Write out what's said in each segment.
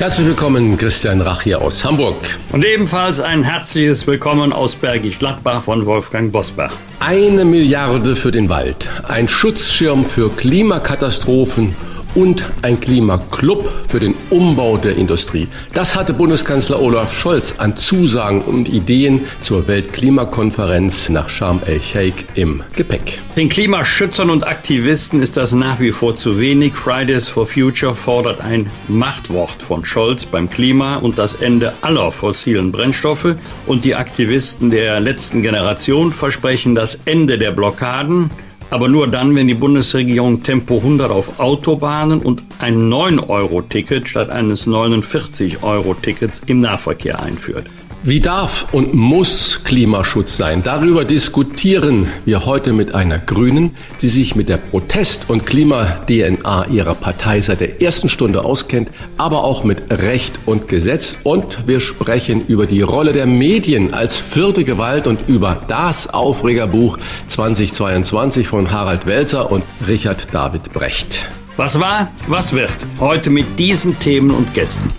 Herzlich willkommen, Christian Rach hier aus Hamburg. Und ebenfalls ein herzliches Willkommen aus Bergisch Gladbach von Wolfgang Bosbach. Eine Milliarde für den Wald, ein Schutzschirm für Klimakatastrophen und ein Klimaclub für den Umbau der Industrie. Das hatte Bundeskanzler Olaf Scholz an Zusagen und Ideen zur Weltklimakonferenz nach Sharm el-Sheikh im Gepäck. Den Klimaschützern und Aktivisten ist das nach wie vor zu wenig. Fridays for Future fordert ein Machtwort von Scholz beim Klima und das Ende aller fossilen Brennstoffe. Und die Aktivisten der letzten Generation versprechen das Ende der Blockaden aber nur dann, wenn die Bundesregierung Tempo 100 auf Autobahnen und ein 9-Euro-Ticket statt eines 49-Euro-Tickets im Nahverkehr einführt. Wie darf und muss Klimaschutz sein? Darüber diskutieren wir heute mit einer Grünen, die sich mit der Protest- und Klima-DNA ihrer Partei seit der ersten Stunde auskennt, aber auch mit Recht und Gesetz. Und wir sprechen über die Rolle der Medien als vierte Gewalt und über das Aufregerbuch 2022 von Harald Welzer und Richard David Brecht. Was war, was wird? Heute mit diesen Themen und Gästen.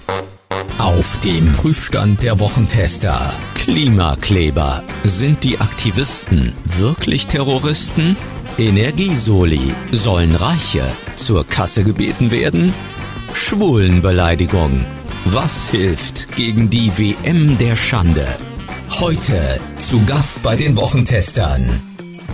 Auf dem Prüfstand der Wochentester. Klimakleber. Sind die Aktivisten wirklich Terroristen? Energiesoli. Sollen Reiche zur Kasse gebeten werden? Schwulenbeleidigung. Was hilft gegen die WM der Schande? Heute zu Gast bei den Wochentestern.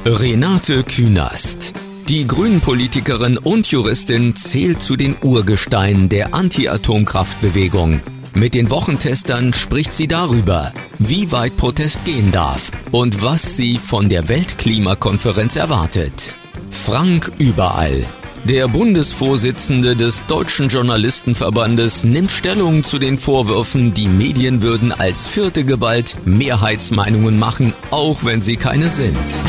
Renate Künast. Die Grünen-Politikerin und Juristin zählt zu den Urgesteinen der Anti-Atomkraftbewegung. Mit den Wochentestern spricht sie darüber, wie weit Protest gehen darf und was sie von der Weltklimakonferenz erwartet. Frank Überall. Der Bundesvorsitzende des Deutschen Journalistenverbandes nimmt Stellung zu den Vorwürfen, die Medien würden als vierte Gewalt Mehrheitsmeinungen machen, auch wenn sie keine sind.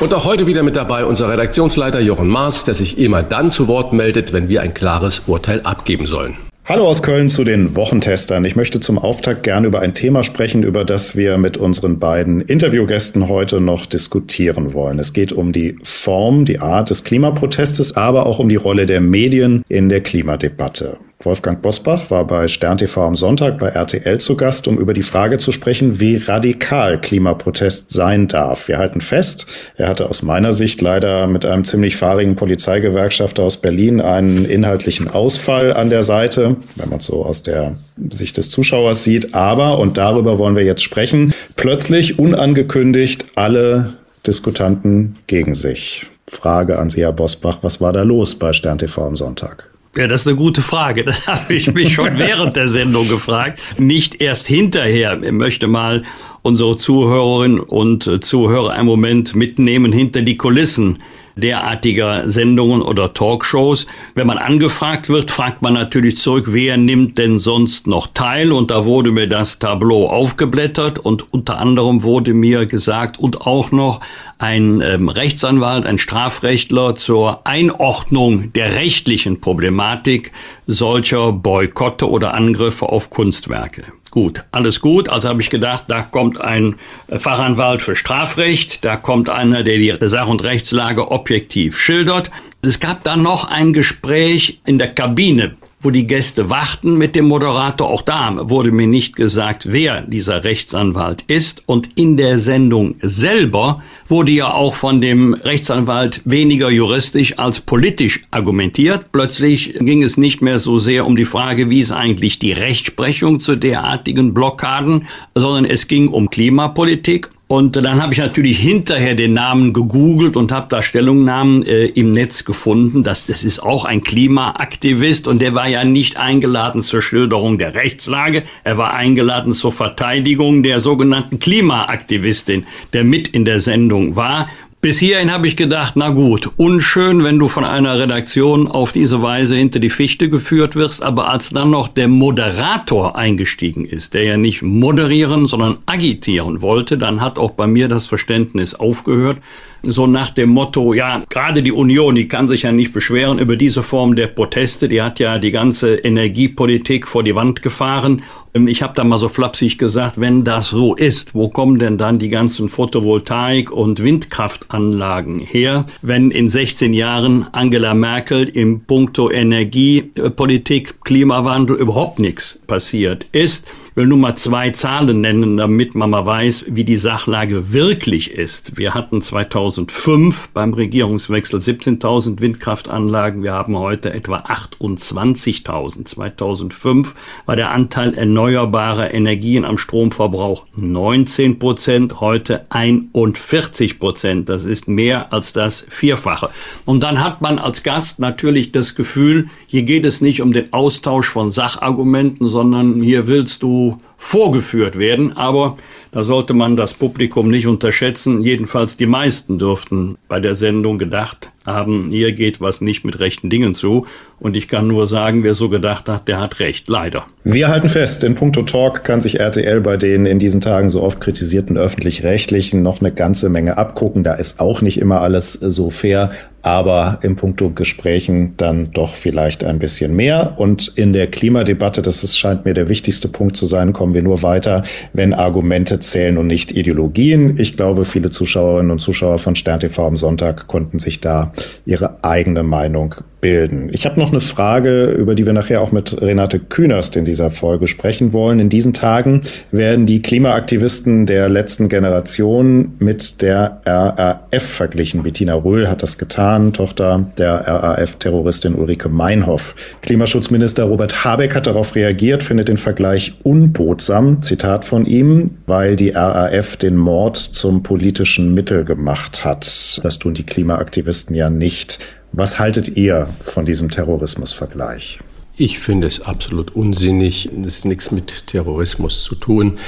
Und auch heute wieder mit dabei unser Redaktionsleiter Jochen Maas, der sich immer dann zu Wort meldet, wenn wir ein klares Urteil abgeben sollen. Hallo aus Köln zu den Wochentestern. Ich möchte zum Auftakt gerne über ein Thema sprechen, über das wir mit unseren beiden Interviewgästen heute noch diskutieren wollen. Es geht um die Form, die Art des Klimaprotestes, aber auch um die Rolle der Medien in der Klimadebatte. Wolfgang Bosbach war bei Stern TV am Sonntag bei RTL zu Gast, um über die Frage zu sprechen, wie radikal Klimaprotest sein darf. Wir halten fest, er hatte aus meiner Sicht leider mit einem ziemlich fahrigen Polizeigewerkschafter aus Berlin einen inhaltlichen Ausfall an der Seite, wenn man es so aus der Sicht des Zuschauers sieht. Aber, und darüber wollen wir jetzt sprechen, plötzlich unangekündigt alle Diskutanten gegen sich. Frage an Sie, Herr Bosbach, was war da los bei Stern TV am Sonntag? Ja, das ist eine gute Frage. Das habe ich mich schon während der Sendung gefragt. Nicht erst hinterher. Ich möchte mal unsere Zuhörerinnen und Zuhörer einen Moment mitnehmen hinter die Kulissen derartiger Sendungen oder Talkshows. Wenn man angefragt wird, fragt man natürlich zurück, wer nimmt denn sonst noch teil? Und da wurde mir das Tableau aufgeblättert und unter anderem wurde mir gesagt und auch noch ein ähm, Rechtsanwalt, ein Strafrechtler zur Einordnung der rechtlichen Problematik solcher Boykotte oder Angriffe auf Kunstwerke. Gut, alles gut. Also habe ich gedacht, da kommt ein Fachanwalt für Strafrecht, da kommt einer, der die Sach- und Rechtslage objektiv schildert. Es gab dann noch ein Gespräch in der Kabine wo die Gäste warten mit dem Moderator. Auch da wurde mir nicht gesagt, wer dieser Rechtsanwalt ist. Und in der Sendung selber wurde ja auch von dem Rechtsanwalt weniger juristisch als politisch argumentiert. Plötzlich ging es nicht mehr so sehr um die Frage, wie ist eigentlich die Rechtsprechung zu derartigen Blockaden, sondern es ging um Klimapolitik und dann habe ich natürlich hinterher den Namen gegoogelt und habe da Stellungnahmen äh, im Netz gefunden. Das, das ist auch ein Klimaaktivist und der war ja nicht eingeladen zur Schilderung der Rechtslage. Er war eingeladen zur Verteidigung der sogenannten Klimaaktivistin, der mit in der Sendung war. Bis hierhin habe ich gedacht, na gut, unschön, wenn du von einer Redaktion auf diese Weise hinter die Fichte geführt wirst, aber als dann noch der Moderator eingestiegen ist, der ja nicht moderieren, sondern agitieren wollte, dann hat auch bei mir das Verständnis aufgehört. So nach dem Motto, ja, gerade die Union, die kann sich ja nicht beschweren über diese Form der Proteste, die hat ja die ganze Energiepolitik vor die Wand gefahren ich habe da mal so flapsig gesagt, wenn das so ist, wo kommen denn dann die ganzen Photovoltaik- und Windkraftanlagen her, wenn in 16 Jahren Angela Merkel im Punkto Energiepolitik, Klimawandel überhaupt nichts passiert ist? Will nur mal zwei Zahlen nennen, damit man mal weiß, wie die Sachlage wirklich ist. Wir hatten 2005 beim Regierungswechsel 17.000 Windkraftanlagen. Wir haben heute etwa 28.000. 2005 war der Anteil erneuerbarer Energien am Stromverbrauch 19 Prozent, heute 41 Prozent. Das ist mehr als das Vierfache. Und dann hat man als Gast natürlich das Gefühl, hier geht es nicht um den Austausch von Sachargumenten, sondern hier willst du vorgeführt werden. Aber da sollte man das Publikum nicht unterschätzen. Jedenfalls die meisten dürften bei der Sendung gedacht haben, hier geht was nicht mit rechten Dingen zu. Und ich kann nur sagen, wer so gedacht hat, der hat recht, leider. Wir halten fest, in puncto Talk kann sich RTL bei den in diesen Tagen so oft kritisierten öffentlich-rechtlichen noch eine ganze Menge abgucken. Da ist auch nicht immer alles so fair, aber im puncto Gesprächen dann doch vielleicht ein bisschen mehr. Und in der Klimadebatte, das ist, scheint mir der wichtigste Punkt zu sein, kommen wir nur weiter, wenn Argumente zählen und nicht Ideologien. Ich glaube, viele Zuschauerinnen und Zuschauer von Stern TV am Sonntag konnten sich da ihre eigene Meinung bilden. Ich habe noch eine Frage, über die wir nachher auch mit Renate Künast in dieser Folge sprechen wollen. In diesen Tagen werden die Klimaaktivisten der letzten Generation mit der RAF verglichen. Bettina Röhl hat das getan, Tochter der RAF-Terroristin Ulrike Meinhoff. Klimaschutzminister Robert Habeck hat darauf reagiert, findet den Vergleich unbotsam, Zitat von ihm, weil die RAF den Mord zum politischen Mittel gemacht hat. Das tun die Klimaaktivisten ja nicht. Was haltet ihr von diesem Terrorismusvergleich? Ich finde es absolut unsinnig. Es ist nichts mit Terrorismus zu tun.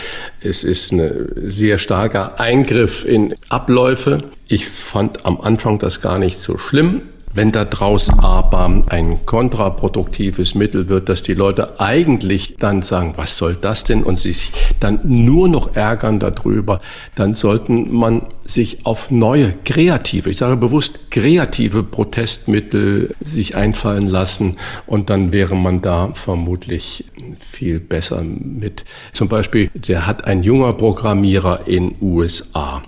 Es ist ein sehr starker Eingriff in Abläufe. Ich fand am Anfang das gar nicht so schlimm. Wenn daraus aber ein kontraproduktives Mittel wird, dass die Leute eigentlich dann sagen, was soll das denn und sich dann nur noch ärgern darüber, dann sollten man sich auf neue kreative, ich sage bewusst kreative Protestmittel sich einfallen lassen und dann wäre man da vermutlich viel besser mit. Zum Beispiel, der hat ein junger Programmierer in USA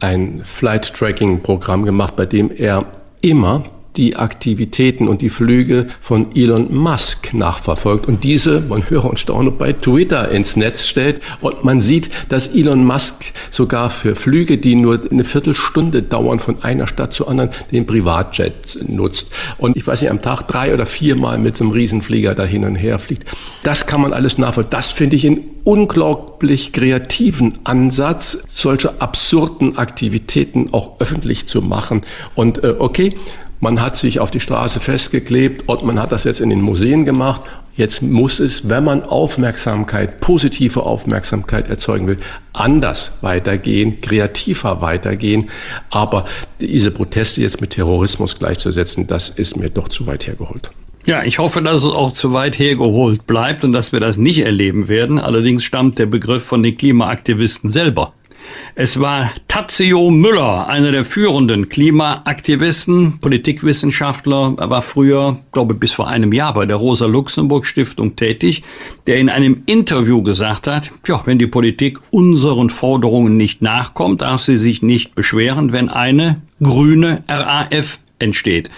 ein Flight Tracking Programm gemacht, bei dem er immer die Aktivitäten und die Flüge von Elon Musk nachverfolgt und diese, man höre und staune, bei Twitter ins Netz stellt. Und man sieht, dass Elon Musk sogar für Flüge, die nur eine Viertelstunde dauern von einer Stadt zur anderen, den Privatjet nutzt. Und ich weiß nicht, am Tag drei oder viermal mit so einem Riesenflieger da hin und her fliegt. Das kann man alles nachvollziehen. Das finde ich einen unglaublich kreativen Ansatz, solche absurden Aktivitäten auch öffentlich zu machen. Und äh, okay, man hat sich auf die Straße festgeklebt und man hat das jetzt in den Museen gemacht. Jetzt muss es, wenn man Aufmerksamkeit, positive Aufmerksamkeit erzeugen will, anders weitergehen, kreativer weitergehen. Aber diese Proteste jetzt mit Terrorismus gleichzusetzen, das ist mir doch zu weit hergeholt. Ja, ich hoffe, dass es auch zu weit hergeholt bleibt und dass wir das nicht erleben werden. Allerdings stammt der Begriff von den Klimaaktivisten selber. Es war Tazio Müller, einer der führenden Klimaaktivisten, Politikwissenschaftler. Er war früher, glaube ich, bis vor einem Jahr bei der Rosa-Luxemburg-Stiftung tätig, der in einem Interview gesagt hat, tja, wenn die Politik unseren Forderungen nicht nachkommt, darf sie sich nicht beschweren, wenn eine grüne RAF entsteht.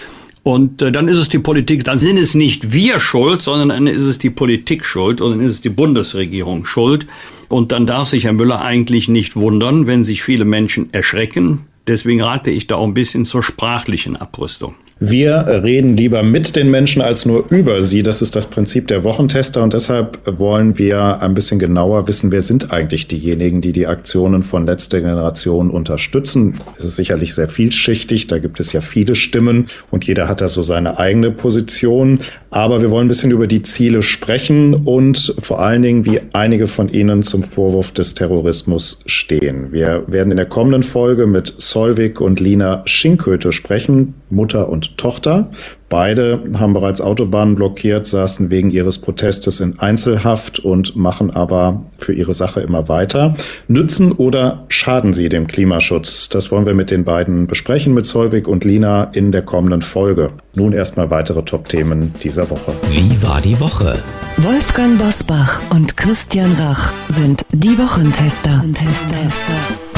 Und äh, dann ist es die Politik, dann sind es nicht wir schuld, sondern dann ist es die Politik schuld und dann ist es die Bundesregierung schuld. Und dann darf sich Herr Müller eigentlich nicht wundern, wenn sich viele Menschen erschrecken. Deswegen rate ich da auch ein bisschen zur sprachlichen Abrüstung. Wir reden lieber mit den Menschen als nur über sie. Das ist das Prinzip der Wochentester und deshalb wollen wir ein bisschen genauer wissen, wer sind eigentlich diejenigen, die die Aktionen von letzter Generation unterstützen. Es ist sicherlich sehr vielschichtig, da gibt es ja viele Stimmen und jeder hat da so seine eigene Position. Aber wir wollen ein bisschen über die Ziele sprechen und vor allen Dingen, wie einige von ihnen zum Vorwurf des Terrorismus stehen. Wir werden in der kommenden Folge mit Solvik und Lina Schinköte sprechen, Mutter und Tochter. Beide haben bereits Autobahnen blockiert, saßen wegen ihres Protestes in Einzelhaft und machen aber für ihre Sache immer weiter. Nützen oder schaden sie dem Klimaschutz? Das wollen wir mit den beiden besprechen, mit Solvik und Lina in der kommenden Folge. Nun erstmal weitere Top-Themen dieser Woche. Wie war die Woche? Wolfgang Bosbach und Christian Rach sind die Wochentester. Wochentester.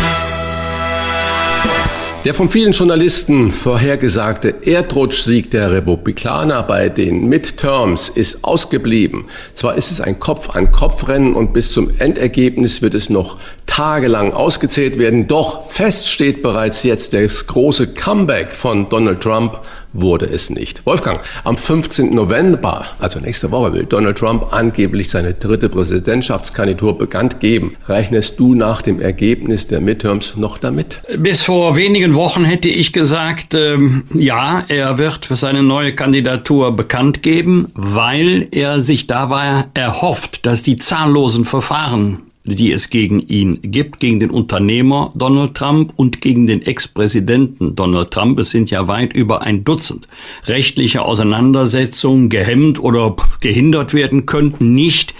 Der von vielen Journalisten vorhergesagte Erdrutschsieg der Republikaner bei den Midterms ist ausgeblieben. Zwar ist es ein Kopf-an-Kopf-Rennen und bis zum Endergebnis wird es noch tagelang ausgezählt werden, doch fest steht bereits jetzt das große Comeback von Donald Trump wurde es nicht. Wolfgang, am 15. November, also nächste Woche, will Donald Trump angeblich seine dritte Präsidentschaftskandidatur bekannt geben. Rechnest du nach dem Ergebnis der Midterms noch damit? Bis vor wenigen Wochen hätte ich gesagt, ähm, ja, er wird seine neue Kandidatur bekannt geben, weil er sich dabei erhofft, dass die zahllosen Verfahren die es gegen ihn gibt, gegen den Unternehmer Donald Trump und gegen den Ex-Präsidenten Donald Trump. Es sind ja weit über ein Dutzend rechtliche Auseinandersetzungen gehemmt oder gehindert werden könnten, nicht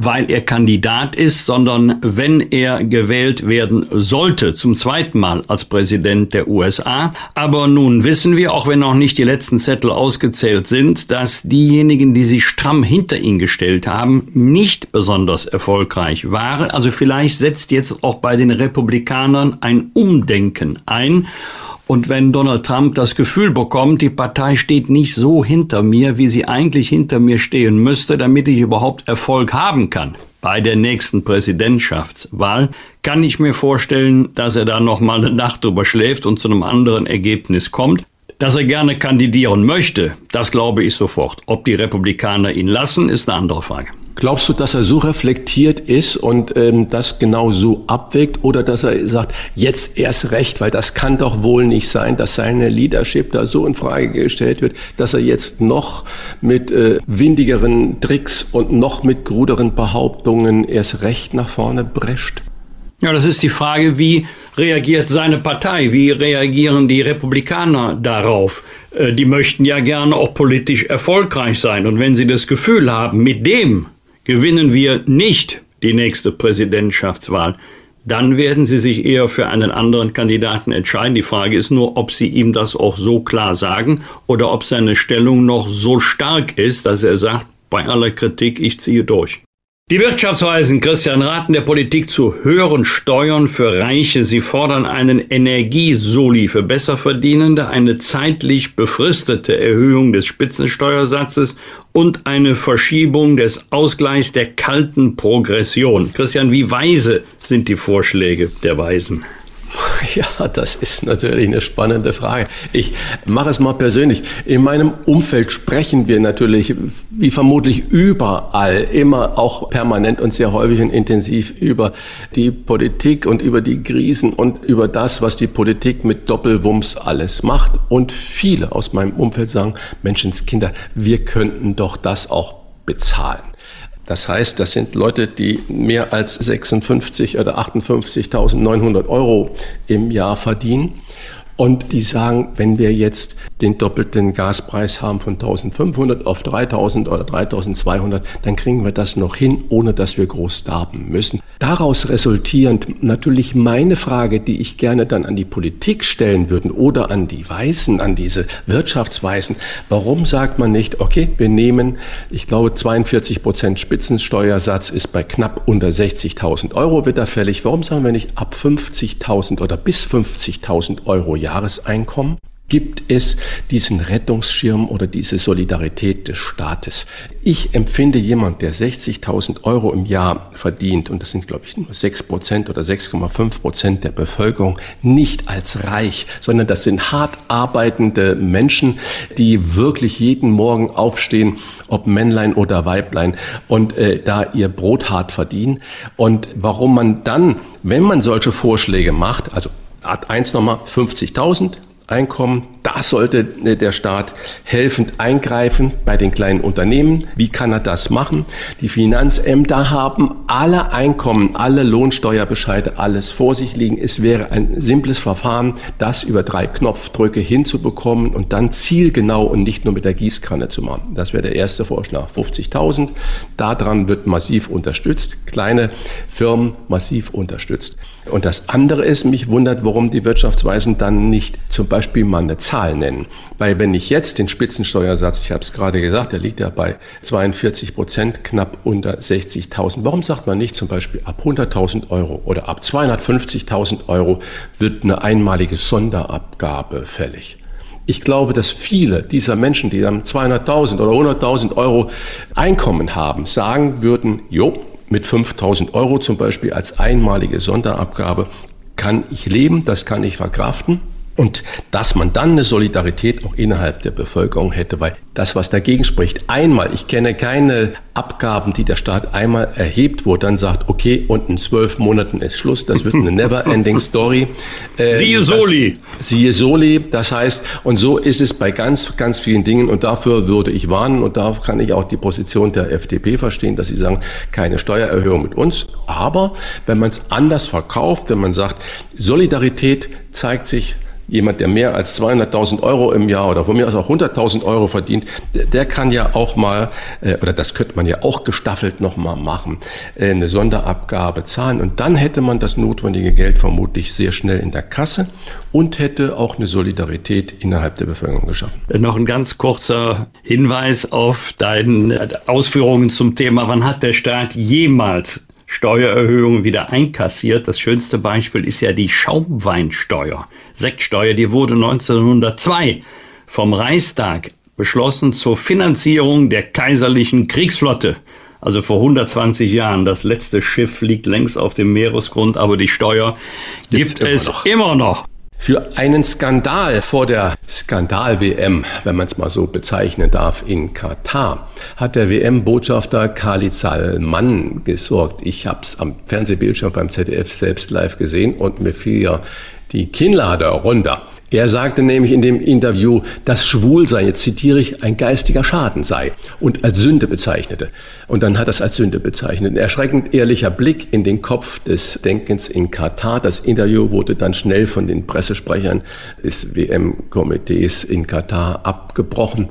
weil er Kandidat ist, sondern wenn er gewählt werden sollte, zum zweiten Mal als Präsident der USA. Aber nun wissen wir, auch wenn noch nicht die letzten Zettel ausgezählt sind, dass diejenigen, die sich stramm hinter ihn gestellt haben, nicht besonders erfolgreich waren. Also vielleicht setzt jetzt auch bei den Republikanern ein Umdenken ein. Und wenn Donald Trump das Gefühl bekommt, die Partei steht nicht so hinter mir, wie sie eigentlich hinter mir stehen müsste, damit ich überhaupt Erfolg haben kann bei der nächsten Präsidentschaftswahl, kann ich mir vorstellen, dass er da noch mal eine Nacht drüber schläft und zu einem anderen Ergebnis kommt. Dass er gerne kandidieren möchte, das glaube ich sofort. Ob die Republikaner ihn lassen, ist eine andere Frage. Glaubst du, dass er so reflektiert ist und ähm, das genau so abwägt oder dass er sagt, jetzt erst recht, weil das kann doch wohl nicht sein, dass seine Leadership da so in Frage gestellt wird, dass er jetzt noch mit äh, windigeren Tricks und noch mit gruderen Behauptungen erst recht nach vorne brescht? Ja, das ist die Frage, wie reagiert seine Partei, wie reagieren die Republikaner darauf? Äh, die möchten ja gerne auch politisch erfolgreich sein. Und wenn sie das Gefühl haben, mit dem Gewinnen wir nicht die nächste Präsidentschaftswahl, dann werden sie sich eher für einen anderen Kandidaten entscheiden. Die Frage ist nur, ob sie ihm das auch so klar sagen oder ob seine Stellung noch so stark ist, dass er sagt, bei aller Kritik, ich ziehe durch. Die Wirtschaftsweisen Christian raten der Politik zu höheren Steuern für Reiche. Sie fordern einen Energiesoli für Besserverdienende, eine zeitlich befristete Erhöhung des Spitzensteuersatzes und eine Verschiebung des Ausgleichs der kalten Progression. Christian, wie weise sind die Vorschläge der Weisen? Ja, das ist natürlich eine spannende Frage. Ich mache es mal persönlich. In meinem Umfeld sprechen wir natürlich, wie vermutlich überall, immer auch permanent und sehr häufig und intensiv über die Politik und über die Krisen und über das, was die Politik mit Doppelwumms alles macht. Und viele aus meinem Umfeld sagen, Menschenskinder, wir könnten doch das auch bezahlen. Das heißt, das sind Leute, die mehr als 56 oder 58.900 Euro im Jahr verdienen. Und die sagen, wenn wir jetzt den doppelten Gaspreis haben von 1500 auf 3000 oder 3200, dann kriegen wir das noch hin, ohne dass wir groß darben müssen. Daraus resultierend natürlich meine Frage, die ich gerne dann an die Politik stellen würde oder an die Weißen, an diese Wirtschaftsweisen. Warum sagt man nicht, okay, wir nehmen, ich glaube, 42 Prozent Spitzensteuersatz ist bei knapp unter 60.000 Euro wird da fällig. Warum sagen wir nicht ab 50.000 oder bis 50.000 Euro Jahreseinkommen? gibt es diesen Rettungsschirm oder diese Solidarität des Staates. Ich empfinde jemand, der 60.000 Euro im Jahr verdient, und das sind, glaube ich, nur 6 Prozent oder 6,5 Prozent der Bevölkerung, nicht als reich, sondern das sind hart arbeitende Menschen, die wirklich jeden Morgen aufstehen, ob Männlein oder Weiblein, und äh, da ihr Brot hart verdienen. Und warum man dann, wenn man solche Vorschläge macht, also Art 1 nochmal 50.000, Einkommen. Da sollte äh, der Staat helfend eingreifen bei den kleinen Unternehmen. Wie kann er das machen? Die Finanzämter haben alle Einkommen, alle Lohnsteuerbescheide, alles vor sich liegen. Es wäre ein simples Verfahren, das über drei Knopfdrücke hinzubekommen und dann zielgenau und nicht nur mit der Gießkanne zu machen. Das wäre der erste Vorschlag. 50.000. Daran wird massiv unterstützt. Kleine Firmen massiv unterstützt. Und das andere ist, mich wundert, warum die Wirtschaftsweisen dann nicht zum Beispiel mal eine Zahl nennen. Weil wenn ich jetzt den Spitzensteuersatz, ich habe es gerade gesagt, der liegt ja bei 42 Prozent, knapp unter 60.000. Warum sagt man nicht zum Beispiel ab 100.000 Euro oder ab 250.000 Euro wird eine einmalige Sonderabgabe fällig? Ich glaube, dass viele dieser Menschen, die dann 200.000 oder 100.000 Euro Einkommen haben, sagen würden, jo, mit 5.000 Euro zum Beispiel als einmalige Sonderabgabe kann ich leben, das kann ich verkraften. Und dass man dann eine Solidarität auch innerhalb der Bevölkerung hätte, weil das, was dagegen spricht, einmal, ich kenne keine Abgaben, die der Staat einmal erhebt, wo er dann sagt, okay, und in zwölf Monaten ist Schluss, das wird eine never-ending Story. Äh, siehe Soli. Das, siehe Soli, das heißt, und so ist es bei ganz, ganz vielen Dingen und dafür würde ich warnen und da kann ich auch die Position der FDP verstehen, dass sie sagen, keine Steuererhöhung mit uns, aber wenn man es anders verkauft, wenn man sagt, Solidarität zeigt sich jemand, der mehr als 200.000 Euro im Jahr oder von mir aus auch 100.000 Euro verdient, der, kann ja auch mal, äh, oder das könnte man ja auch gestaffelt nochmal machen, äh, eine Sonderabgabe zahlen. Und dann hätte man das notwendige Geld vermutlich sehr schnell in der Kasse und hätte auch eine Solidarität innerhalb der Bevölkerung geschaffen. Noch ein ganz kurzer Hinweis auf deine Ausführungen zum Thema, wann hat der Staat jemals Steuererhöhungen wieder einkassiert. Das schönste Beispiel ist ja die Schaumweinsteuer. Sektsteuer, die wurde 1902 vom Reichstag beschlossen zur Finanzierung der kaiserlichen Kriegsflotte. Also vor 120 Jahren. Das letzte Schiff liegt längst auf dem Meeresgrund, aber die Steuer gibt immer es noch. immer noch. Für einen Skandal vor der Skandal-WM, wenn man es mal so bezeichnen darf, in Katar, hat der WM-Botschafter Khalid Salman gesorgt. Ich habe es am Fernsehbildschirm beim ZDF selbst live gesehen und mir fiel ja die Kinnlade runter. Er sagte nämlich in dem Interview, dass Schwulsein, jetzt zitiere ich, ein geistiger Schaden sei und als Sünde bezeichnete. Und dann hat er es als Sünde bezeichnet. Ein erschreckend ehrlicher Blick in den Kopf des Denkens in Katar. Das Interview wurde dann schnell von den Pressesprechern des WM-Komitees in Katar abgebrochen.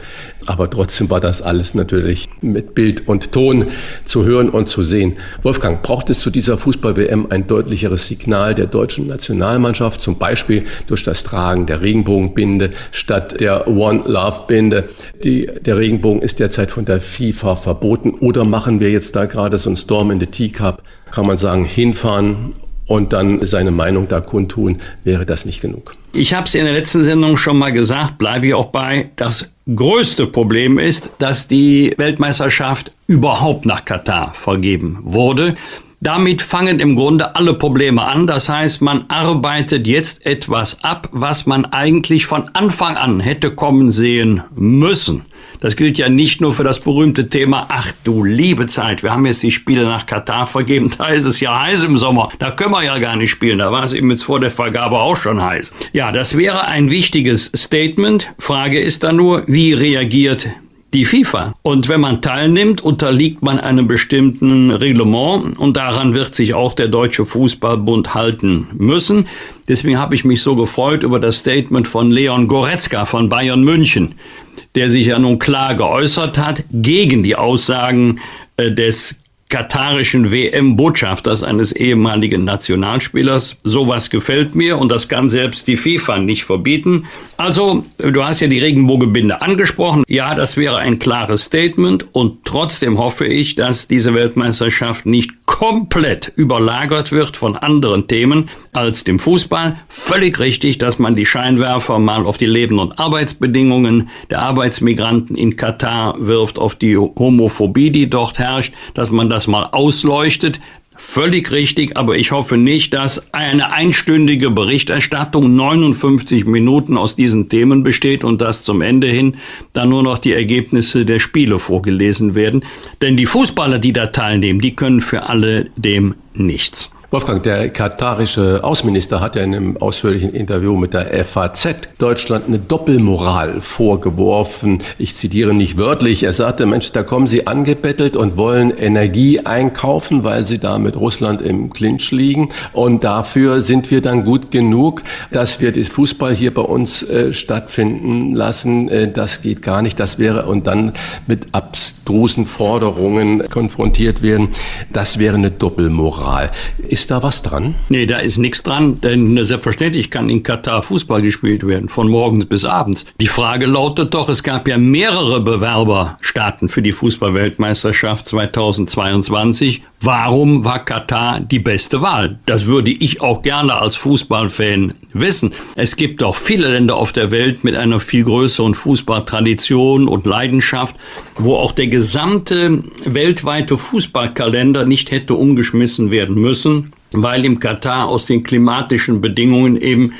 Aber trotzdem war das alles natürlich mit Bild und Ton zu hören und zu sehen. Wolfgang, braucht es zu dieser Fußball-WM ein deutlicheres Signal der deutschen Nationalmannschaft, zum Beispiel durch das Tragen der Regenbogenbinde statt der One Love Binde? Die, der Regenbogen ist derzeit von der FIFA verboten. Oder machen wir jetzt da gerade so einen Storm in the Teacup? Kann man sagen, hinfahren und dann seine Meinung da kundtun, wäre das nicht genug. Ich habe es in der letzten Sendung schon mal gesagt, bleibe ich auch bei. Das größte Problem ist, dass die Weltmeisterschaft überhaupt nach Katar vergeben wurde. Damit fangen im Grunde alle Probleme an. Das heißt, man arbeitet jetzt etwas ab, was man eigentlich von Anfang an hätte kommen sehen müssen. Das gilt ja nicht nur für das berühmte Thema, ach du liebe Zeit, wir haben jetzt die Spiele nach Katar vergeben, da ist es ja heiß im Sommer, da können wir ja gar nicht spielen, da war es eben jetzt vor der Vergabe auch schon heiß. Ja, das wäre ein wichtiges Statement. Frage ist dann nur, wie reagiert die FIFA. Und wenn man teilnimmt, unterliegt man einem bestimmten Reglement und daran wird sich auch der Deutsche Fußballbund halten müssen. Deswegen habe ich mich so gefreut über das Statement von Leon Goretzka von Bayern München, der sich ja nun klar geäußert hat gegen die Aussagen äh, des katarischen WM-Botschafters, eines ehemaligen Nationalspielers. Sowas gefällt mir und das kann selbst die FIFA nicht verbieten. Also, du hast ja die Regenbogenbinde angesprochen. Ja, das wäre ein klares Statement und trotzdem hoffe ich, dass diese Weltmeisterschaft nicht komplett überlagert wird von anderen Themen als dem Fußball. Völlig richtig, dass man die Scheinwerfer mal auf die Leben- und Arbeitsbedingungen der Arbeitsmigranten in Katar wirft, auf die Homophobie, die dort herrscht, dass man das mal ausleuchtet. Völlig richtig, aber ich hoffe nicht, dass eine einstündige Berichterstattung 59 Minuten aus diesen Themen besteht und dass zum Ende hin dann nur noch die Ergebnisse der Spiele vorgelesen werden. Denn die Fußballer, die da teilnehmen, die können für alle dem nichts. Wolfgang, der katarische Außenminister hat ja in einem ausführlichen Interview mit der FAZ Deutschland eine Doppelmoral vorgeworfen. Ich zitiere nicht wörtlich. Er sagte, Mensch, da kommen Sie angebettelt und wollen Energie einkaufen, weil Sie da mit Russland im Clinch liegen. Und dafür sind wir dann gut genug, dass wir den Fußball hier bei uns äh, stattfinden lassen. Äh, das geht gar nicht. Das wäre und dann mit abstrusen Forderungen konfrontiert werden. Das wäre eine Doppelmoral. Da was dran? Nee, da ist nichts dran, denn selbstverständlich kann in Katar Fußball gespielt werden, von morgens bis abends. Die Frage lautet doch, es gab ja mehrere Bewerberstaaten für die Fußballweltmeisterschaft 2022. Warum war Katar die beste Wahl? Das würde ich auch gerne als Fußballfan wissen. Es gibt auch viele Länder auf der Welt mit einer viel größeren Fußballtradition und Leidenschaft, wo auch der gesamte weltweite Fußballkalender nicht hätte umgeschmissen werden müssen weil im Katar aus den klimatischen Bedingungen eben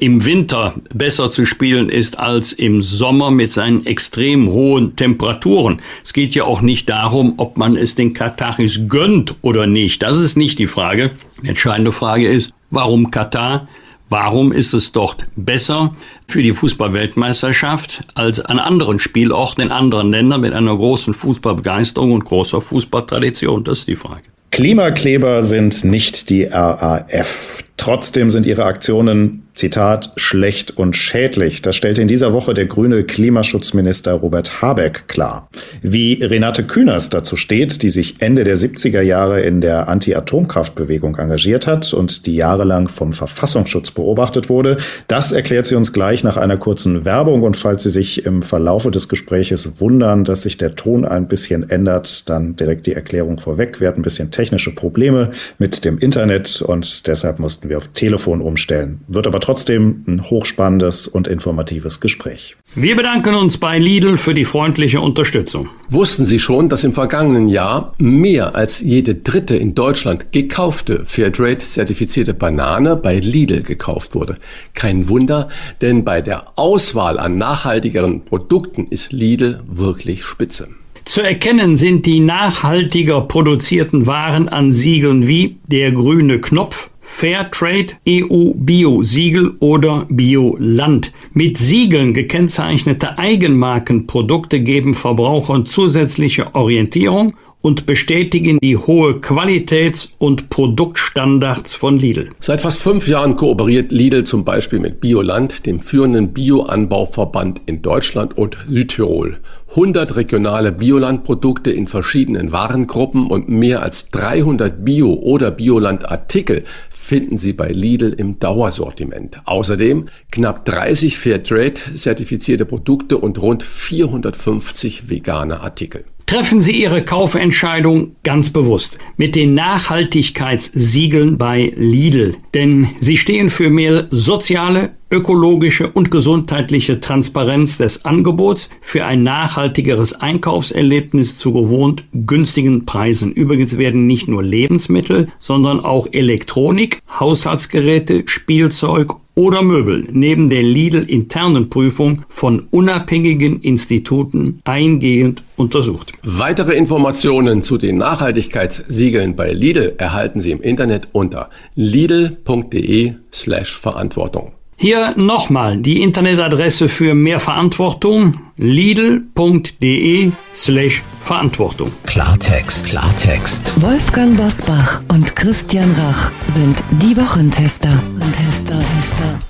im Winter besser zu spielen ist als im Sommer mit seinen extrem hohen Temperaturen. Es geht ja auch nicht darum, ob man es den Kataris gönnt oder nicht. Das ist nicht die Frage. Die entscheidende Frage ist, warum Katar? Warum ist es dort besser für die Fußballweltmeisterschaft als an anderen Spielorten in anderen Ländern mit einer großen Fußballbegeisterung und großer Fußballtradition? Das ist die Frage. Klimakleber sind nicht die RAF. Trotzdem sind ihre Aktionen Zitat, schlecht und schädlich. Das stellte in dieser Woche der grüne Klimaschutzminister Robert Habeck klar. Wie Renate Künast dazu steht, die sich Ende der 70er Jahre in der Anti-Atomkraftbewegung engagiert hat und die jahrelang vom Verfassungsschutz beobachtet wurde, das erklärt sie uns gleich nach einer kurzen Werbung. Und falls Sie sich im Verlaufe des Gespräches wundern, dass sich der Ton ein bisschen ändert, dann direkt die Erklärung vorweg. Wir hatten ein bisschen technische Probleme mit dem Internet und deshalb mussten wir auf Telefon umstellen. Wird aber ein hochspannendes und informatives Gespräch. Wir bedanken uns bei Lidl für die freundliche Unterstützung. Wussten Sie schon, dass im vergangenen Jahr mehr als jede dritte in Deutschland gekaufte Fairtrade-zertifizierte Banane bei Lidl gekauft wurde? Kein Wunder, denn bei der Auswahl an nachhaltigeren Produkten ist Lidl wirklich spitze. Zu erkennen sind die nachhaltiger produzierten Waren an Siegeln wie der grüne Knopf, Fairtrade, EU Bio Siegel oder Bioland. Mit Siegeln gekennzeichnete Eigenmarkenprodukte geben Verbrauchern zusätzliche Orientierung und bestätigen die hohe Qualitäts- und Produktstandards von Lidl. Seit fast fünf Jahren kooperiert Lidl zum Beispiel mit Bioland, dem führenden Bioanbauverband in Deutschland und Südtirol. 100 regionale Biolandprodukte in verschiedenen Warengruppen und mehr als 300 Bio- oder Bioland-Artikel finden Sie bei Lidl im Dauersortiment. Außerdem knapp 30 Fairtrade-zertifizierte Produkte und rund 450 vegane Artikel. Treffen Sie Ihre Kaufentscheidung ganz bewusst mit den Nachhaltigkeitssiegeln bei Lidl, denn sie stehen für mehr soziale, ökologische und gesundheitliche Transparenz des Angebots für ein nachhaltigeres Einkaufserlebnis zu gewohnt günstigen Preisen. Übrigens werden nicht nur Lebensmittel, sondern auch Elektronik, Haushaltsgeräte, Spielzeug oder Möbel neben der Lidl-internen Prüfung von unabhängigen Instituten eingehend untersucht. Weitere Informationen zu den Nachhaltigkeitssiegeln bei Lidl erhalten Sie im Internet unter lidl.de slash Verantwortung. Hier nochmal die Internetadresse für mehr Verantwortung lidl.de slash Verantwortung. Klartext, Klartext. Wolfgang Bosbach und Christian Rach sind die Wochentester. Tester, Tester.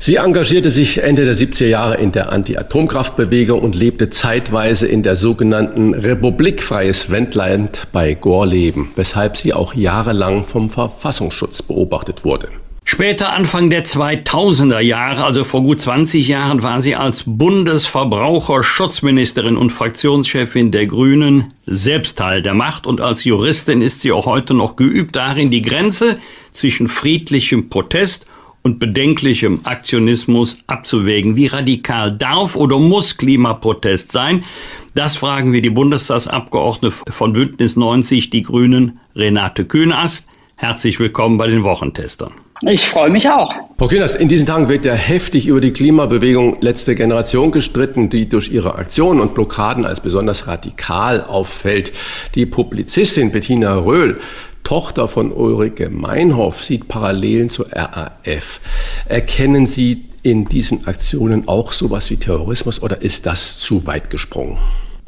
Sie engagierte sich Ende der 70er Jahre in der Anti-Atomkraftbewegung und lebte zeitweise in der sogenannten Republik Freies Wendland bei Gorleben, weshalb sie auch jahrelang vom Verfassungsschutz beobachtet wurde. Später Anfang der 2000er Jahre, also vor gut 20 Jahren, war sie als Bundesverbraucherschutzministerin und Fraktionschefin der Grünen selbst Teil der Macht und als Juristin ist sie auch heute noch geübt darin, die Grenze zwischen friedlichem Protest und bedenklichem Aktionismus abzuwägen. Wie radikal darf oder muss Klimaprotest sein? Das fragen wir die Bundestagsabgeordnete von Bündnis 90, die Grünen, Renate Kühnast. Herzlich willkommen bei den Wochentestern. Ich freue mich auch. Frau Kühners, in diesen Tagen wird ja heftig über die Klimabewegung letzte Generation gestritten, die durch ihre Aktionen und Blockaden als besonders radikal auffällt. Die Publizistin Bettina Röhl Tochter von Ulrike Meinhoff sieht Parallelen zur RAF. Erkennen Sie in diesen Aktionen auch sowas wie Terrorismus oder ist das zu weit gesprungen?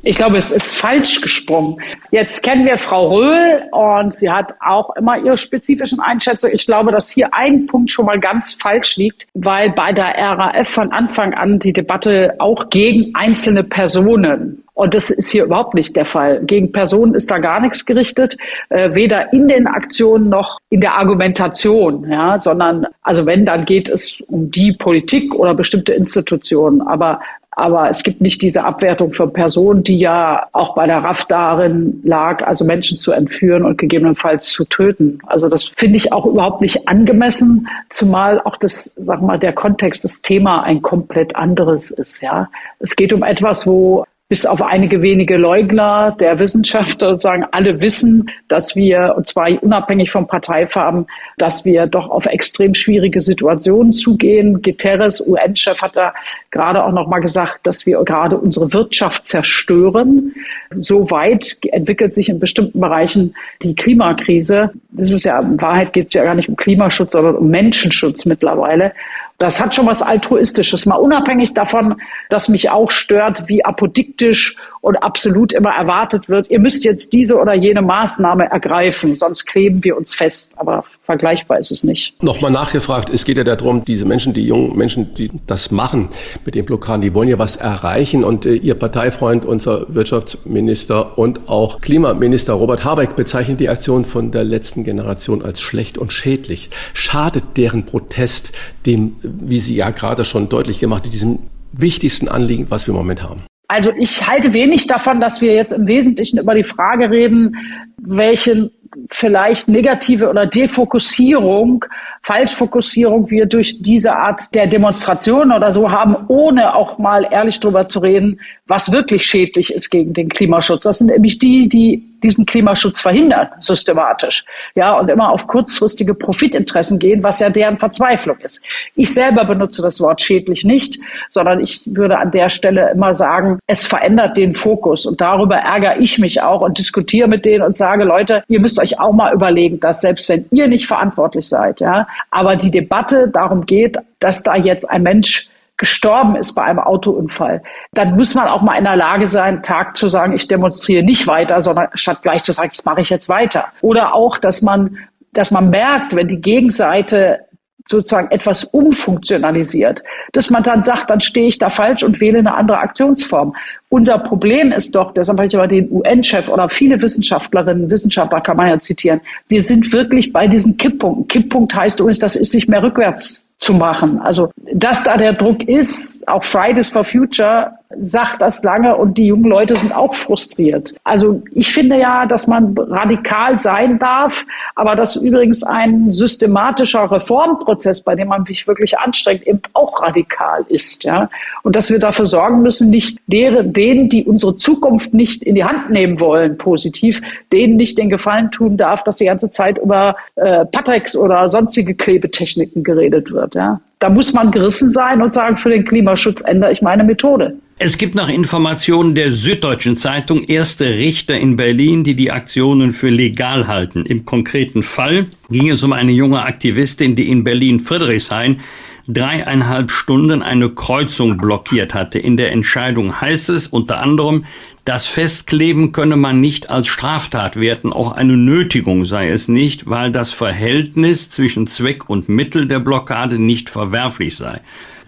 Ich glaube, es ist falsch gesprungen. Jetzt kennen wir Frau Röhl und sie hat auch immer ihre spezifischen Einschätzungen. Ich glaube, dass hier ein Punkt schon mal ganz falsch liegt, weil bei der RAF von Anfang an die Debatte auch gegen einzelne Personen und das ist hier überhaupt nicht der Fall. Gegen Personen ist da gar nichts gerichtet, äh, weder in den Aktionen noch in der Argumentation, ja, sondern also wenn, dann geht es um die Politik oder bestimmte Institutionen. Aber aber es gibt nicht diese Abwertung von Personen, die ja auch bei der RAF darin lag, also Menschen zu entführen und gegebenenfalls zu töten. Also das finde ich auch überhaupt nicht angemessen, zumal auch das, sag mal, der Kontext, das Thema ein komplett anderes ist, ja. Es geht um etwas, wo bis auf einige wenige Leugner der Wissenschaft sozusagen alle wissen, dass wir, und zwar unabhängig von Parteifarben, dass wir doch auf extrem schwierige Situationen zugehen. Guterres, UN-Chef, hat da gerade auch noch mal gesagt, dass wir gerade unsere Wirtschaft zerstören. So weit entwickelt sich in bestimmten Bereichen die Klimakrise. Das ist ja, in Wahrheit geht es ja gar nicht um Klimaschutz, sondern um Menschenschutz mittlerweile. Das hat schon was Altruistisches, mal unabhängig davon, dass mich auch stört, wie apodiktisch und absolut immer erwartet wird, ihr müsst jetzt diese oder jene Maßnahme ergreifen, sonst kleben wir uns fest. Aber vergleichbar ist es nicht. Nochmal nachgefragt, es geht ja darum, diese Menschen, die jungen Menschen, die das machen mit den Blockaden, die wollen ja was erreichen. Und äh, Ihr Parteifreund, unser Wirtschaftsminister und auch Klimaminister Robert Habeck bezeichnet die Aktion von der letzten Generation als schlecht und schädlich. Schadet deren Protest dem, wie Sie ja gerade schon deutlich gemacht haben, diesem wichtigsten Anliegen, was wir im Moment haben? Also ich halte wenig davon, dass wir jetzt im Wesentlichen über die Frage reden, welchen vielleicht negative oder Defokussierung, Falschfokussierung wir durch diese Art der Demonstration oder so haben, ohne auch mal ehrlich drüber zu reden, was wirklich schädlich ist gegen den Klimaschutz. Das sind nämlich die, die diesen Klimaschutz verhindern, systematisch. Ja, und immer auf kurzfristige Profitinteressen gehen, was ja deren Verzweiflung ist. Ich selber benutze das Wort schädlich nicht, sondern ich würde an der Stelle immer sagen, es verändert den Fokus. Und darüber ärgere ich mich auch und diskutiere mit denen und sage, Leute, ihr müsst euch auch mal überlegen, dass selbst wenn ihr nicht verantwortlich seid, ja, aber die Debatte darum geht, dass da jetzt ein Mensch gestorben ist bei einem Autounfall, dann muss man auch mal in der Lage sein, Tag zu sagen, ich demonstriere nicht weiter, sondern statt gleich zu sagen, das mache ich jetzt weiter. Oder auch, dass man, dass man merkt, wenn die Gegenseite sozusagen etwas umfunktionalisiert, dass man dann sagt, dann stehe ich da falsch und wähle eine andere Aktionsform. Unser Problem ist doch, deshalb habe ich aber den UN-Chef oder viele Wissenschaftlerinnen, Wissenschaftler kann man ja zitieren, wir sind wirklich bei diesen Kipppunkten. Kipppunkt heißt übrigens, das ist nicht mehr rückwärts zu machen. Also, dass da der Druck ist, auch Fridays for Future sagt das lange und die jungen Leute sind auch frustriert. Also ich finde ja, dass man radikal sein darf, aber dass übrigens ein systematischer Reformprozess, bei dem man sich wirklich anstrengt, eben auch radikal ist. Ja? Und dass wir dafür sorgen müssen, nicht deren, denen, die unsere Zukunft nicht in die Hand nehmen wollen, positiv, denen nicht den Gefallen tun darf, dass die ganze Zeit über äh, Pateks oder sonstige Klebetechniken geredet wird. Ja? Da muss man gerissen sein und sagen, für den Klimaschutz ändere ich meine Methode. Es gibt nach Informationen der Süddeutschen Zeitung erste Richter in Berlin, die die Aktionen für legal halten. Im konkreten Fall ging es um eine junge Aktivistin, die in Berlin-Friedrichshain dreieinhalb Stunden eine Kreuzung blockiert hatte. In der Entscheidung heißt es unter anderem, das Festkleben könne man nicht als Straftat werten, auch eine Nötigung sei es nicht, weil das Verhältnis zwischen Zweck und Mittel der Blockade nicht verwerflich sei.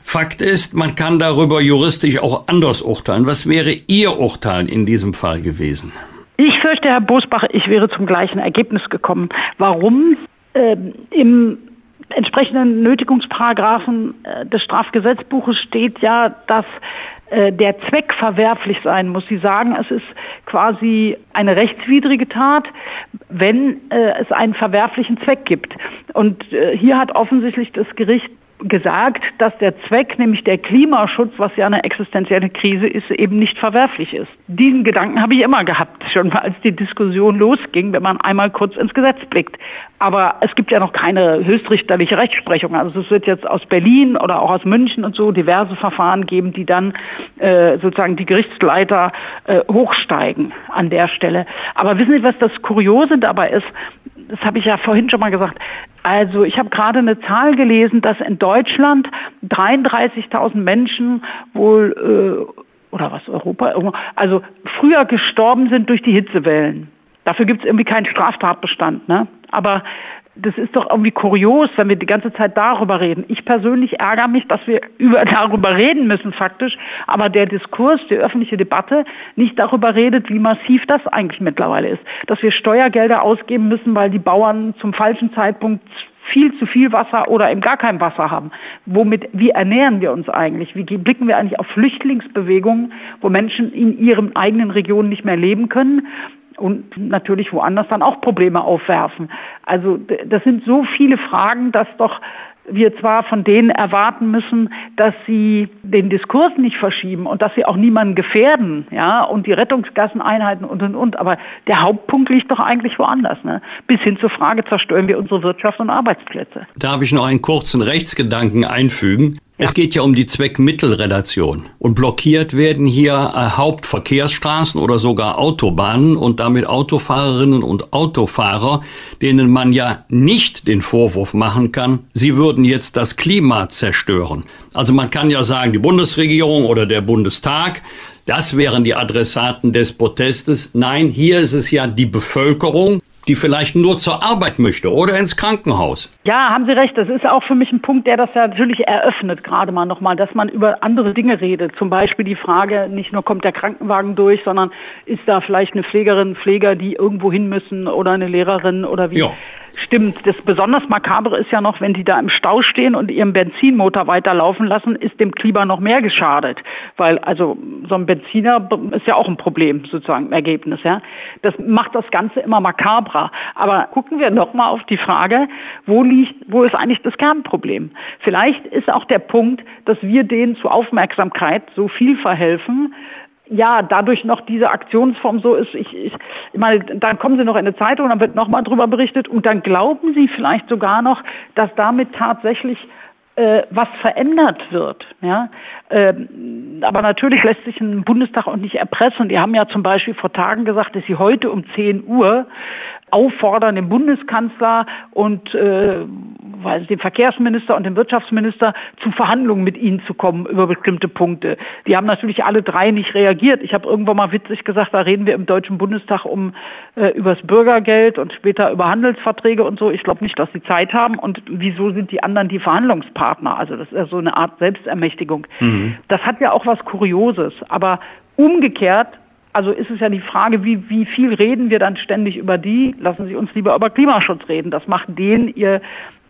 Fakt ist, man kann darüber juristisch auch anders urteilen. Was wäre Ihr Urteil in diesem Fall gewesen? Ich fürchte, Herr Bosbach, ich wäre zum gleichen Ergebnis gekommen. Warum? Ähm, Im entsprechenden Nötigungsparagraphen äh, des Strafgesetzbuches steht ja, dass der Zweck verwerflich sein muss. Sie sagen, es ist quasi eine rechtswidrige Tat, wenn äh, es einen verwerflichen Zweck gibt. Und äh, hier hat offensichtlich das Gericht gesagt, dass der Zweck, nämlich der Klimaschutz, was ja eine existenzielle Krise ist, eben nicht verwerflich ist. Diesen Gedanken habe ich immer gehabt, schon mal als die Diskussion losging, wenn man einmal kurz ins Gesetz blickt. Aber es gibt ja noch keine höchstrichterliche Rechtsprechung. Also es wird jetzt aus Berlin oder auch aus München und so diverse Verfahren geben, die dann äh, sozusagen die Gerichtsleiter äh, hochsteigen an der Stelle. Aber wissen Sie, was das Kuriose dabei ist? Das habe ich ja vorhin schon mal gesagt. Also ich habe gerade eine Zahl gelesen, dass in Deutschland 33.000 Menschen wohl, äh, oder was, Europa, also früher gestorben sind durch die Hitzewellen. Dafür gibt es irgendwie keinen Straftatbestand. Ne? Aber das ist doch irgendwie kurios, wenn wir die ganze Zeit darüber reden. Ich persönlich ärgere mich, dass wir über, darüber reden müssen faktisch, aber der Diskurs, die öffentliche Debatte nicht darüber redet, wie massiv das eigentlich mittlerweile ist. Dass wir Steuergelder ausgeben müssen, weil die Bauern zum falschen Zeitpunkt viel zu viel Wasser oder eben gar kein Wasser haben. Womit, wie ernähren wir uns eigentlich? Wie blicken wir eigentlich auf Flüchtlingsbewegungen, wo Menschen in ihren eigenen Regionen nicht mehr leben können? Und natürlich woanders dann auch Probleme aufwerfen. Also das sind so viele Fragen, dass doch wir zwar von denen erwarten müssen, dass sie den Diskurs nicht verschieben und dass sie auch niemanden gefährden, ja, und die Rettungsgassen einhalten und und und, aber der Hauptpunkt liegt doch eigentlich woanders, ne? Bis hin zur Frage, zerstören wir unsere Wirtschaft und Arbeitsplätze. Darf ich noch einen kurzen Rechtsgedanken einfügen? Es geht ja um die Zweck-Mittel-Relation. Und blockiert werden hier äh, Hauptverkehrsstraßen oder sogar Autobahnen und damit Autofahrerinnen und Autofahrer, denen man ja nicht den Vorwurf machen kann, sie würden jetzt das Klima zerstören. Also man kann ja sagen, die Bundesregierung oder der Bundestag, das wären die Adressaten des Protestes. Nein, hier ist es ja die Bevölkerung, die vielleicht nur zur Arbeit möchte oder ins Krankenhaus. Ja, haben Sie recht. Das ist auch für mich ein Punkt, der das ja natürlich eröffnet, gerade mal nochmal, dass man über andere Dinge redet. Zum Beispiel die Frage, nicht nur kommt der Krankenwagen durch, sondern ist da vielleicht eine Pflegerin, Pfleger, die irgendwo hin müssen oder eine Lehrerin oder wie. Ja. Stimmt. Das besonders Makabre ist ja noch, wenn die da im Stau stehen und ihren Benzinmotor weiterlaufen lassen, ist dem Klima noch mehr geschadet. Weil also so ein Benziner ist ja auch ein Problem sozusagen im Ergebnis. Ja. Das macht das Ganze immer makabrer. Aber gucken wir noch mal auf die Frage, wo liegt, wo ist eigentlich das Kernproblem? Vielleicht ist auch der Punkt, dass wir denen zu Aufmerksamkeit so viel verhelfen, ja, dadurch noch diese Aktionsform so ist, ich, ich, ich meine, dann kommen sie noch in eine Zeitung, dann wird nochmal drüber berichtet und dann glauben sie vielleicht sogar noch, dass damit tatsächlich äh, was verändert wird. Ja? Ähm, aber natürlich lässt sich ein Bundestag auch nicht erpressen. Die haben ja zum Beispiel vor Tagen gesagt, dass sie heute um 10 Uhr auffordern, den Bundeskanzler und äh, weiß, den Verkehrsminister und den Wirtschaftsminister zu Verhandlungen mit ihnen zu kommen über bestimmte Punkte. Die haben natürlich alle drei nicht reagiert. Ich habe irgendwann mal witzig gesagt, da reden wir im Deutschen Bundestag um äh, über das Bürgergeld und später über Handelsverträge und so. Ich glaube nicht, dass sie Zeit haben. Und wieso sind die anderen die Verhandlungspartner? Also das ist ja so eine Art Selbstermächtigung. Mhm. Das hat ja auch was Kurioses. Aber umgekehrt also ist es ja die Frage, wie, wie viel reden wir dann ständig über die? Lassen Sie uns lieber über Klimaschutz reden. Das macht denen ihr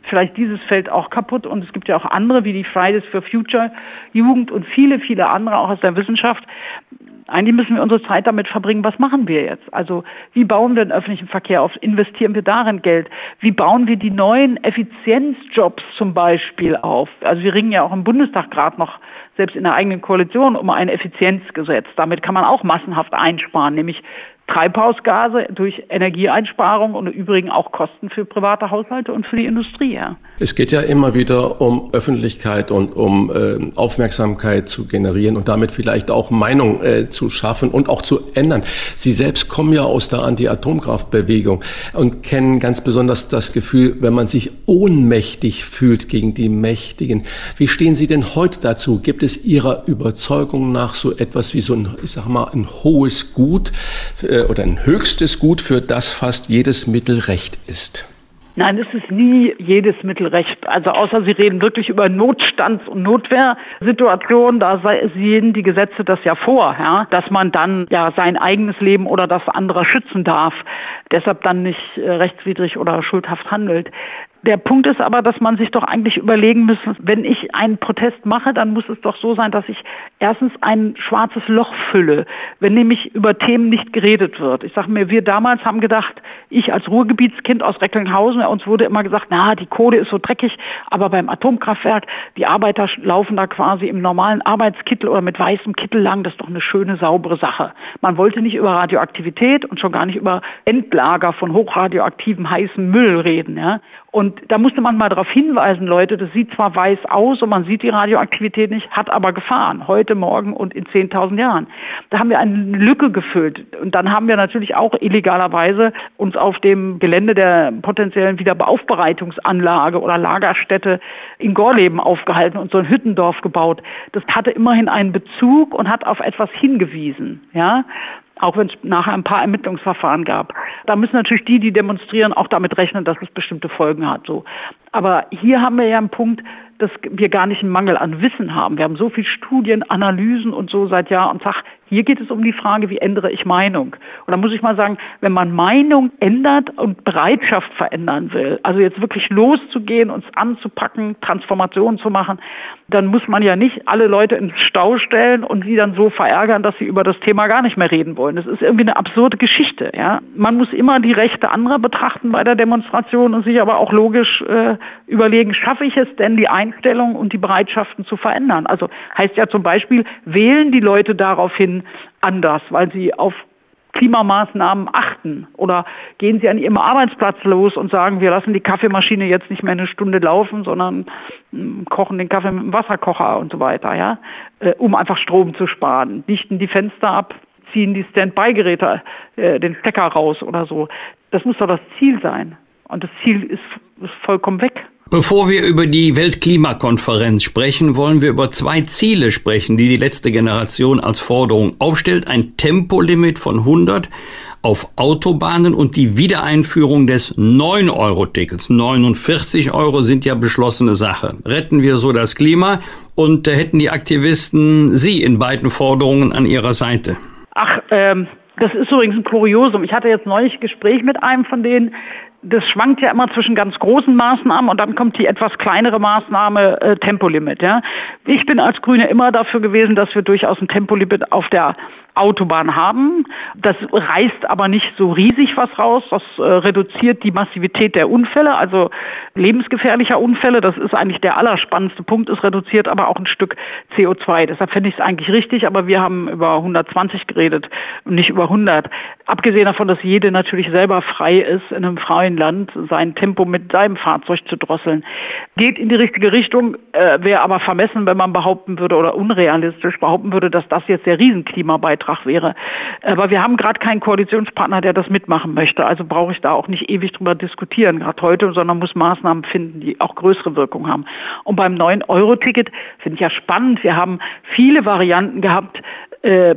vielleicht dieses Feld auch kaputt. Und es gibt ja auch andere, wie die Fridays for Future Jugend und viele, viele andere auch aus der Wissenschaft. Eigentlich müssen wir unsere Zeit damit verbringen, was machen wir jetzt? Also wie bauen wir den öffentlichen Verkehr auf? Investieren wir darin Geld? Wie bauen wir die neuen Effizienzjobs zum Beispiel auf? Also wir ringen ja auch im Bundestag gerade noch, selbst in der eigenen Koalition, um ein Effizienzgesetz. Damit kann man auch massenhaft einsparen, nämlich Treibhausgase durch Energieeinsparung und übrigens auch Kosten für private Haushalte und für die Industrie. Ja. Es geht ja immer wieder um Öffentlichkeit und um äh, Aufmerksamkeit zu generieren und damit vielleicht auch Meinung äh, zu schaffen und auch zu ändern. Sie selbst kommen ja aus der Anti-Atomkraftbewegung und kennen ganz besonders das Gefühl, wenn man sich ohnmächtig fühlt gegen die Mächtigen. Wie stehen Sie denn heute dazu? Gibt es Ihrer Überzeugung nach so etwas wie so ein, ich sag mal, ein hohes Gut äh, oder ein höchstes Gut, für das fast jedes Mittel recht ist? Nein, es ist nie jedes Mittel recht. Also außer Sie reden wirklich über Notstands- und Notwehrsituationen, da sehen die Gesetze das ja vor, ja, dass man dann ja sein eigenes Leben oder das anderer schützen darf, deshalb dann nicht äh, rechtswidrig oder schuldhaft handelt. Der Punkt ist aber, dass man sich doch eigentlich überlegen muss, wenn ich einen Protest mache, dann muss es doch so sein, dass ich erstens ein schwarzes Loch fülle, wenn nämlich über Themen nicht geredet wird. Ich sage mir, wir damals haben gedacht, ich als Ruhrgebietskind aus Recklinghausen, uns wurde immer gesagt, na, die Kohle ist so dreckig, aber beim Atomkraftwerk, die Arbeiter laufen da quasi im normalen Arbeitskittel oder mit weißem Kittel lang, das ist doch eine schöne, saubere Sache. Man wollte nicht über Radioaktivität und schon gar nicht über Endlager von hochradioaktivem heißen Müll reden. Ja? Und da musste man mal darauf hinweisen, Leute, das sieht zwar weiß aus und man sieht die Radioaktivität nicht, hat aber Gefahren, heute, morgen und in 10.000 Jahren. Da haben wir eine Lücke gefüllt. Und dann haben wir natürlich auch illegalerweise uns auf dem Gelände der potenziellen Wiederaufbereitungsanlage oder Lagerstätte in Gorleben aufgehalten und so ein Hüttendorf gebaut. Das hatte immerhin einen Bezug und hat auf etwas hingewiesen. Ja? Auch wenn es nachher ein paar Ermittlungsverfahren gab. Da müssen natürlich die, die demonstrieren, auch damit rechnen, dass es bestimmte Folgen hat. So. Aber hier haben wir ja einen Punkt, dass wir gar nicht einen Mangel an Wissen haben. Wir haben so viel Studien, Analysen und so seit Jahr und Tag. Hier geht es um die Frage, wie ändere ich Meinung? Und da muss ich mal sagen, wenn man Meinung ändert und Bereitschaft verändern will, also jetzt wirklich loszugehen, uns anzupacken, Transformationen zu machen, dann muss man ja nicht alle Leute ins Stau stellen und sie dann so verärgern, dass sie über das Thema gar nicht mehr reden wollen. Das ist irgendwie eine absurde Geschichte. Ja? Man muss immer die Rechte anderer betrachten bei der Demonstration und sich aber auch logisch äh, überlegen, schaffe ich es denn, die Einstellung und die Bereitschaften zu verändern? Also heißt ja zum Beispiel, wählen die Leute anders, weil sie auf Klimamaßnahmen achten? Oder gehen Sie an Ihrem Arbeitsplatz los und sagen, wir lassen die Kaffeemaschine jetzt nicht mehr eine Stunde laufen, sondern hm, kochen den Kaffee mit dem Wasserkocher und so weiter, ja, äh, um einfach Strom zu sparen. Dichten die Fenster ab, ziehen die Standby-Geräte äh, den Stecker raus oder so. Das muss doch das Ziel sein. Und das Ziel ist, ist vollkommen weg. Bevor wir über die Weltklimakonferenz sprechen, wollen wir über zwei Ziele sprechen, die die letzte Generation als Forderung aufstellt. Ein Tempolimit von 100 auf Autobahnen und die Wiedereinführung des 9-Euro-Tickets. 49 Euro sind ja beschlossene Sache. Retten wir so das Klima und äh, hätten die Aktivisten Sie in beiden Forderungen an ihrer Seite? Ach, ähm, das ist übrigens ein Kuriosum. Ich hatte jetzt neulich Gespräch mit einem von denen, das schwankt ja immer zwischen ganz großen Maßnahmen und dann kommt die etwas kleinere Maßnahme äh, Tempolimit. Ja. Ich bin als Grüne immer dafür gewesen, dass wir durchaus ein Tempolimit auf der Autobahn haben. Das reißt aber nicht so riesig was raus. Das äh, reduziert die Massivität der Unfälle, also lebensgefährlicher Unfälle. Das ist eigentlich der allerspannendste Punkt. Es reduziert aber auch ein Stück CO2. Deshalb finde ich es eigentlich richtig, aber wir haben über 120 geredet und nicht über 100. Abgesehen davon, dass jede natürlich selber frei ist, in einem freien Land sein Tempo mit seinem Fahrzeug zu drosseln. Geht in die richtige Richtung, äh, wäre aber vermessen, wenn man behaupten würde oder unrealistisch behaupten würde, dass das jetzt der Riesenklimabeitrag Beitrag wäre. Aber wir haben gerade keinen Koalitionspartner, der das mitmachen möchte. Also brauche ich da auch nicht ewig drüber diskutieren, gerade heute, sondern muss Maßnahmen finden, die auch größere Wirkung haben. Und beim 9-Euro-Ticket finde ich ja spannend. Wir haben viele Varianten gehabt, äh,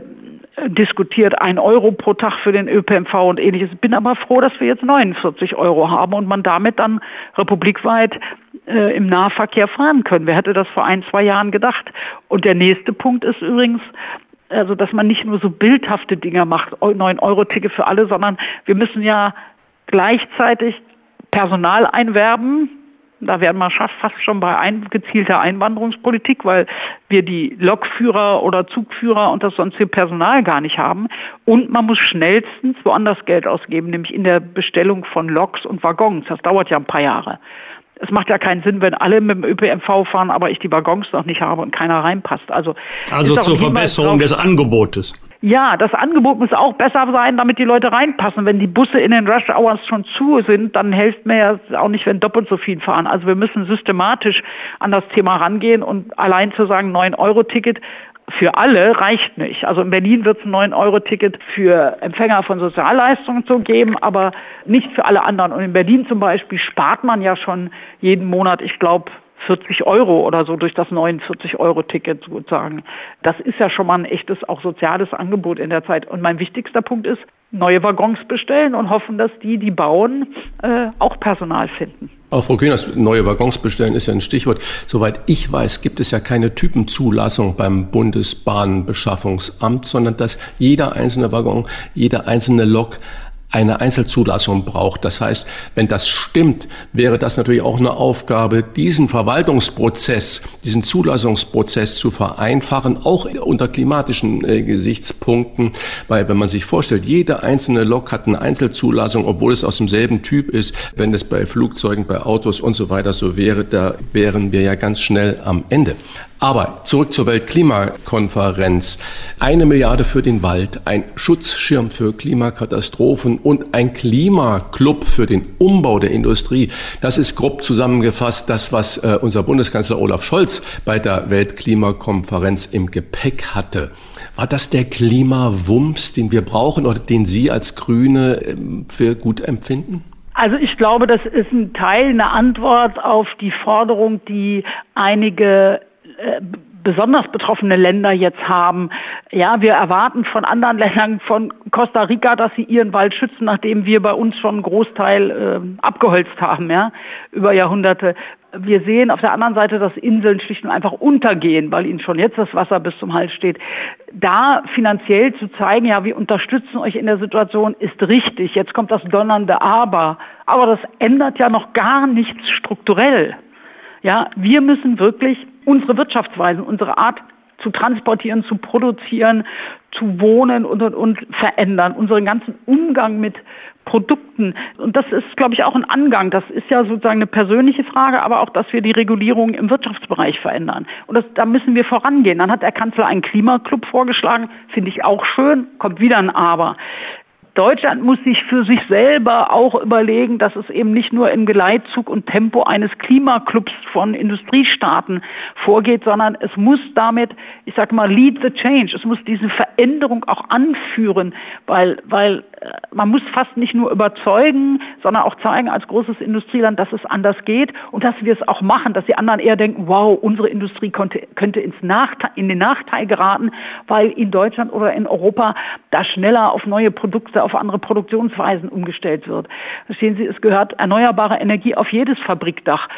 diskutiert, ein Euro pro Tag für den ÖPNV und ähnliches. Bin aber froh, dass wir jetzt 49 Euro haben und man damit dann republikweit äh, im Nahverkehr fahren können. Wer hätte das vor ein, zwei Jahren gedacht? Und der nächste Punkt ist übrigens, also dass man nicht nur so bildhafte Dinge macht, 9-Euro-Ticket für alle, sondern wir müssen ja gleichzeitig Personal einwerben. Da werden wir fast schon bei ein, gezielter Einwanderungspolitik, weil wir die Lokführer oder Zugführer und das sonstige Personal gar nicht haben. Und man muss schnellstens woanders Geld ausgeben, nämlich in der Bestellung von Loks und Waggons. Das dauert ja ein paar Jahre es macht ja keinen Sinn, wenn alle mit dem ÖPNV fahren, aber ich die Waggons noch nicht habe und keiner reinpasst. Also, also zur Verbesserung des Angebotes. Ja, das Angebot muss auch besser sein, damit die Leute reinpassen. Wenn die Busse in den Rush Hours schon zu sind, dann hilft mir ja auch nicht, wenn doppelt so viel fahren. Also wir müssen systematisch an das Thema rangehen und allein zu sagen, 9-Euro-Ticket für alle reicht nicht. Also in Berlin wird es ein 9-Euro-Ticket für Empfänger von Sozialleistungen zu geben, aber nicht für alle anderen. Und in Berlin zum Beispiel spart man ja schon jeden Monat, ich glaube, 40 Euro oder so durch das 49-Euro-Ticket sozusagen. Das ist ja schon mal ein echtes, auch soziales Angebot in der Zeit. Und mein wichtigster Punkt ist, neue Waggons bestellen und hoffen, dass die, die bauen, äh, auch Personal finden. Auch Frau Kühners, neue Waggons bestellen ist ja ein Stichwort. Soweit ich weiß, gibt es ja keine Typenzulassung beim Bundesbahnbeschaffungsamt, sondern dass jeder einzelne Waggon, jede einzelne Lok eine Einzelzulassung braucht. Das heißt, wenn das stimmt, wäre das natürlich auch eine Aufgabe, diesen Verwaltungsprozess, diesen Zulassungsprozess zu vereinfachen, auch unter klimatischen äh, Gesichtspunkten. Weil wenn man sich vorstellt, jede einzelne Lok hat eine Einzelzulassung, obwohl es aus demselben Typ ist, wenn es bei Flugzeugen, bei Autos und so weiter so wäre, da wären wir ja ganz schnell am Ende. Aber zurück zur Weltklimakonferenz. Eine Milliarde für den Wald, ein Schutzschirm für Klimakatastrophen und ein Klimaclub für den Umbau der Industrie. Das ist grob zusammengefasst das, was äh, unser Bundeskanzler Olaf Scholz bei der Weltklimakonferenz im Gepäck hatte. War das der Klimawumms, den wir brauchen oder den Sie als Grüne ähm, für gut empfinden? Also ich glaube, das ist ein Teil, eine Antwort auf die Forderung, die einige äh, besonders betroffene Länder jetzt haben. Ja, wir erwarten von anderen Ländern, von Costa Rica, dass sie ihren Wald schützen, nachdem wir bei uns schon einen Großteil äh, abgeholzt haben, ja, über Jahrhunderte. Wir sehen auf der anderen Seite, dass Inseln schlicht und einfach untergehen, weil ihnen schon jetzt das Wasser bis zum Hals steht. Da finanziell zu zeigen, ja, wir unterstützen euch in der Situation, ist richtig. Jetzt kommt das donnernde Aber. Aber das ändert ja noch gar nichts strukturell. Ja, wir müssen wirklich unsere Wirtschaftsweisen, unsere Art zu transportieren, zu produzieren, zu wohnen und, und, und verändern, unseren ganzen Umgang mit Produkten. Und das ist, glaube ich, auch ein Angang. Das ist ja sozusagen eine persönliche Frage, aber auch, dass wir die Regulierung im Wirtschaftsbereich verändern. Und das, da müssen wir vorangehen. Dann hat der Kanzler einen Klimaclub vorgeschlagen, finde ich auch schön, kommt wieder ein Aber. Deutschland muss sich für sich selber auch überlegen, dass es eben nicht nur im Geleitzug und Tempo eines Klimaclubs von Industriestaaten vorgeht, sondern es muss damit, ich sage mal, lead the change. Es muss diese Veränderung auch anführen, weil, weil äh, man muss fast nicht nur überzeugen, sondern auch zeigen als großes Industrieland, dass es anders geht und dass wir es auch machen, dass die anderen eher denken, wow, unsere Industrie konnte, könnte ins Nachteil, in den Nachteil geraten, weil in Deutschland oder in Europa da schneller auf neue Produkte auf andere Produktionsweisen umgestellt wird. Verstehen Sie, es gehört erneuerbare Energie auf jedes Fabrikdach.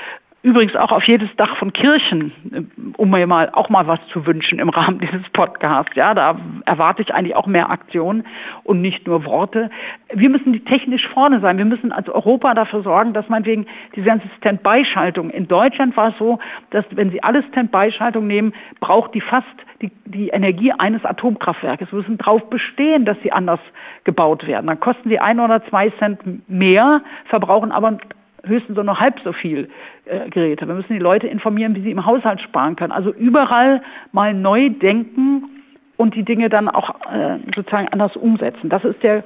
Übrigens auch auf jedes Dach von Kirchen, um mir mal auch mal was zu wünschen im Rahmen dieses Podcasts. Ja, da erwarte ich eigentlich auch mehr Aktionen und nicht nur Worte. Wir müssen die technisch vorne sein. Wir müssen als Europa dafür sorgen, dass man wegen diese ganze Standby-Schaltung. In Deutschland war es so, dass wenn Sie alle Standby-Schaltung nehmen, braucht die fast die, die Energie eines Atomkraftwerkes. Wir müssen darauf bestehen, dass sie anders gebaut werden. Dann kosten sie ein oder zwei Cent mehr, verbrauchen aber höchstens so noch halb so viel äh, Geräte. Wir müssen die Leute informieren, wie sie im Haushalt sparen können. Also überall mal neu denken und die Dinge dann auch äh, sozusagen anders umsetzen. Das ist der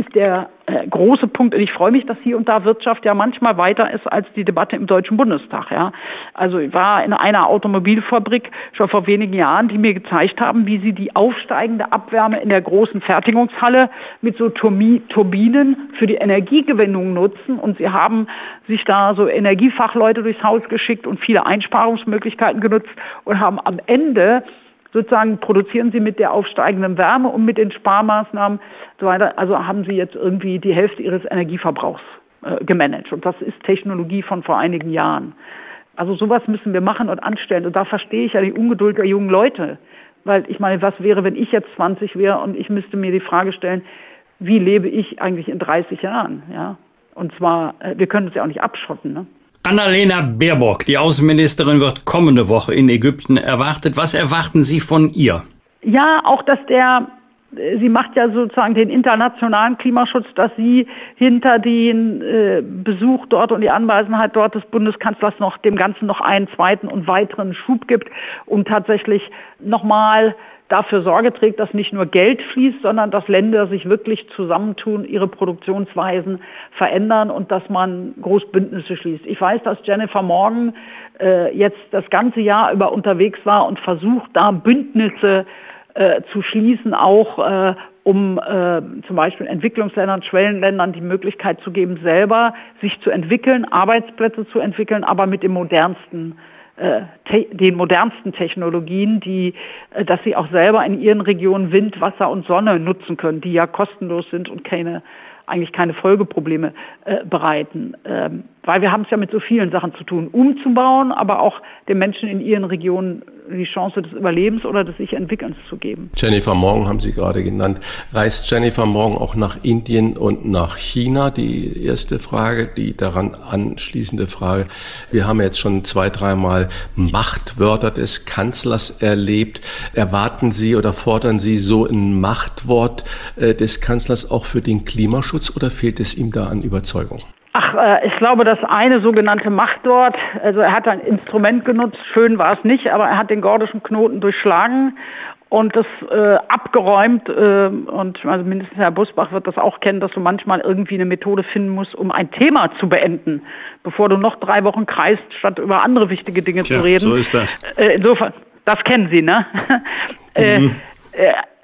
ist der äh, große Punkt. Und ich freue mich, dass hier und da Wirtschaft ja manchmal weiter ist als die Debatte im Deutschen Bundestag. Ja. Also ich war in einer Automobilfabrik schon vor wenigen Jahren, die mir gezeigt haben, wie sie die aufsteigende Abwärme in der großen Fertigungshalle mit so Turbinen für die Energiegewinnung nutzen. Und sie haben sich da so Energiefachleute durchs Haus geschickt und viele Einsparungsmöglichkeiten genutzt und haben am Ende sozusagen produzieren sie mit der aufsteigenden Wärme und mit den Sparmaßnahmen so weiter. Also haben sie jetzt irgendwie die Hälfte ihres Energieverbrauchs äh, gemanagt. Und das ist Technologie von vor einigen Jahren. Also sowas müssen wir machen und anstellen. Und da verstehe ich ja die Ungeduld der jungen Leute. Weil ich meine, was wäre, wenn ich jetzt 20 wäre und ich müsste mir die Frage stellen, wie lebe ich eigentlich in 30 Jahren? Ja? Und zwar, äh, wir können uns ja auch nicht abschotten. Ne? Annalena Baerbock, die Außenministerin, wird kommende Woche in Ägypten erwartet. Was erwarten Sie von ihr? Ja, auch, dass der sie macht ja sozusagen den internationalen Klimaschutz, dass sie hinter den äh, Besuch dort und die Anwesenheit dort des Bundeskanzlers noch dem Ganzen noch einen zweiten und weiteren Schub gibt, um tatsächlich nochmal dafür Sorge trägt, dass nicht nur Geld fließt, sondern dass Länder sich wirklich zusammentun, ihre Produktionsweisen verändern und dass man Großbündnisse schließt. Ich weiß, dass Jennifer Morgan äh, jetzt das ganze Jahr über unterwegs war und versucht, da Bündnisse äh, zu schließen, auch äh, um äh, zum Beispiel Entwicklungsländern, Schwellenländern die Möglichkeit zu geben, selber sich zu entwickeln, Arbeitsplätze zu entwickeln, aber mit dem modernsten den modernsten Technologien, die, äh, dass sie auch selber in ihren Regionen Wind, Wasser und Sonne nutzen können, die ja kostenlos sind und keine eigentlich keine Folgeprobleme äh, bereiten. Ähm, weil wir haben es ja mit so vielen Sachen zu tun, umzubauen, aber auch den Menschen in ihren Regionen die Chance des Überlebens oder des sich Entwickelns zu geben. Jennifer Morgan haben Sie gerade genannt. Reist Jennifer Morgan auch nach Indien und nach China? Die erste Frage, die daran anschließende Frage. Wir haben jetzt schon zwei, dreimal Machtwörter des Kanzlers erlebt. Erwarten Sie oder fordern Sie so ein Machtwort äh, des Kanzlers auch für den Klimaschutz oder fehlt es ihm da an Überzeugung? Ach, äh, ich glaube, das eine sogenannte Machtwort, also er hat ein Instrument genutzt, schön war es nicht, aber er hat den gordischen Knoten durchschlagen und das äh, abgeräumt. Äh, und also mindestens Herr Busbach wird das auch kennen, dass du manchmal irgendwie eine Methode finden musst, um ein Thema zu beenden, bevor du noch drei Wochen kreist, statt über andere wichtige Dinge Tja, zu reden. So ist das. Äh, insofern, das kennen Sie, ne? Äh, mhm.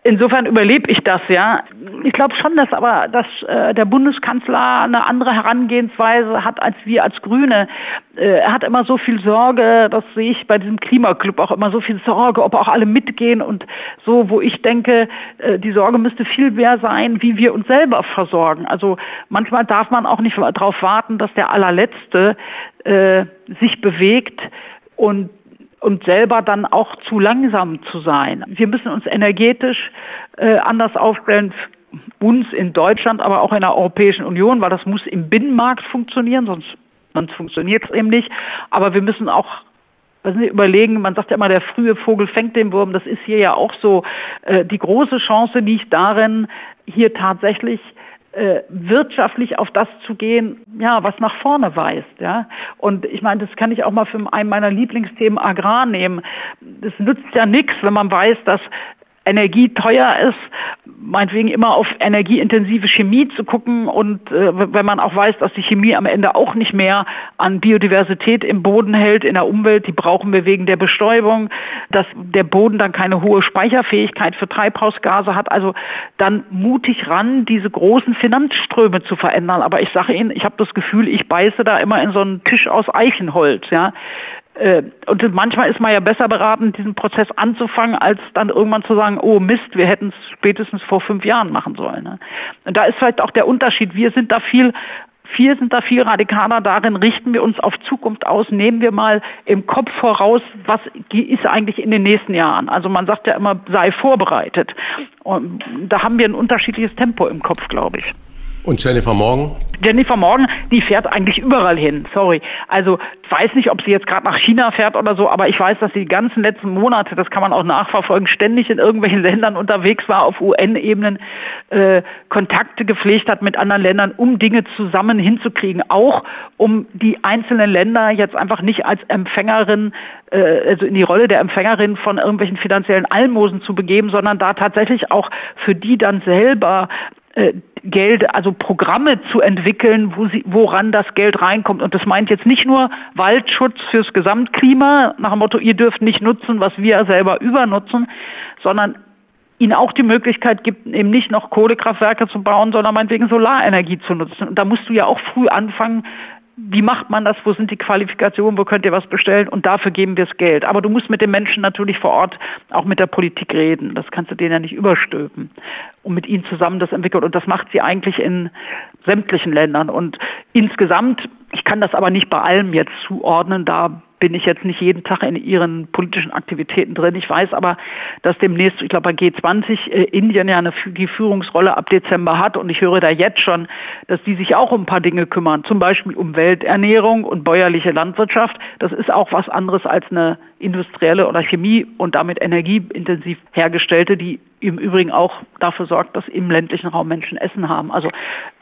Insofern überlebe ich das, ja. Ich glaube schon, dass aber dass äh, der Bundeskanzler eine andere Herangehensweise hat als wir als Grüne. Äh, er hat immer so viel Sorge, das sehe ich bei diesem Klimaclub auch immer so viel Sorge, ob auch alle mitgehen und so, wo ich denke, äh, die Sorge müsste viel mehr sein, wie wir uns selber versorgen. Also manchmal darf man auch nicht darauf warten, dass der allerletzte äh, sich bewegt und und selber dann auch zu langsam zu sein. Wir müssen uns energetisch äh, anders aufstellen, uns in Deutschland, aber auch in der Europäischen Union, weil das muss im Binnenmarkt funktionieren, sonst, sonst funktioniert es eben nicht. Aber wir müssen auch überlegen, man sagt ja immer, der frühe Vogel fängt den Wurm, das ist hier ja auch so. Äh, die große Chance liegt darin, hier tatsächlich äh, wirtschaftlich auf das zu gehen, ja, was nach vorne weist, ja. Und ich meine, das kann ich auch mal für einen meiner Lieblingsthemen Agrar nehmen. Das nützt ja nichts, wenn man weiß, dass Energie teuer ist, meinetwegen immer auf energieintensive Chemie zu gucken und äh, wenn man auch weiß, dass die Chemie am Ende auch nicht mehr an Biodiversität im Boden hält, in der Umwelt, die brauchen wir wegen der Bestäubung, dass der Boden dann keine hohe Speicherfähigkeit für Treibhausgase hat, also dann mutig ran, diese großen Finanzströme zu verändern. Aber ich sage Ihnen, ich habe das Gefühl, ich beiße da immer in so einen Tisch aus Eichenholz, ja. Äh, und manchmal ist man ja besser beraten, diesen Prozess anzufangen, als dann irgendwann zu sagen, oh Mist, wir hätten es spätestens vor fünf Jahren machen sollen. Ne? Und da ist vielleicht auch der Unterschied. Wir sind da viel wir sind da viel radikaler darin, richten wir uns auf Zukunft aus, nehmen wir mal im Kopf voraus, was ist eigentlich in den nächsten Jahren. Also man sagt ja immer, sei vorbereitet. Und da haben wir ein unterschiedliches Tempo im Kopf, glaube ich. Und Jennifer Morgan? Jennifer Morgan, die fährt eigentlich überall hin, sorry. Also ich weiß nicht, ob sie jetzt gerade nach China fährt oder so, aber ich weiß, dass sie die ganzen letzten Monate, das kann man auch nachverfolgen, ständig in irgendwelchen Ländern unterwegs war, auf UN-Ebenen äh, Kontakte gepflegt hat mit anderen Ländern, um Dinge zusammen hinzukriegen. Auch um die einzelnen Länder jetzt einfach nicht als Empfängerin, äh, also in die Rolle der Empfängerin von irgendwelchen finanziellen Almosen zu begeben, sondern da tatsächlich auch für die dann selber Geld, also Programme zu entwickeln, wo sie, woran das Geld reinkommt. Und das meint jetzt nicht nur Waldschutz fürs Gesamtklima, nach dem Motto, ihr dürft nicht nutzen, was wir selber übernutzen, sondern ihnen auch die Möglichkeit gibt, eben nicht noch Kohlekraftwerke zu bauen, sondern meinetwegen Solarenergie zu nutzen. Und da musst du ja auch früh anfangen, wie macht man das, wo sind die Qualifikationen, wo könnt ihr was bestellen und dafür geben wir das Geld. Aber du musst mit den Menschen natürlich vor Ort auch mit der Politik reden. Das kannst du denen ja nicht überstülpen und mit ihnen zusammen das entwickelt. Und das macht sie eigentlich in sämtlichen Ländern. Und insgesamt, ich kann das aber nicht bei allem jetzt zuordnen, da bin ich jetzt nicht jeden Tag in ihren politischen Aktivitäten drin. Ich weiß aber, dass demnächst, ich glaube bei G20 äh, Indien ja eine, die Führungsrolle ab Dezember hat und ich höre da jetzt schon, dass die sich auch um ein paar Dinge kümmern, zum Beispiel um Welternährung und bäuerliche Landwirtschaft. Das ist auch was anderes als eine industrielle oder Chemie und damit energieintensiv hergestellte, die im Übrigen auch dafür sorgt, dass im ländlichen Raum Menschen Essen haben. Also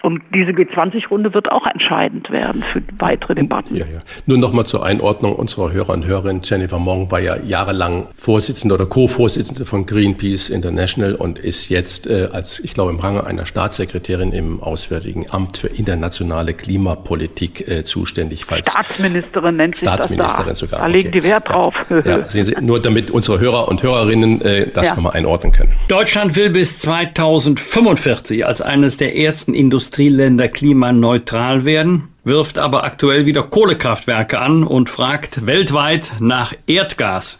und diese G20-Runde wird auch entscheidend werden für weitere Debatten. Ja, ja. Nur noch mal zur Einordnung unserer Hörer und Hörerinnen. Jennifer Mong war ja jahrelang Vorsitzende oder Co-Vorsitzende von Greenpeace International und ist jetzt äh, als, ich glaube, im Range einer Staatssekretärin im Auswärtigen Amt für internationale Klimapolitik äh, zuständig. Falls Staatsministerin nennt sich Staatsministerin das da. sogar. Da legen okay. die Wert drauf. Ja, sehen Sie, nur damit unsere Hörer und Hörerinnen äh, das ja. nochmal einordnen können. Deutschland will bis 2045 als eines der ersten Industrieländer klimaneutral werden, wirft aber aktuell wieder Kohlekraftwerke an und fragt weltweit nach Erdgas.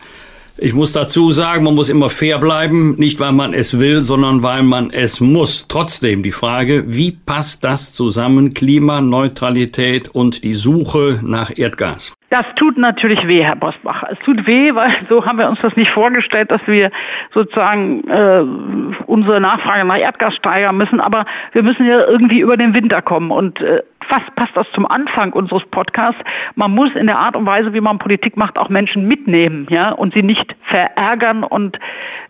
Ich muss dazu sagen, man muss immer fair bleiben, nicht weil man es will, sondern weil man es muss. Trotzdem die Frage, wie passt das zusammen, Klimaneutralität und die Suche nach Erdgas? Das tut natürlich weh, Herr Bosbach. Es tut weh, weil so haben wir uns das nicht vorgestellt, dass wir sozusagen äh, unsere Nachfrage nach Erdgas steigern müssen. Aber wir müssen ja irgendwie über den Winter kommen. Und äh, fast passt das zum Anfang unseres Podcasts. Man muss in der Art und Weise, wie man Politik macht, auch Menschen mitnehmen, ja, und sie nicht verärgern. Und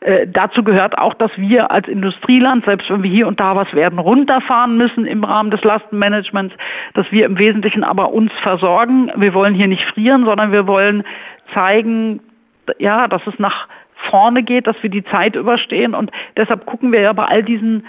äh, dazu gehört auch, dass wir als Industrieland, selbst wenn wir hier und da was werden, runterfahren müssen im Rahmen des Lastenmanagements, dass wir im Wesentlichen aber uns versorgen. Wir wollen hier nicht frieren, sondern wir wollen zeigen, ja, dass es nach vorne geht, dass wir die Zeit überstehen und deshalb gucken wir ja bei all diesen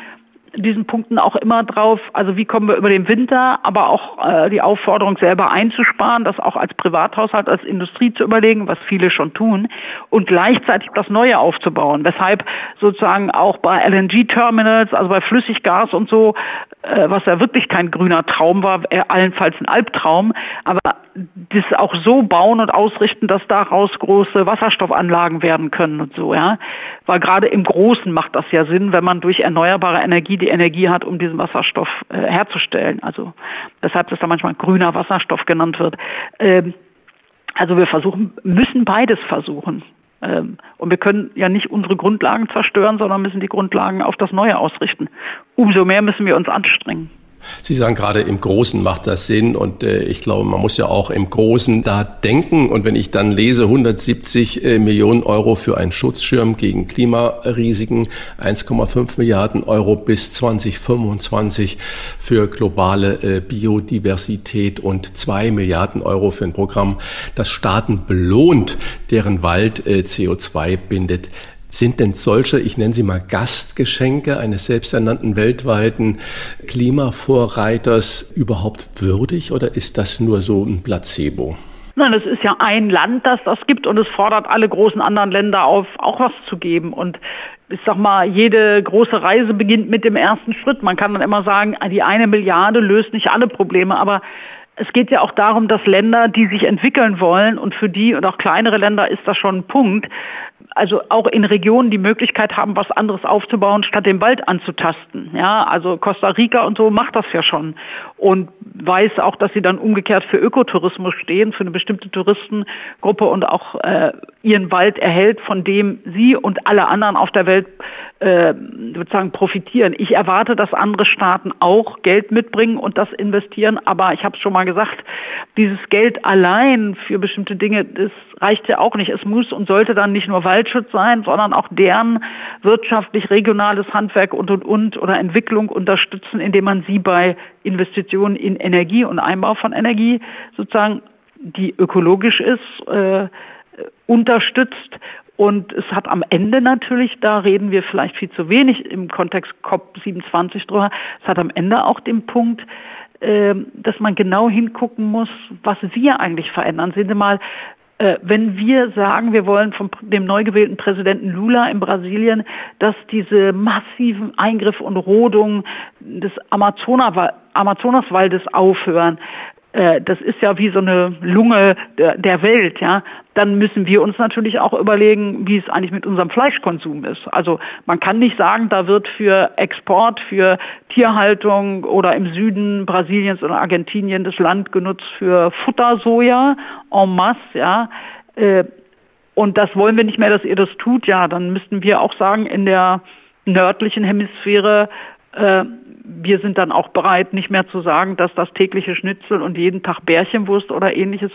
diesen Punkten auch immer drauf, also wie kommen wir über den Winter, aber auch äh, die Aufforderung selber einzusparen, das auch als Privathaushalt, als Industrie zu überlegen, was viele schon tun, und gleichzeitig das Neue aufzubauen. Weshalb sozusagen auch bei LNG-Terminals, also bei Flüssiggas und so, äh, was ja wirklich kein grüner Traum war, äh, allenfalls ein Albtraum, aber das auch so bauen und ausrichten, dass daraus große Wasserstoffanlagen werden können und so, ja. Weil gerade im Großen macht das ja Sinn, wenn man durch erneuerbare Energie die Energie hat, um diesen Wasserstoff äh, herzustellen. Also weshalb das da manchmal grüner Wasserstoff genannt wird. Ähm, also wir versuchen, müssen beides versuchen. Ähm, und wir können ja nicht unsere Grundlagen zerstören, sondern müssen die Grundlagen auf das Neue ausrichten. Umso mehr müssen wir uns anstrengen. Sie sagen gerade, im Großen macht das Sinn und äh, ich glaube, man muss ja auch im Großen da denken. Und wenn ich dann lese, 170 äh, Millionen Euro für einen Schutzschirm gegen Klimarisiken, 1,5 Milliarden Euro bis 2025 für globale äh, Biodiversität und 2 Milliarden Euro für ein Programm, das Staaten belohnt, deren Wald äh, CO2 bindet. Sind denn solche, ich nenne sie mal Gastgeschenke eines selbsternannten weltweiten Klimavorreiters überhaupt würdig oder ist das nur so ein Placebo? Nein, es ist ja ein Land, das das gibt und es fordert alle großen anderen Länder auf, auch was zu geben. Und ich sag mal, jede große Reise beginnt mit dem ersten Schritt. Man kann dann immer sagen, die eine Milliarde löst nicht alle Probleme, aber es geht ja auch darum, dass Länder, die sich entwickeln wollen und für die und auch kleinere Länder ist das schon ein Punkt, also auch in Regionen die Möglichkeit haben, was anderes aufzubauen, statt den Wald anzutasten. Ja, also Costa Rica und so macht das ja schon und weiß auch, dass sie dann umgekehrt für Ökotourismus stehen, für eine bestimmte Touristengruppe und auch äh, ihren Wald erhält, von dem sie und alle anderen auf der Welt äh, sozusagen profitieren. Ich erwarte, dass andere Staaten auch Geld mitbringen und das investieren, aber ich habe es schon mal gesagt, dieses Geld allein für bestimmte Dinge, das reicht ja auch nicht. Es muss und sollte dann nicht nur Waldschutz sein, sondern auch deren wirtschaftlich regionales Handwerk und und und oder Entwicklung unterstützen, indem man sie bei Investitionen in Energie und Einbau von Energie sozusagen, die ökologisch ist, äh, unterstützt. Und es hat am Ende natürlich, da reden wir vielleicht viel zu wenig im Kontext COP27 drüber, es hat am Ende auch den Punkt, ähm, dass man genau hingucken muss, was wir eigentlich verändern. Sehen Sie mal, äh, wenn wir sagen, wir wollen von dem neu gewählten Präsidenten Lula in Brasilien, dass diese massiven Eingriffe und Rodungen des Amazonaswaldes aufhören, äh, das ist ja wie so eine Lunge der, Welt, ja, dann müssen wir uns natürlich auch überlegen, wie es eigentlich mit unserem Fleischkonsum ist. Also man kann nicht sagen, da wird für Export, für Tierhaltung oder im Süden Brasiliens oder Argentinien das Land genutzt für Futtersoja en masse, ja. Äh, und das wollen wir nicht mehr, dass ihr das tut, ja, dann müssten wir auch sagen, in der nördlichen Hemisphäre äh, wir sind dann auch bereit, nicht mehr zu sagen, dass das tägliche Schnitzel und jeden Tag Bärchenwurst oder ähnliches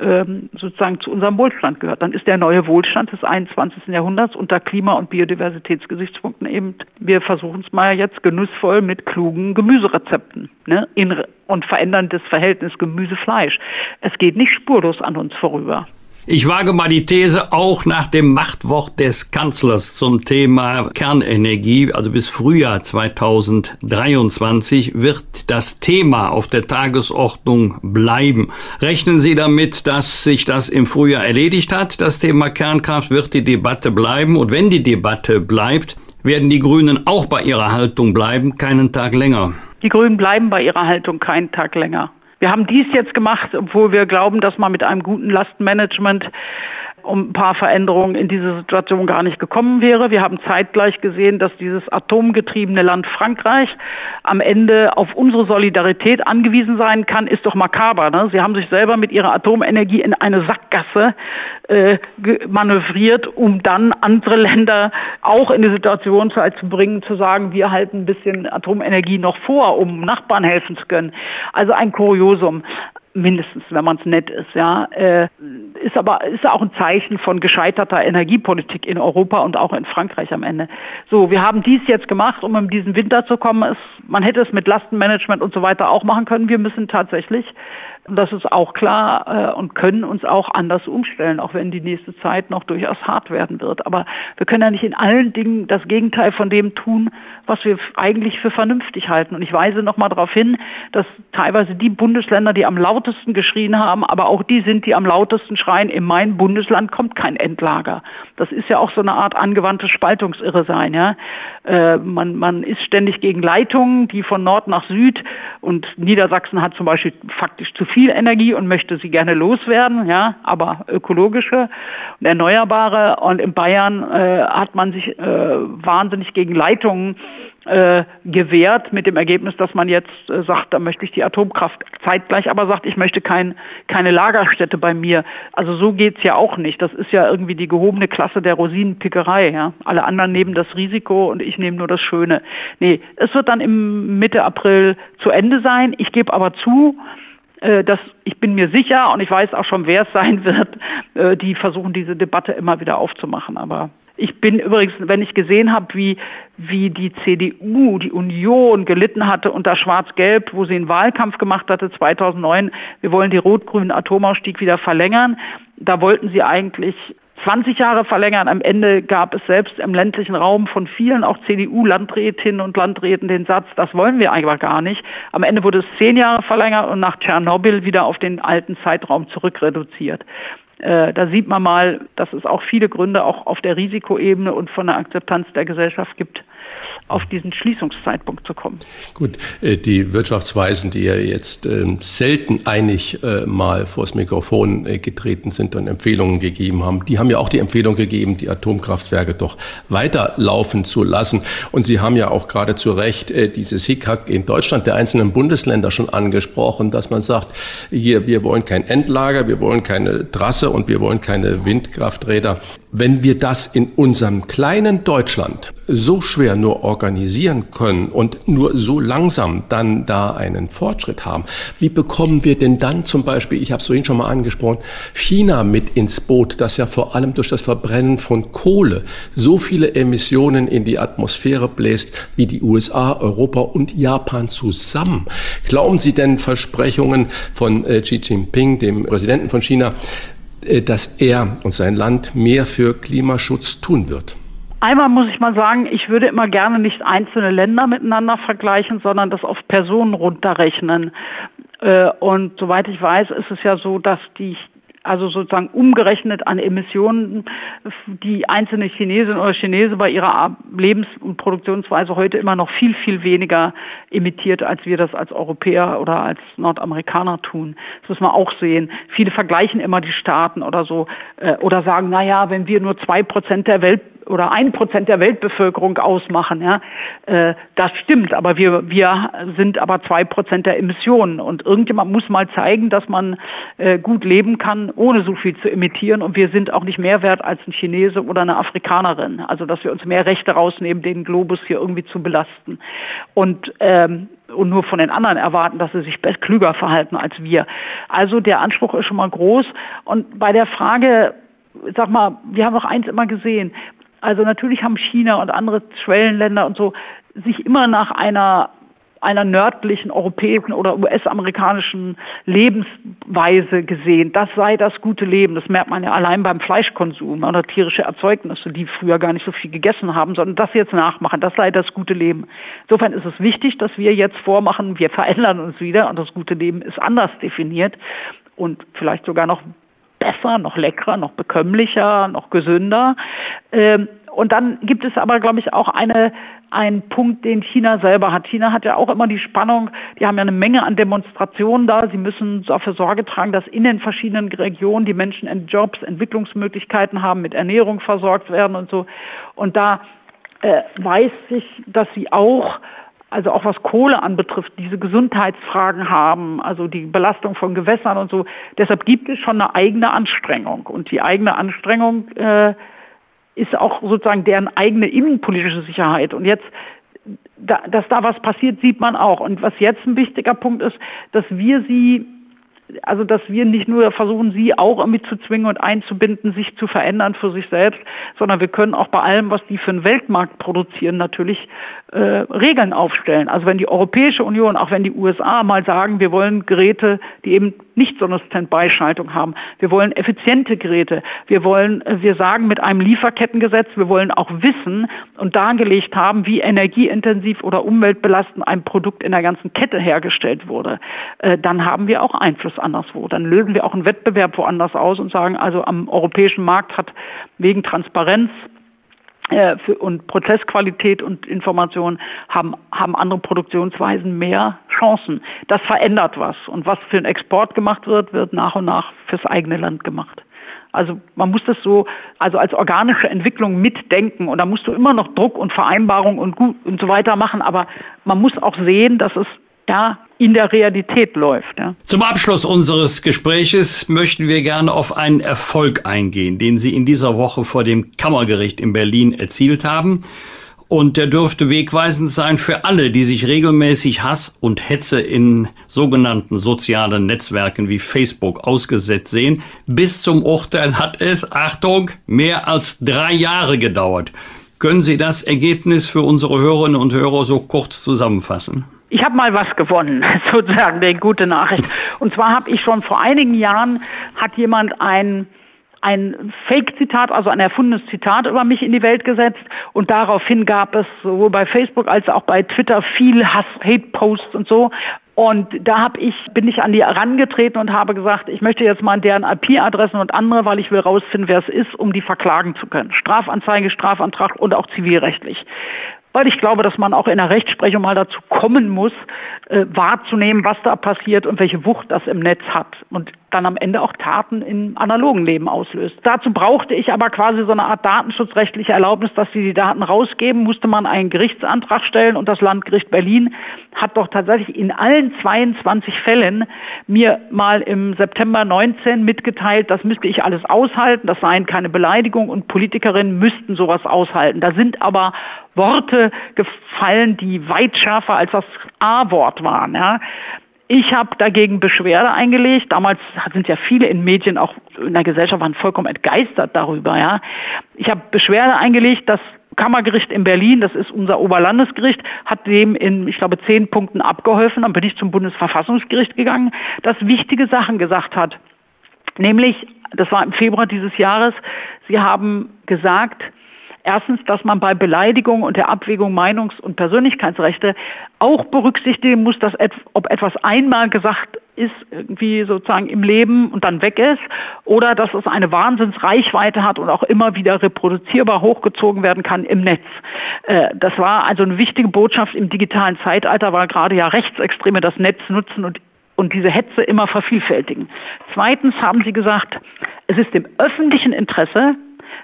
ähm, sozusagen zu unserem Wohlstand gehört. Dann ist der neue Wohlstand des 21. Jahrhunderts unter Klima- und Biodiversitätsgesichtspunkten eben, wir versuchen es mal jetzt genussvoll mit klugen Gemüserezepten ne, in, und verändern das Verhältnis Gemüse-Fleisch. Es geht nicht spurlos an uns vorüber. Ich wage mal die These auch nach dem Machtwort des Kanzlers zum Thema Kernenergie, also bis Frühjahr 2023 wird das Thema auf der Tagesordnung bleiben. Rechnen Sie damit, dass sich das im Frühjahr erledigt hat? Das Thema Kernkraft wird die Debatte bleiben und wenn die Debatte bleibt, werden die Grünen auch bei ihrer Haltung bleiben, keinen Tag länger. Die Grünen bleiben bei ihrer Haltung keinen Tag länger. Wir haben dies jetzt gemacht, obwohl wir glauben, dass man mit einem guten Lastenmanagement um ein paar Veränderungen in diese Situation gar nicht gekommen wäre. Wir haben zeitgleich gesehen, dass dieses atomgetriebene Land Frankreich am Ende auf unsere Solidarität angewiesen sein kann, ist doch makaber. Ne? Sie haben sich selber mit ihrer Atomenergie in eine Sackgasse äh, manövriert, um dann andere Länder auch in die Situation zu bringen, zu sagen, wir halten ein bisschen Atomenergie noch vor, um Nachbarn helfen zu können. Also ein Kuriosum mindestens, wenn man es nett ist, ja, äh, ist aber ist auch ein Zeichen von gescheiterter Energiepolitik in Europa und auch in Frankreich am Ende. So, wir haben dies jetzt gemacht, um in diesen Winter zu kommen. Es, man hätte es mit Lastenmanagement und so weiter auch machen können. Wir müssen tatsächlich das ist auch klar äh, und können uns auch anders umstellen, auch wenn die nächste Zeit noch durchaus hart werden wird. Aber wir können ja nicht in allen Dingen das Gegenteil von dem tun, was wir eigentlich für vernünftig halten. Und ich weise nochmal darauf hin, dass teilweise die Bundesländer, die am lautesten geschrien haben, aber auch die sind, die am lautesten schreien, in mein Bundesland kommt kein Endlager. Das ist ja auch so eine Art angewandtes Spaltungsirre sein. Ja? Äh, man, man ist ständig gegen Leitungen, die von Nord nach Süd und Niedersachsen hat zum Beispiel faktisch zu viel Energie und möchte sie gerne loswerden, ja, aber ökologische und erneuerbare. Und in Bayern äh, hat man sich äh, wahnsinnig gegen Leitungen äh, gewährt mit dem Ergebnis, dass man jetzt äh, sagt, da möchte ich die Atomkraft zeitgleich, aber sagt, ich möchte kein, keine Lagerstätte bei mir. Also so geht's ja auch nicht. Das ist ja irgendwie die gehobene Klasse der Rosinenpickerei. Ja? Alle anderen nehmen das Risiko und ich nehme nur das Schöne. Nee, es wird dann im Mitte April zu Ende sein. Ich gebe aber zu, äh, dass ich bin mir sicher und ich weiß auch schon, wer es sein wird, äh, die versuchen diese Debatte immer wieder aufzumachen. Aber ich bin übrigens, wenn ich gesehen habe, wie, wie die CDU, die Union gelitten hatte unter Schwarz-Gelb, wo sie einen Wahlkampf gemacht hatte 2009, wir wollen die rot-grünen Atomausstieg wieder verlängern. Da wollten sie eigentlich 20 Jahre verlängern. Am Ende gab es selbst im ländlichen Raum von vielen, auch CDU-Landrätinnen und Landräten, den Satz, das wollen wir eigentlich gar nicht. Am Ende wurde es zehn Jahre verlängert und nach Tschernobyl wieder auf den alten Zeitraum zurückreduziert. Äh, da sieht man mal, dass es auch viele Gründe auch auf der Risikoebene und von der Akzeptanz der Gesellschaft gibt, auf diesen Schließungszeitpunkt zu kommen. Gut, äh, die Wirtschaftsweisen, die ja jetzt ähm, selten einig äh, mal vors Mikrofon getreten sind und Empfehlungen gegeben haben, die haben ja auch die Empfehlung gegeben, die Atomkraftwerke doch weiterlaufen zu lassen. Und Sie haben ja auch gerade zu Recht dieses Hickhack in Deutschland der einzelnen Bundesländer schon angesprochen, dass man sagt, hier, wir wollen kein Endlager, wir wollen keine Trasse und wir wollen keine Windkrafträder. Wenn wir das in unserem kleinen Deutschland so schwer nur organisieren können und nur so langsam dann da einen Fortschritt haben, wie bekommen wir denn dann zum Beispiel, ich habe es vorhin schon mal angesprochen, China mit ins Boot, das ja vor allem durch das Verbrennen von Kohle so viele Emissionen in die Atmosphäre bläst wie die USA, Europa und Japan zusammen. Glauben Sie denn Versprechungen von äh, Xi Jinping, dem Präsidenten von China, dass er und sein Land mehr für Klimaschutz tun wird? Einmal muss ich mal sagen, ich würde immer gerne nicht einzelne Länder miteinander vergleichen, sondern das auf Personen runterrechnen. Äh, und soweit ich weiß, ist es ja so, dass die also sozusagen umgerechnet an Emissionen, die einzelne Chinesin oder Chinese bei ihrer Lebens- und Produktionsweise heute immer noch viel, viel weniger emittiert, als wir das als Europäer oder als Nordamerikaner tun. Das muss man auch sehen. Viele vergleichen immer die Staaten oder so äh, oder sagen, na ja, wenn wir nur zwei Prozent der Welt oder ein Prozent der Weltbevölkerung ausmachen. Ja, äh, das stimmt, aber wir wir sind aber zwei Prozent der Emissionen und irgendjemand muss mal zeigen, dass man äh, gut leben kann, ohne so viel zu emittieren und wir sind auch nicht mehr wert als ein Chinese oder eine Afrikanerin. Also dass wir uns mehr Rechte rausnehmen, den Globus hier irgendwie zu belasten und ähm, und nur von den anderen erwarten, dass sie sich klüger verhalten als wir. Also der Anspruch ist schon mal groß. Und bei der Frage, sag mal, wir haben noch eins immer gesehen. Also natürlich haben China und andere Schwellenländer und so sich immer nach einer einer nördlichen europäischen oder US-amerikanischen Lebensweise gesehen. Das sei das gute Leben. Das merkt man ja allein beim Fleischkonsum oder tierische Erzeugnisse, die früher gar nicht so viel gegessen haben, sondern das jetzt nachmachen. Das sei das gute Leben. Insofern ist es wichtig, dass wir jetzt vormachen, wir verändern uns wieder und das gute Leben ist anders definiert und vielleicht sogar noch besser, noch leckerer, noch bekömmlicher, noch gesünder. Ähm, und dann gibt es aber, glaube ich, auch eine, einen Punkt, den China selber hat. China hat ja auch immer die Spannung, die haben ja eine Menge an Demonstrationen da. Sie müssen dafür Sorge tragen, dass in den verschiedenen Regionen die Menschen in Jobs, Entwicklungsmöglichkeiten haben, mit Ernährung versorgt werden und so. Und da äh, weiß ich, dass sie auch also auch was Kohle anbetrifft, diese Gesundheitsfragen haben, also die Belastung von Gewässern und so. Deshalb gibt es schon eine eigene Anstrengung. Und die eigene Anstrengung äh, ist auch sozusagen deren eigene innenpolitische Sicherheit. Und jetzt, da, dass da was passiert, sieht man auch. Und was jetzt ein wichtiger Punkt ist, dass wir sie also dass wir nicht nur versuchen, sie auch irgendwie zu zwingen und einzubinden, sich zu verändern für sich selbst, sondern wir können auch bei allem, was die für den Weltmarkt produzieren, natürlich äh, Regeln aufstellen. Also wenn die Europäische Union, auch wenn die USA mal sagen, wir wollen Geräte, die eben nicht so eine Standby-Schaltung haben, wir wollen effiziente Geräte, wir wollen, äh, wir sagen mit einem Lieferkettengesetz, wir wollen auch wissen und dargelegt haben, wie energieintensiv oder umweltbelastend ein Produkt in der ganzen Kette hergestellt wurde, äh, dann haben wir auch Einfluss anderswo. Dann lösen wir auch einen Wettbewerb woanders aus und sagen, also am europäischen Markt hat wegen Transparenz und Prozessqualität und Information haben, haben andere Produktionsweisen mehr Chancen. Das verändert was. Und was für den Export gemacht wird, wird nach und nach fürs eigene Land gemacht. Also man muss das so, also als organische Entwicklung mitdenken und da musst du immer noch Druck und Vereinbarung und gut und so weiter machen, aber man muss auch sehen, dass es ja, in der Realität läuft. Ja. Zum Abschluss unseres Gespräches möchten wir gerne auf einen Erfolg eingehen, den Sie in dieser Woche vor dem Kammergericht in Berlin erzielt haben. Und der dürfte wegweisend sein für alle, die sich regelmäßig Hass und Hetze in sogenannten sozialen Netzwerken wie Facebook ausgesetzt sehen. Bis zum Urteil hat es, Achtung, mehr als drei Jahre gedauert. Können Sie das Ergebnis für unsere Hörerinnen und Hörer so kurz zusammenfassen? Ich habe mal was gewonnen, sozusagen, die gute Nachricht. Und zwar habe ich schon vor einigen Jahren, hat jemand ein ein Fake-Zitat, also ein erfundenes Zitat über mich in die Welt gesetzt und daraufhin gab es sowohl bei Facebook als auch bei Twitter viel Hass, Hate-Posts und so. Und da hab ich, bin ich an die herangetreten und habe gesagt, ich möchte jetzt mal deren IP-Adressen und andere, weil ich will rausfinden, wer es ist, um die verklagen zu können. Strafanzeige, Strafantrag und auch zivilrechtlich weil ich glaube, dass man auch in der Rechtsprechung mal dazu kommen muss, äh, wahrzunehmen, was da passiert und welche Wucht das im Netz hat und dann am Ende auch Taten im analogen Leben auslöst. Dazu brauchte ich aber quasi so eine Art datenschutzrechtliche Erlaubnis, dass sie die Daten rausgeben, musste man einen Gerichtsantrag stellen und das Landgericht Berlin hat doch tatsächlich in allen 22 Fällen mir mal im September 19 mitgeteilt, das müsste ich alles aushalten, das seien keine Beleidigungen und Politikerinnen müssten sowas aushalten. Da sind aber Worte gefallen, die weit schärfer als das A-Wort waren. Ja. Ich habe dagegen Beschwerde eingelegt. Damals sind ja viele in Medien, auch in der Gesellschaft, waren vollkommen entgeistert darüber. Ja. Ich habe Beschwerde eingelegt, das Kammergericht in Berlin, das ist unser Oberlandesgericht, hat dem in, ich glaube, zehn Punkten abgeholfen. Dann bin ich zum Bundesverfassungsgericht gegangen, das wichtige Sachen gesagt hat. Nämlich, das war im Februar dieses Jahres, Sie haben gesagt, Erstens, dass man bei Beleidigung und der Abwägung Meinungs- und Persönlichkeitsrechte auch berücksichtigen muss, dass ob etwas einmal gesagt ist, irgendwie sozusagen im Leben und dann weg ist, oder dass es eine Wahnsinnsreichweite hat und auch immer wieder reproduzierbar hochgezogen werden kann im Netz. Äh, das war also eine wichtige Botschaft im digitalen Zeitalter, weil gerade ja Rechtsextreme das Netz nutzen und und diese Hetze immer vervielfältigen. Zweitens haben Sie gesagt, es ist im öffentlichen Interesse,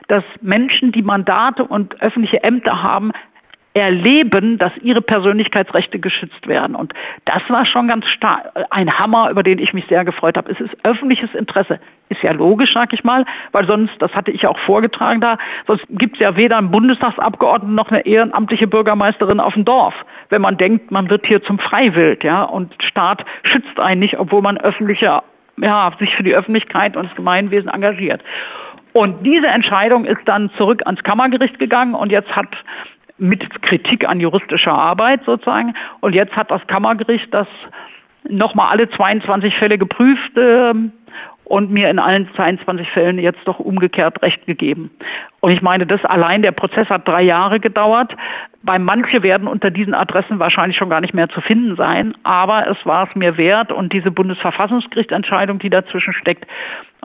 dass Menschen, die Mandate und öffentliche Ämter haben, erleben, dass ihre Persönlichkeitsrechte geschützt werden. Und das war schon ganz stark ein Hammer, über den ich mich sehr gefreut habe. Es ist öffentliches Interesse. Ist ja logisch, sag ich mal, weil sonst, das hatte ich auch vorgetragen da, sonst gibt es ja weder einen Bundestagsabgeordneten noch eine ehrenamtliche Bürgermeisterin auf dem Dorf, wenn man denkt, man wird hier zum Freiwild, ja, und Staat schützt einen nicht, obwohl man öffentliche, ja, sich für die Öffentlichkeit und das Gemeinwesen engagiert. Und diese Entscheidung ist dann zurück ans Kammergericht gegangen und jetzt hat mit Kritik an juristischer Arbeit sozusagen. Und jetzt hat das Kammergericht das nochmal alle 22 Fälle geprüft äh, und mir in allen 22 Fällen jetzt doch umgekehrt Recht gegeben. Und ich meine, das allein, der Prozess hat drei Jahre gedauert. Bei manche werden unter diesen Adressen wahrscheinlich schon gar nicht mehr zu finden sein, aber es war es mir wert und diese Bundesverfassungsgerichtsentscheidung, die dazwischen steckt,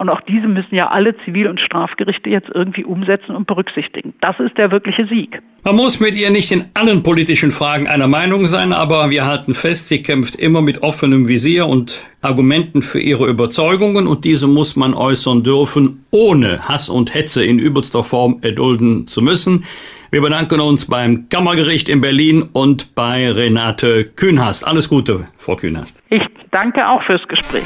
und auch diese müssen ja alle Zivil- und Strafgerichte jetzt irgendwie umsetzen und berücksichtigen. Das ist der wirkliche Sieg. Man muss mit ihr nicht in allen politischen Fragen einer Meinung sein, aber wir halten fest, sie kämpft immer mit offenem Visier und Argumenten für ihre Überzeugungen und diese muss man äußern dürfen, ohne Hass und Hetze in übelster Form erdulden zu müssen. Wir bedanken uns beim Kammergericht in Berlin und bei Renate Kühnhast. Alles Gute, Frau Kühnhast. Ich danke auch fürs Gespräch.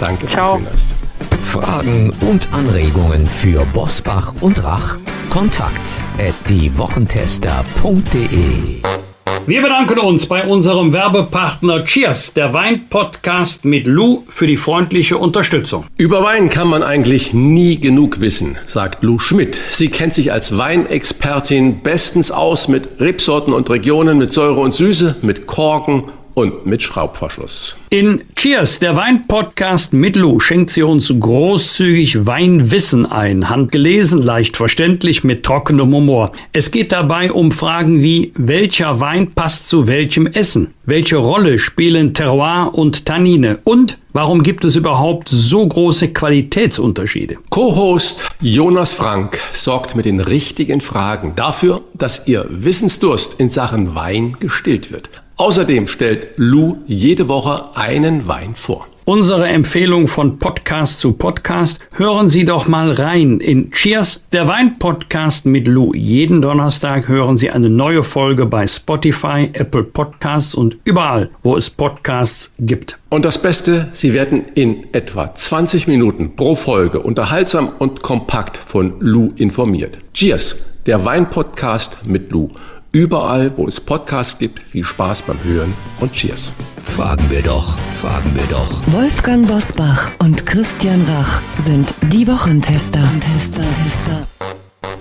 Danke, Frau Kühnhast. Fragen und Anregungen für Bosbach und Rach? Kontakt at diewochentester.de wir bedanken uns bei unserem Werbepartner Cheers, der Wein-Podcast mit Lou, für die freundliche Unterstützung. Über Wein kann man eigentlich nie genug wissen, sagt Lou Schmidt. Sie kennt sich als Weinexpertin bestens aus mit Rebsorten und Regionen, mit Säure und Süße, mit Korken und mit Schraubverschluss. In Cheers, der Weinpodcast mit Lou, schenkt sie uns großzügig Weinwissen ein. Handgelesen, leicht verständlich, mit trockenem Humor. Es geht dabei um Fragen wie, welcher Wein passt zu welchem Essen? Welche Rolle spielen Terroir und Tannine? Und warum gibt es überhaupt so große Qualitätsunterschiede? Co-Host Jonas Frank sorgt mit den richtigen Fragen dafür, dass Ihr Wissensdurst in Sachen Wein gestillt wird. Außerdem stellt Lou jede Woche einen Wein vor. Unsere Empfehlung von Podcast zu Podcast. Hören Sie doch mal rein in Cheers, der Wein-Podcast mit Lou. Jeden Donnerstag hören Sie eine neue Folge bei Spotify, Apple Podcasts und überall, wo es Podcasts gibt. Und das Beste, Sie werden in etwa 20 Minuten pro Folge unterhaltsam und kompakt von Lou informiert. Cheers, der Wein-Podcast mit Lou. Überall, wo es Podcasts gibt, viel Spaß beim Hören und Cheers. Fragen wir doch, fragen wir doch. Wolfgang Bosbach und Christian Rach sind die Wochentester. Tester, Tester.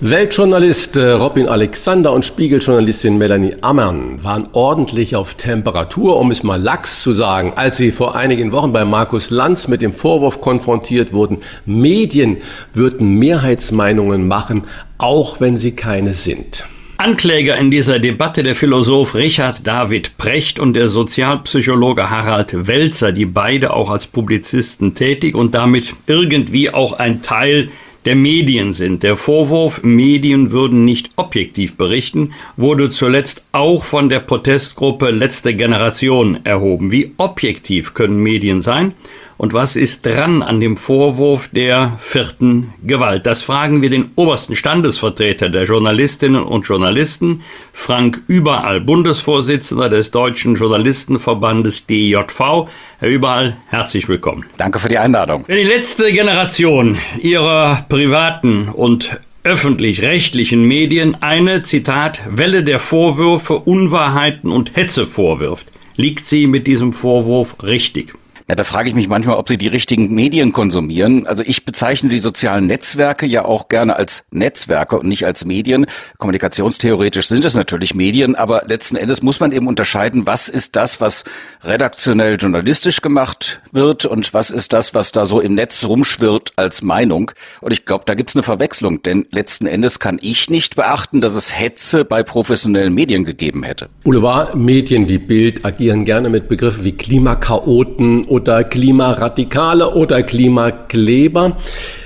Weltjournalist äh, Robin Alexander und Spiegeljournalistin Melanie Ammern waren ordentlich auf Temperatur, um es mal lax zu sagen, als sie vor einigen Wochen bei Markus Lanz mit dem Vorwurf konfrontiert wurden, Medien würden Mehrheitsmeinungen machen, auch wenn sie keine sind. Ankläger in dieser Debatte der Philosoph Richard David Precht und der Sozialpsychologe Harald Welzer, die beide auch als Publizisten tätig und damit irgendwie auch ein Teil der Medien sind. Der Vorwurf, Medien würden nicht objektiv berichten, wurde zuletzt auch von der Protestgruppe Letzte Generation erhoben. Wie objektiv können Medien sein? Und was ist dran an dem Vorwurf der vierten Gewalt? Das fragen wir den obersten Standesvertreter der Journalistinnen und Journalisten, Frank Überall, Bundesvorsitzender des Deutschen Journalistenverbandes DJV. Herr Überall, herzlich willkommen. Danke für die Einladung. Wenn die letzte Generation ihrer privaten und öffentlich-rechtlichen Medien eine, Zitat, Welle der Vorwürfe, Unwahrheiten und Hetze vorwirft, liegt sie mit diesem Vorwurf richtig. Ja, da frage ich mich manchmal, ob sie die richtigen Medien konsumieren. Also ich bezeichne die sozialen Netzwerke ja auch gerne als Netzwerke und nicht als Medien. Kommunikationstheoretisch sind es natürlich Medien, aber letzten Endes muss man eben unterscheiden, was ist das, was redaktionell journalistisch gemacht wird und was ist das, was da so im Netz rumschwirrt als Meinung. Und ich glaube, da gibt's eine Verwechslung, denn letzten Endes kann ich nicht beachten, dass es Hetze bei professionellen Medien gegeben hätte. Boulevardmedien wie Bild agieren gerne mit Begriffen wie Klimakaoten oder Klimaradikale oder Klimakleber.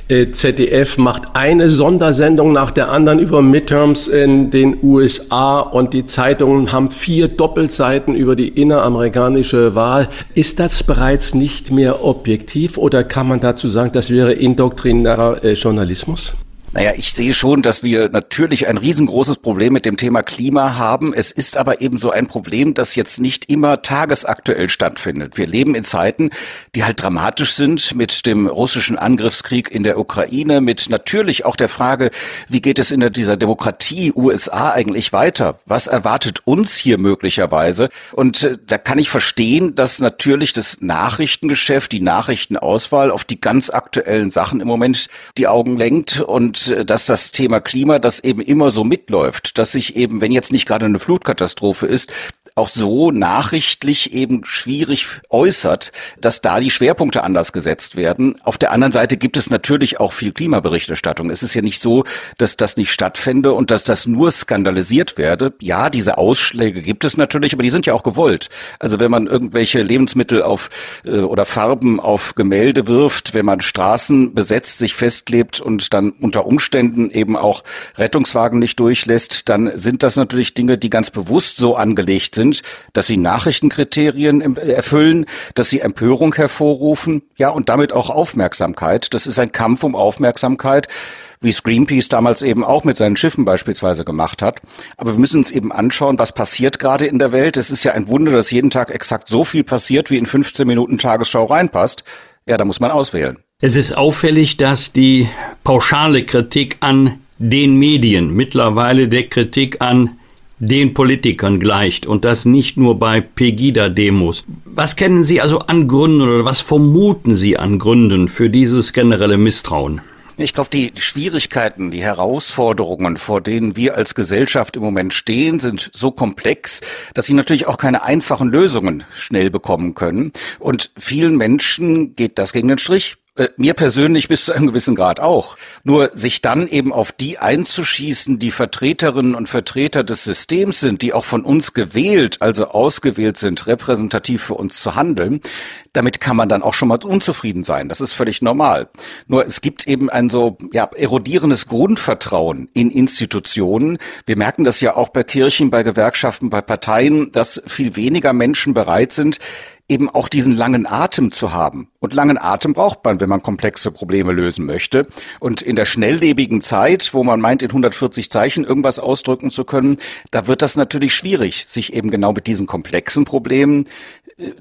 Äh, ZDF macht eine Sondersendung nach der anderen über Midterms in den USA und die Zeitungen haben vier Doppelseiten über die inneramerikanische Wahl. Ist das bereits nicht mehr objektiv oder kann man dazu sagen, das wäre indoktrinärer äh, Journalismus? Naja, ich sehe schon, dass wir natürlich ein riesengroßes Problem mit dem Thema Klima haben. Es ist aber eben so ein Problem, das jetzt nicht immer tagesaktuell stattfindet. Wir leben in Zeiten, die halt dramatisch sind mit dem russischen Angriffskrieg in der Ukraine, mit natürlich auch der Frage, wie geht es in dieser Demokratie USA eigentlich weiter? Was erwartet uns hier möglicherweise? Und äh, da kann ich verstehen, dass natürlich das Nachrichtengeschäft, die Nachrichtenauswahl auf die ganz aktuellen Sachen im Moment die Augen lenkt und äh, dass das Thema Klima, das eben immer so mitläuft, dass sich eben, wenn jetzt nicht gerade eine Flutkatastrophe ist, auch so nachrichtlich eben schwierig äußert, dass da die Schwerpunkte anders gesetzt werden. Auf der anderen Seite gibt es natürlich auch viel Klimaberichterstattung. Es ist ja nicht so, dass das nicht stattfände und dass das nur skandalisiert werde. Ja, diese Ausschläge gibt es natürlich, aber die sind ja auch gewollt. Also wenn man irgendwelche Lebensmittel auf äh, oder Farben auf Gemälde wirft, wenn man Straßen besetzt, sich festklebt und dann unter Umständen eben auch Rettungswagen nicht durchlässt, dann sind das natürlich Dinge, die ganz bewusst so angelegt sind sind, dass sie Nachrichtenkriterien erfüllen, dass sie Empörung hervorrufen, ja, und damit auch Aufmerksamkeit. Das ist ein Kampf um Aufmerksamkeit wie Greenpeace damals eben auch mit seinen Schiffen beispielsweise gemacht hat. Aber wir müssen uns eben anschauen, was passiert gerade in der Welt. Es ist ja ein Wunder, dass jeden Tag exakt so viel passiert, wie in 15 Minuten Tagesschau reinpasst. Ja, da muss man auswählen. Es ist auffällig, dass die pauschale Kritik an den Medien mittlerweile der Kritik an den Politikern gleicht und das nicht nur bei Pegida-Demos. Was kennen Sie also an Gründen oder was vermuten Sie an Gründen für dieses generelle Misstrauen? Ich glaube, die Schwierigkeiten, die Herausforderungen, vor denen wir als Gesellschaft im Moment stehen, sind so komplex, dass sie natürlich auch keine einfachen Lösungen schnell bekommen können. Und vielen Menschen geht das gegen den Strich. Äh, mir persönlich bis zu einem gewissen Grad auch. Nur sich dann eben auf die einzuschießen, die Vertreterinnen und Vertreter des Systems sind, die auch von uns gewählt, also ausgewählt sind, repräsentativ für uns zu handeln, damit kann man dann auch schon mal unzufrieden sein. Das ist völlig normal. Nur es gibt eben ein so ja, erodierendes Grundvertrauen in Institutionen. Wir merken das ja auch bei Kirchen, bei Gewerkschaften, bei Parteien, dass viel weniger Menschen bereit sind, eben auch diesen langen Atem zu haben. Und langen Atem braucht man, wenn man komplexe Probleme lösen möchte. Und in der schnelllebigen Zeit, wo man meint, in 140 Zeichen irgendwas ausdrücken zu können, da wird das natürlich schwierig, sich eben genau mit diesen komplexen Problemen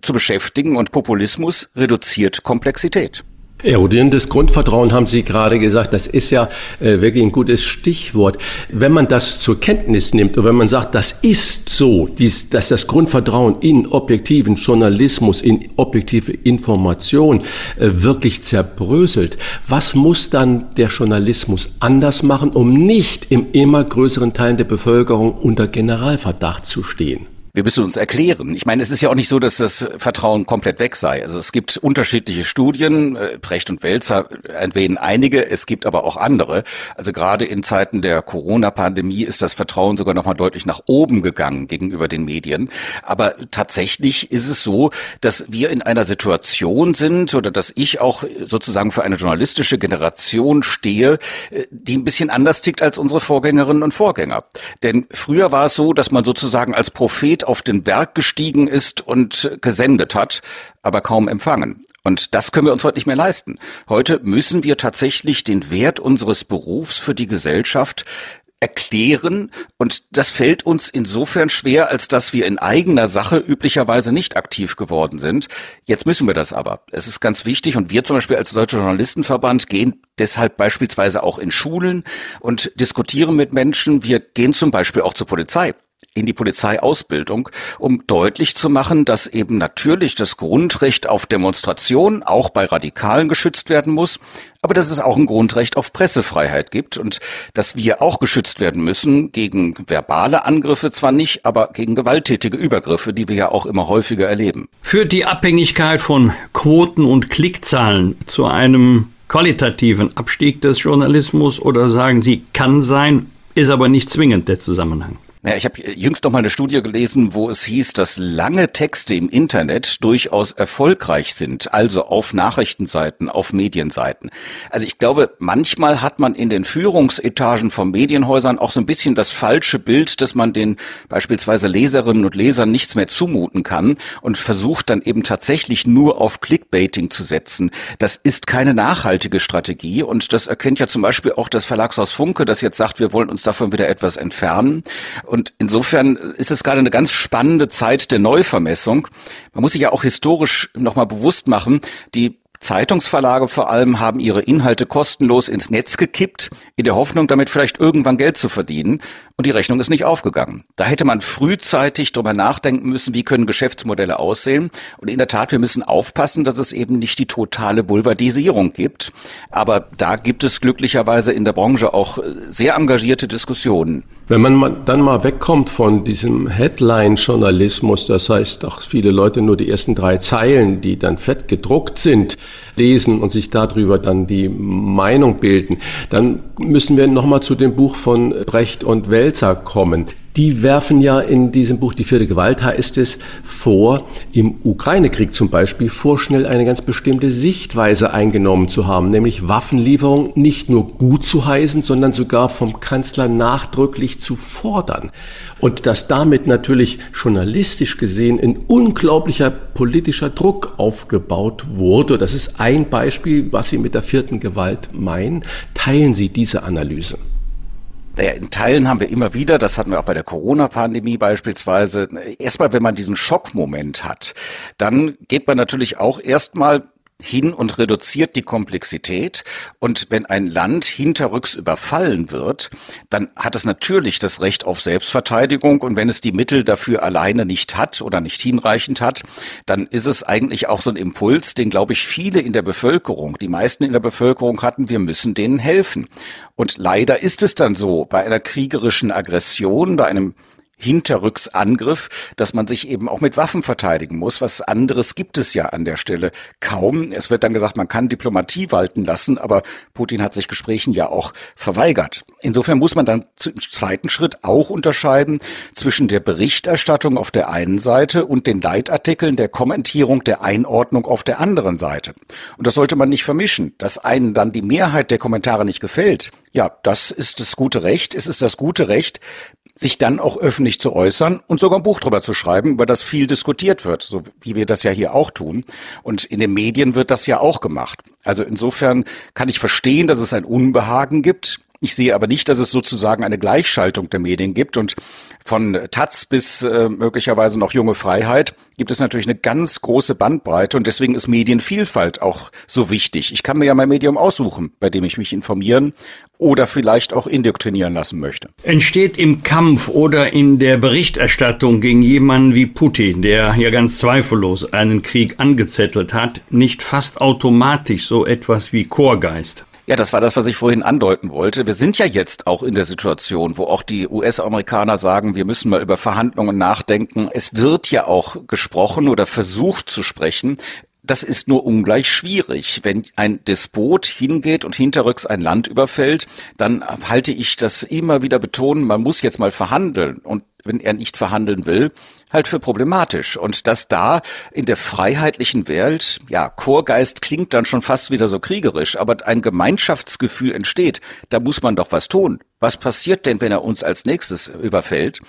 zu beschäftigen. Und Populismus reduziert Komplexität. Erodierendes Grundvertrauen haben Sie gerade gesagt, das ist ja äh, wirklich ein gutes Stichwort. Wenn man das zur Kenntnis nimmt und wenn man sagt, das ist so, dies, dass das Grundvertrauen in objektiven Journalismus, in objektive Information äh, wirklich zerbröselt, was muss dann der Journalismus anders machen, um nicht im immer größeren Teil der Bevölkerung unter Generalverdacht zu stehen? Wir müssen uns erklären. Ich meine, es ist ja auch nicht so, dass das Vertrauen komplett weg sei. Also es gibt unterschiedliche Studien, äh, Precht und Welzer erwähnen einige, es gibt aber auch andere. Also gerade in Zeiten der Corona-Pandemie ist das Vertrauen sogar noch mal deutlich nach oben gegangen gegenüber den Medien. Aber tatsächlich ist es so, dass wir in einer Situation sind oder dass ich auch sozusagen für eine journalistische Generation stehe, äh, die ein bisschen anders tickt als unsere Vorgängerinnen und Vorgänger. Denn früher war es so, dass man sozusagen als Prophet auf den Berg gestiegen ist und gesendet hat, aber kaum empfangen. Und das können wir uns heute nicht mehr leisten. Heute müssen wir tatsächlich den Wert unseres Berufs für die Gesellschaft erklären und das fällt uns insofern schwer, als dass wir in eigener Sache üblicherweise nicht aktiv geworden sind. Jetzt müssen wir das aber. Es ist ganz wichtig und wir zum Beispiel als Deutscher Journalistenverband gehen deshalb beispielsweise auch in Schulen und diskutieren mit Menschen. Wir gehen zum Beispiel auch zur Polizei in die Polizeiausbildung, um deutlich zu machen, dass eben natürlich das Grundrecht auf Demonstration auch bei Radikalen geschützt werden muss, aber dass es auch ein Grundrecht auf Pressefreiheit gibt und dass wir auch geschützt werden müssen gegen verbale Angriffe zwar nicht, aber gegen gewalttätige Übergriffe, die wir ja auch immer häufiger erleben. Führt die Abhängigkeit von Quoten und Klickzahlen zu einem qualitativen Abstieg des Journalismus oder sagen Sie, kann sein, ist aber nicht zwingend der Zusammenhang? Ja, ich habe jüngst noch mal eine Studie gelesen, wo es hieß, dass lange Texte im Internet durchaus erfolgreich sind, also auf Nachrichtenseiten, auf Medienseiten. Also ich glaube, manchmal hat man in den Führungsetagen von Medienhäusern auch so ein bisschen das falsche Bild, dass man den beispielsweise Leserinnen und Lesern nichts mehr zumuten kann und versucht dann eben tatsächlich nur auf Clickbaiting zu setzen. Das ist keine nachhaltige Strategie und das erkennt ja zum Beispiel auch das Verlagshaus Funke, das jetzt sagt, wir wollen uns davon wieder etwas entfernen. Und insofern ist es gerade eine ganz spannende Zeit der Neuvermessung. Man muss sich ja auch historisch nochmal bewusst machen, die Zeitungsverlage vor allem haben ihre Inhalte kostenlos ins Netz gekippt, in der Hoffnung, damit vielleicht irgendwann Geld zu verdienen. Und die Rechnung ist nicht aufgegangen. Da hätte man frühzeitig drüber nachdenken müssen, wie können Geschäftsmodelle aussehen. Und in der Tat, wir müssen aufpassen, dass es eben nicht die totale Boulevardisierung gibt. Aber da gibt es glücklicherweise in der Branche auch sehr engagierte Diskussionen. Wenn man dann mal wegkommt von diesem Headline-Journalismus, das heißt auch viele Leute nur die ersten drei Zeilen, die dann fett gedruckt sind, lesen und sich darüber dann die Meinung bilden, dann müssen wir nochmal zu dem Buch von Brecht und Welzer kommen die werfen ja in diesem Buch Die vierte Gewalt heißt es vor, im Ukraine-Krieg zum Beispiel vorschnell eine ganz bestimmte Sichtweise eingenommen zu haben, nämlich Waffenlieferung nicht nur gut zu heißen, sondern sogar vom Kanzler nachdrücklich zu fordern. Und dass damit natürlich journalistisch gesehen ein unglaublicher politischer Druck aufgebaut wurde. Das ist ein Beispiel, was Sie mit der vierten Gewalt meinen. Teilen Sie diese Analyse? Naja, in Teilen haben wir immer wieder, das hatten wir auch bei der Corona-Pandemie beispielsweise, erstmal, wenn man diesen Schockmoment hat, dann geht man natürlich auch erstmal hin und reduziert die Komplexität. Und wenn ein Land hinterrücks überfallen wird, dann hat es natürlich das Recht auf Selbstverteidigung. Und wenn es die Mittel dafür alleine nicht hat oder nicht hinreichend hat, dann ist es eigentlich auch so ein Impuls, den, glaube ich, viele in der Bevölkerung, die meisten in der Bevölkerung hatten, wir müssen denen helfen. Und leider ist es dann so, bei einer kriegerischen Aggression, bei einem Hinterrücksangriff, dass man sich eben auch mit Waffen verteidigen muss. Was anderes gibt es ja an der Stelle kaum. Es wird dann gesagt, man kann Diplomatie walten lassen, aber Putin hat sich Gesprächen ja auch verweigert. Insofern muss man dann im zweiten Schritt auch unterscheiden zwischen der Berichterstattung auf der einen Seite und den Leitartikeln, der Kommentierung, der Einordnung auf der anderen Seite. Und das sollte man nicht vermischen. Dass einen dann die Mehrheit der Kommentare nicht gefällt, ja, das ist das gute Recht. Es ist das gute Recht, sich dann auch öffentlich zu äußern und sogar ein Buch drüber zu schreiben, über das viel diskutiert wird, so wie wir das ja hier auch tun. Und in den Medien wird das ja auch gemacht. Also insofern kann ich verstehen, dass es ein Unbehagen gibt. Ich sehe aber nicht, dass es sozusagen eine Gleichschaltung der Medien gibt. Und von Taz bis äh, möglicherweise noch junge Freiheit gibt es natürlich eine ganz große Bandbreite. Und deswegen ist Medienvielfalt auch so wichtig. Ich kann mir ja mein Medium aussuchen, bei dem ich mich informieren oder vielleicht auch indoktrinieren lassen möchte. Entsteht im Kampf oder in der Berichterstattung gegen jemanden wie Putin, der ja ganz zweifellos einen Krieg angezettelt hat, nicht fast automatisch so etwas wie Chorgeist? Ja, das war das, was ich vorhin andeuten wollte. Wir sind ja jetzt auch in der Situation, wo auch die US-Amerikaner sagen, wir müssen mal über Verhandlungen nachdenken. Es wird ja auch gesprochen oder versucht zu sprechen das ist nur ungleich schwierig. Wenn ein Despot hingeht und hinterrücks ein Land überfällt, dann halte ich das immer wieder betonen, man muss jetzt mal verhandeln. Und wenn er nicht verhandeln will, halt für problematisch. Und dass da in der freiheitlichen Welt, ja, Chorgeist klingt dann schon fast wieder so kriegerisch, aber ein Gemeinschaftsgefühl entsteht, da muss man doch was tun. Was passiert denn, wenn er uns als nächstes überfällt?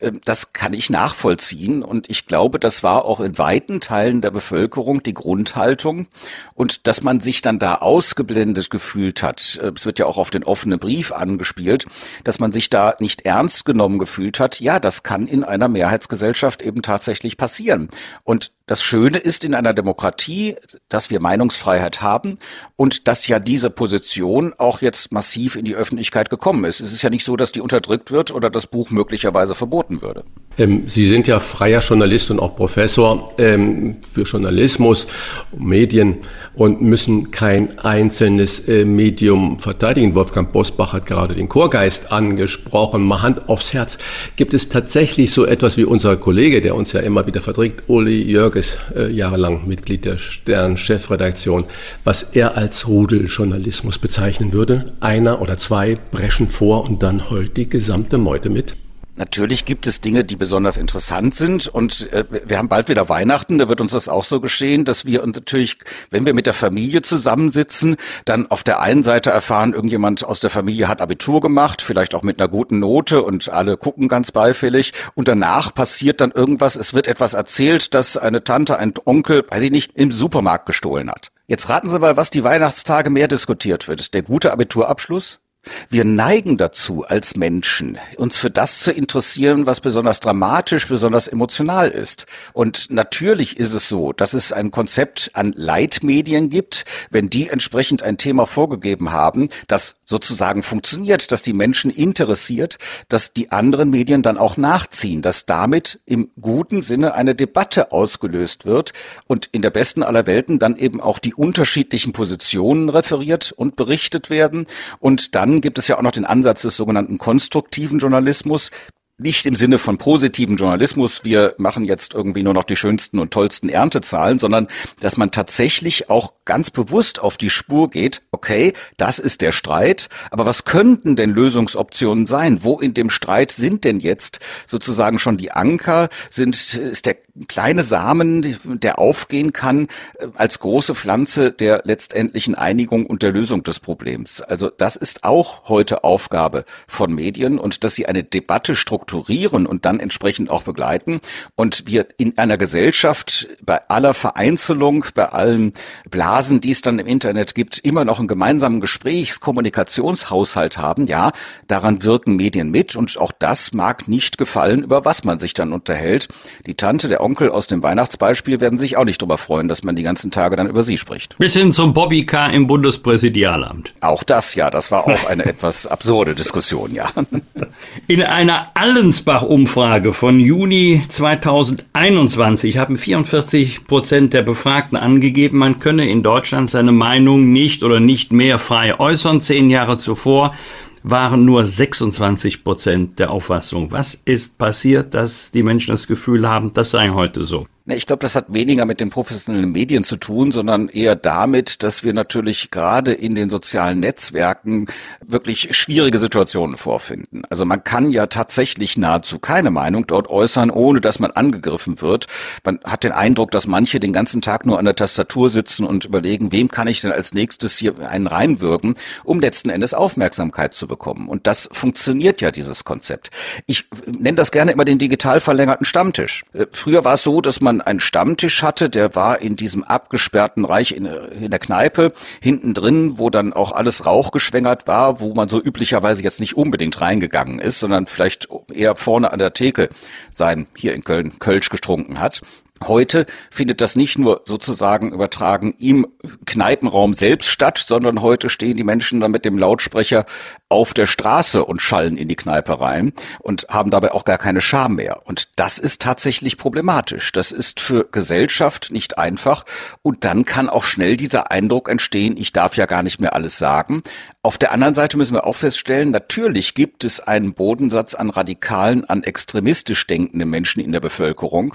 Ähm, das kann ich nachvollziehen und ich glaube, das war auch in weiten Teilen der Bevölkerung die Grundhaltung und dass man sich dann da ausgeblendet gefühlt hat. Äh, es wird ja auch auf den offenen Brief angespielt, dass man sich da nicht ernst genommen gefühlt hat. Ja, das kann in einer Mehrheitsgesellschaft eben tatsächlich passieren. Und das Schöne ist in einer Demokratie, dass wir Meinungsfreiheit haben und dass ja diese Position auch jetzt massiv in die Öffentlichkeit gekommen ist. Es ist ja nicht so, dass die unterdrückt wird oder das Buch möglicherweise verboten würde. Ähm, Sie sind ja freier Journalist und auch Professor ähm, für Journalismus, Medien und müssen kein einzelnes äh, Medium verteidigen. Wolfgang Bosbach hat gerade den Chorgeist angesprochen. Mal Hand aufs Herz. Gibt es tatsächlich so etwas wie unser Kollege, der uns ja immer wieder verträgt, Uli Jörges, äh, jahrelang Mitglied der Stern-Chefredaktion, was er als Rudeljournalismus bezeichnen würde? Einer oder zwei brechen vor und dann heult die gesamte Meute mit? Natürlich gibt es Dinge, die besonders interessant sind und äh, wir haben bald wieder Weihnachten, da wird uns das auch so geschehen, dass wir uns natürlich, wenn wir mit der Familie zusammensitzen, dann auf der einen Seite erfahren, irgendjemand aus der Familie hat Abitur gemacht, vielleicht auch mit einer guten Note und alle gucken ganz beifällig und danach passiert dann irgendwas, es wird etwas erzählt, dass eine Tante, ein Onkel, weiß ich nicht, im Supermarkt gestohlen hat. Jetzt raten Sie mal, was die Weihnachtstage mehr diskutiert wird. Der gute Abiturabschluss? Wir neigen dazu als Menschen, uns für das zu interessieren, was besonders dramatisch, besonders emotional ist. Und natürlich ist es so, dass es ein Konzept an Leitmedien gibt, wenn die entsprechend ein Thema vorgegeben haben, das sozusagen funktioniert, dass die Menschen interessiert, dass die anderen Medien dann auch nachziehen, dass damit im guten Sinne eine Debatte ausgelöst wird und in der besten aller Welten dann eben auch die unterschiedlichen Positionen referiert und berichtet werden und dann gibt es ja auch noch den Ansatz des sogenannten konstruktiven Journalismus, nicht im Sinne von positiven Journalismus, wir machen jetzt irgendwie nur noch die schönsten und tollsten Erntezahlen, sondern dass man tatsächlich auch ganz bewusst auf die Spur geht, okay, das ist der Streit, aber was könnten denn Lösungsoptionen sein? Wo in dem Streit sind denn jetzt sozusagen schon die Anker? Sind, ist der kleine Samen, der aufgehen kann äh, als große Pflanze der letztendlichen Einigung und der Lösung des Problems? Also das ist auch heute Aufgabe von Medien und dass sie eine Debatte strukturieren und dann entsprechend auch begleiten. Und wir in einer Gesellschaft bei aller Vereinzelung, bei allen Blasen, die es dann im Internet gibt, immer noch einen gemeinsamen Gesprächs-Kommunikationshaushalt haben. Ja, daran wirken Medien mit und auch das mag nicht gefallen, über was man sich dann unterhält. Die Tante, der Onkel aus dem Weihnachtsbeispiel werden sich auch nicht darüber freuen, dass man die ganzen Tage dann über sie spricht. Bis hin zum Bobby K. im Bundespräsidialamt. Auch das, ja, das war auch eine etwas absurde Diskussion, ja. In einer Allensbach-Umfrage von Juni 2021 haben 44 Prozent der Befragten angegeben, man könne in Deutschland seine Meinung nicht oder nicht mehr frei äußern. Zehn Jahre zuvor waren nur 26 Prozent der Auffassung. Was ist passiert, dass die Menschen das Gefühl haben, das sei heute so? Ich glaube, das hat weniger mit den professionellen Medien zu tun, sondern eher damit, dass wir natürlich gerade in den sozialen Netzwerken wirklich schwierige Situationen vorfinden. Also man kann ja tatsächlich nahezu keine Meinung dort äußern, ohne dass man angegriffen wird. Man hat den Eindruck, dass manche den ganzen Tag nur an der Tastatur sitzen und überlegen, wem kann ich denn als nächstes hier einen reinwirken, um letzten Endes Aufmerksamkeit zu bekommen. Und das funktioniert ja, dieses Konzept. Ich nenne das gerne immer den digital verlängerten Stammtisch. Äh, früher war es so, dass man einen Stammtisch hatte, der war in diesem abgesperrten Reich in, in der Kneipe, hinten drin, wo dann auch alles rauchgeschwängert war, wo man so üblicherweise jetzt nicht unbedingt reingegangen ist, sondern vielleicht eher vorne an der Theke sein, hier in Köln, Kölsch getrunken hat. Heute findet das nicht nur sozusagen übertragen im Kneipenraum selbst statt, sondern heute stehen die Menschen dann mit dem Lautsprecher auf der Straße und schallen in die Kneipe rein und haben dabei auch gar keine Scham mehr. Und das ist tatsächlich problematisch. Das ist für Gesellschaft nicht einfach. Und dann kann auch schnell dieser Eindruck entstehen, ich darf ja gar nicht mehr alles sagen. Auf der anderen Seite müssen wir auch feststellen, natürlich gibt es einen Bodensatz an radikalen, an extremistisch denkenden Menschen in der Bevölkerung,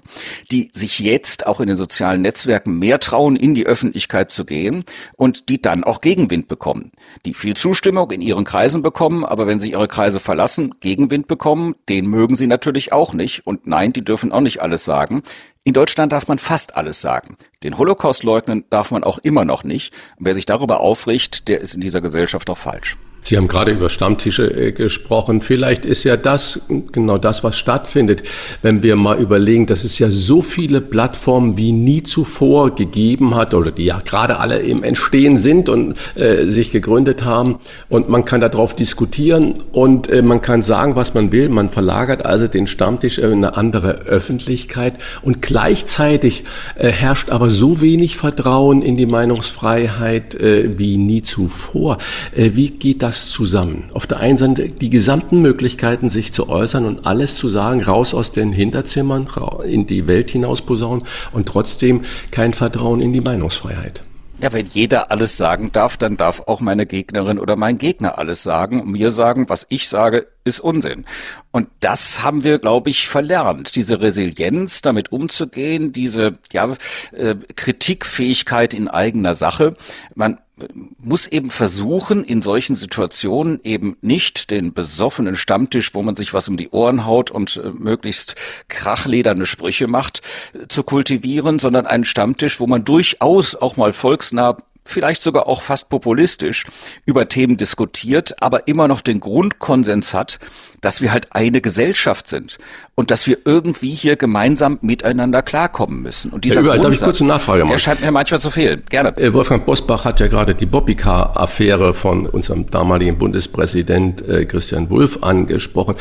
die sich jetzt auch in den sozialen Netzwerken mehr trauen, in die Öffentlichkeit zu gehen und die dann auch Gegenwind bekommen. Die viel Zustimmung in ihren Kreisen bekommen, aber wenn sie ihre Kreise verlassen, Gegenwind bekommen, den mögen sie natürlich auch nicht. Und nein, die dürfen auch nicht alles sagen. In Deutschland darf man fast alles sagen. Den Holocaust leugnen darf man auch immer noch nicht. Wer sich darüber aufricht, der ist in dieser Gesellschaft auch falsch. Sie haben gerade über Stammtische äh, gesprochen. Vielleicht ist ja das genau das, was stattfindet, wenn wir mal überlegen, dass es ja so viele Plattformen wie nie zuvor gegeben hat oder die ja gerade alle im Entstehen sind und äh, sich gegründet haben. Und man kann darauf diskutieren und äh, man kann sagen, was man will. Man verlagert also den Stammtisch in eine andere Öffentlichkeit und gleichzeitig äh, herrscht aber so wenig Vertrauen in die Meinungsfreiheit äh, wie nie zuvor. Äh, wie geht das das zusammen? Auf der einen Seite die gesamten Möglichkeiten, sich zu äußern und alles zu sagen, raus aus den Hinterzimmern, in die Welt hinaus posaunen und trotzdem kein Vertrauen in die Meinungsfreiheit. Ja, wenn jeder alles sagen darf, dann darf auch meine Gegnerin oder mein Gegner alles sagen und mir sagen, was ich sage, ist Unsinn. Und das haben wir, glaube ich, verlernt. Diese Resilienz, damit umzugehen, diese ja, äh, Kritikfähigkeit in eigener Sache. Man muss eben versuchen, in solchen Situationen eben nicht den besoffenen Stammtisch, wo man sich was um die Ohren haut und äh, möglichst krachlederne Sprüche macht, äh, zu kultivieren, sondern einen Stammtisch, wo man durchaus auch mal volksnah vielleicht sogar auch fast populistisch über Themen diskutiert, aber immer noch den Grundkonsens hat, dass wir halt eine Gesellschaft sind und dass wir irgendwie hier gemeinsam miteinander klarkommen müssen. Und dieser ja, überall, darf ich kurz eine Nachfrage machen? Der scheint mir manchmal zu fehlen. Gerne. Äh, Wolfgang Bosbach hat ja gerade die Bobbycar-Affäre von unserem damaligen Bundespräsident äh, Christian Wulff angesprochen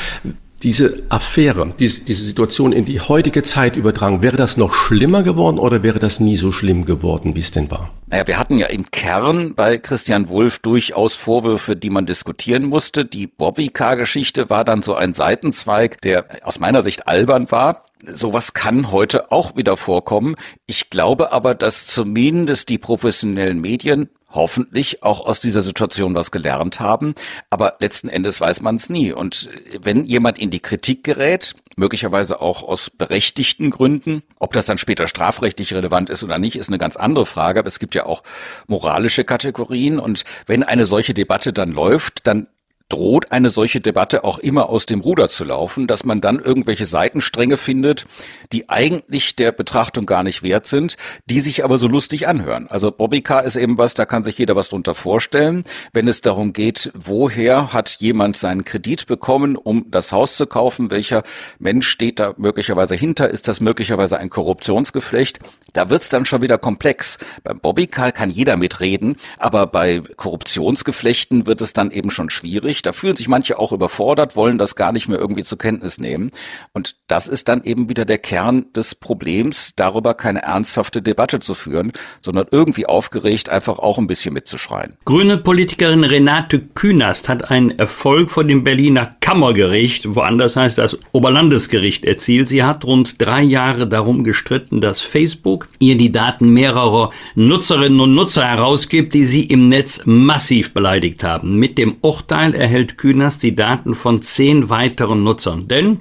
diese Affäre, diese, diese Situation in die heutige Zeit übertragen, wäre das noch schlimmer geworden oder wäre das nie so schlimm geworden, wie es denn war? Naja, wir hatten ja im Kern bei Christian Wulff durchaus Vorwürfe, die man diskutieren musste. Die Bobby-Car-Geschichte war dann so ein Seitenzweig, der aus meiner Sicht albern war. Sowas kann heute auch wieder vorkommen. Ich glaube aber, dass zumindest die professionellen Medien hoffentlich auch aus dieser Situation was gelernt haben. Aber letzten Endes weiß man es nie. Und wenn jemand in die Kritik gerät, möglicherweise auch aus berechtigten Gründen, ob das dann später strafrechtlich relevant ist oder nicht, ist eine ganz andere Frage. Aber es gibt ja auch moralische Kategorien. Und wenn eine solche Debatte dann läuft, dann droht eine solche Debatte auch immer aus dem Ruder zu laufen, dass man dann irgendwelche Seitenstränge findet, die eigentlich der Betrachtung gar nicht wert sind, die sich aber so lustig anhören. Also Bobbycar ist eben was, da kann sich jeder was drunter vorstellen. Wenn es darum geht, woher hat jemand seinen Kredit bekommen, um das Haus zu kaufen, welcher Mensch steht da möglicherweise hinter, ist das möglicherweise ein Korruptionsgeflecht, da wird's dann schon wieder komplex. Beim Bobbycar kann jeder mitreden, aber bei Korruptionsgeflechten wird es dann eben schon schwierig schwierig. Da fühlen sich manche auch überfordert, wollen das gar nicht mehr irgendwie zur Kenntnis nehmen. Und das ist dann eben wieder der Kern des Problems, darüber keine ernsthafte Debatte zu führen, sondern irgendwie aufgeregt einfach auch ein bisschen mitzuschreien. Grüne Politikerin Renate Künast hat einen Erfolg vor dem Berliner Kammergericht, woanders heißt das Oberlandesgericht, erzielt. Sie hat rund drei Jahre darum gestritten, dass Facebook ihr die Daten mehrerer Nutzerinnen und Nutzer herausgibt, die sie im Netz massiv beleidigt haben. Mit dem Urteil erhält Künast die Daten von zehn weiteren Nutzern. Denn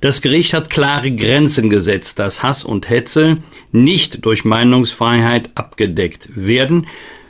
das Gericht hat klare Grenzen gesetzt, dass Hass und Hetze nicht durch Meinungsfreiheit abgedeckt werden.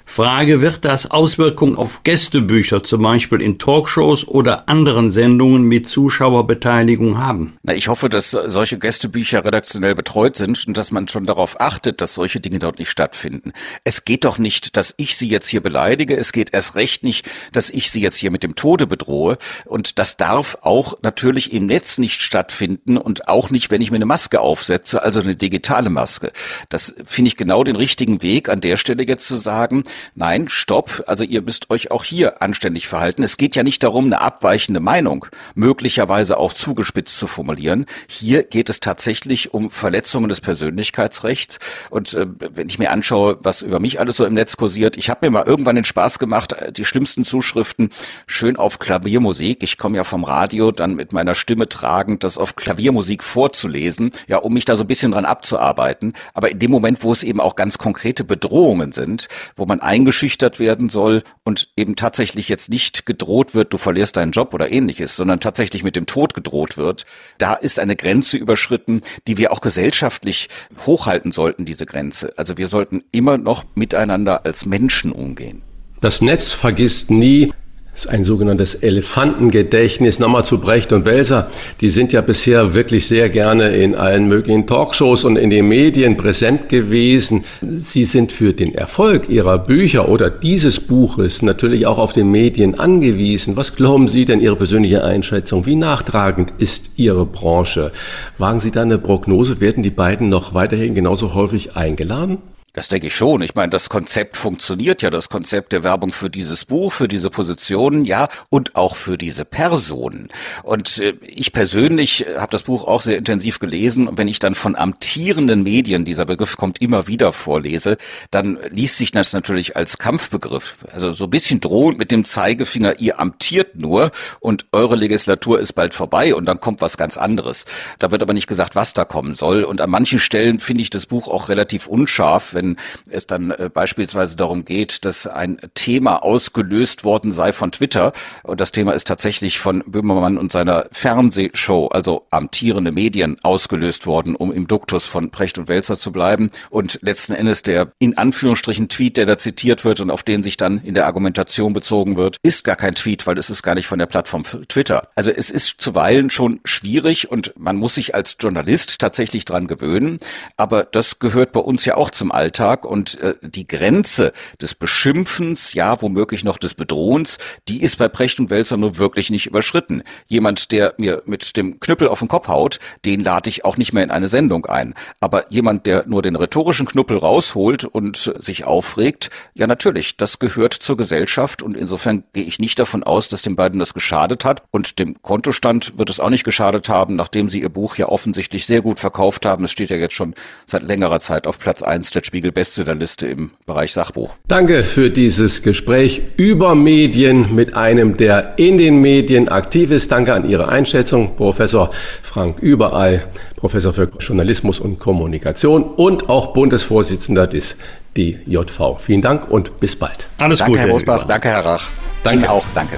Frage, wird das Auswirkungen auf Gästebücher, zum Beispiel in Talkshows oder anderen Sendungen mit Zuschauerbeteiligung haben? Na, ich hoffe, dass solche Gästebücher redaktionell betreut sind und dass man schon darauf achtet, dass solche Dinge dort nicht stattfinden. Es geht doch nicht, dass ich sie jetzt hier beleidige. Es geht erst recht nicht, dass ich sie jetzt hier mit dem Tode bedrohe. Und das darf auch natürlich im Netz nicht stattfinden und auch nicht, wenn ich mir eine Maske aufsetze, also eine digitale Maske. Das finde ich genau den richtigen Weg, an der Stelle jetzt zu sagen, nein, stopp, also ihr müsst euch auch hier anständig verhalten. Es geht ja nicht darum, eine abweichende Meinung möglicherweise auch zugespitzt zu formulieren. Hier geht es tatsächlich um Verletzungen des Persönlichkeitsrechts. Und äh, wenn ich mir anschaue, was über mich alles so im Netz kursiert, ich habe mir mal irgendwann den Spaß gemacht, äh, die schlimmsten Zuschriften schön auf Klaviermusik. Ich komme ja vom Radio, dann mit meiner Stimme tragend, das auf Klaviermusik vorzulesen, ja, um mich da so ein bisschen dran abzuarbeiten. Aber in dem Moment, wo es eben auch ganz konkrete Bedrohungen sind, wo man eingeschüchtert werden soll und eben tatsächlich jetzt nicht gedroht wird, du verlierst deinen Job oder ähnliches, sondern tatsächlich mit dem Tod gedroht wird, da ist eine Grenze überschritten, die wir auch gesellschaftlich hochhalten sollten, diese Grenze. Also wir sollten immer noch miteinander als Menschen umgehen. Das Netz vergisst nie, ist ein sogenanntes Elefantengedächtnis. Nochmal zu Brecht und Welser. Die sind ja bisher wirklich sehr gerne in allen möglichen Talkshows und in den Medien präsent gewesen. Sie sind für den Erfolg Ihrer Bücher oder dieses Buches natürlich auch auf den Medien angewiesen. Was glauben Sie denn Ihre persönliche Einschätzung? Wie nachtragend ist Ihre Branche? Wagen Sie da eine Prognose? Werden die beiden noch weiterhin genauso häufig eingeladen? Das denke ich schon. Ich meine, das Konzept funktioniert ja, das Konzept der Werbung für dieses Buch, für diese Positionen, ja, und auch für diese Personen. Und äh, ich persönlich habe das Buch auch sehr intensiv gelesen und wenn ich dann von amtierenden Medien, dieser Begriff kommt immer wieder vorlese, dann liest sich das natürlich als Kampfbegriff. Also so ein bisschen drohend mit dem Zeigefinger, ihr amtiert nur und eure Legislatur ist bald vorbei und dann kommt was ganz anderes. Da wird aber nicht gesagt, was da kommen soll. Und an manchen Stellen finde ich das Buch auch relativ unscharf, wenn wenn es dann äh, beispielsweise darum geht, dass ein Thema ausgelöst worden sei von Twitter. Und das Thema ist tatsächlich von Böhmermann und seiner Fernsehshow, also amtierende Medien, ausgelöst worden, um im Duktus von Precht und Welzer zu bleiben. Und letzten Endes der in Anführungsstrichen Tweet, der da zitiert wird und auf den sich dann in der Argumentation bezogen wird, ist gar kein Tweet, weil es ist gar nicht von der Plattform Twitter. Also es ist zuweilen schon schwierig und man muss sich als Journalist tatsächlich dran gewöhnen. Aber das gehört bei uns ja auch zum Alltag und äh, die Grenze des Beschimpfens, ja, womöglich noch des Bedrohens, die ist bei Precht und Wälzer nur wirklich nicht überschritten. Jemand, der mir mit dem Knüppel auf den Kopf haut, den lade ich auch nicht mehr in eine Sendung ein. Aber jemand, der nur den rhetorischen Knüppel rausholt und sich aufregt, ja natürlich, das gehört zur Gesellschaft und insofern gehe ich nicht davon aus, dass den beiden das geschadet hat und dem Kontostand wird es auch nicht geschadet haben, nachdem sie ihr Buch ja offensichtlich sehr gut verkauft haben. Es steht ja jetzt schon seit längerer Zeit auf Platz eins der Spiegel Bestsellerliste im Bereich Sachbuch. Danke für dieses Gespräch über Medien mit einem, der in den Medien aktiv ist. Danke an Ihre Einschätzung, Professor Frank Überall, Professor für Journalismus und Kommunikation und auch Bundesvorsitzender des DJV. Vielen Dank und bis bald. Alles danke, Gute. Herr Rosbach, danke, Herr Rach. Danke Ihnen auch, danke.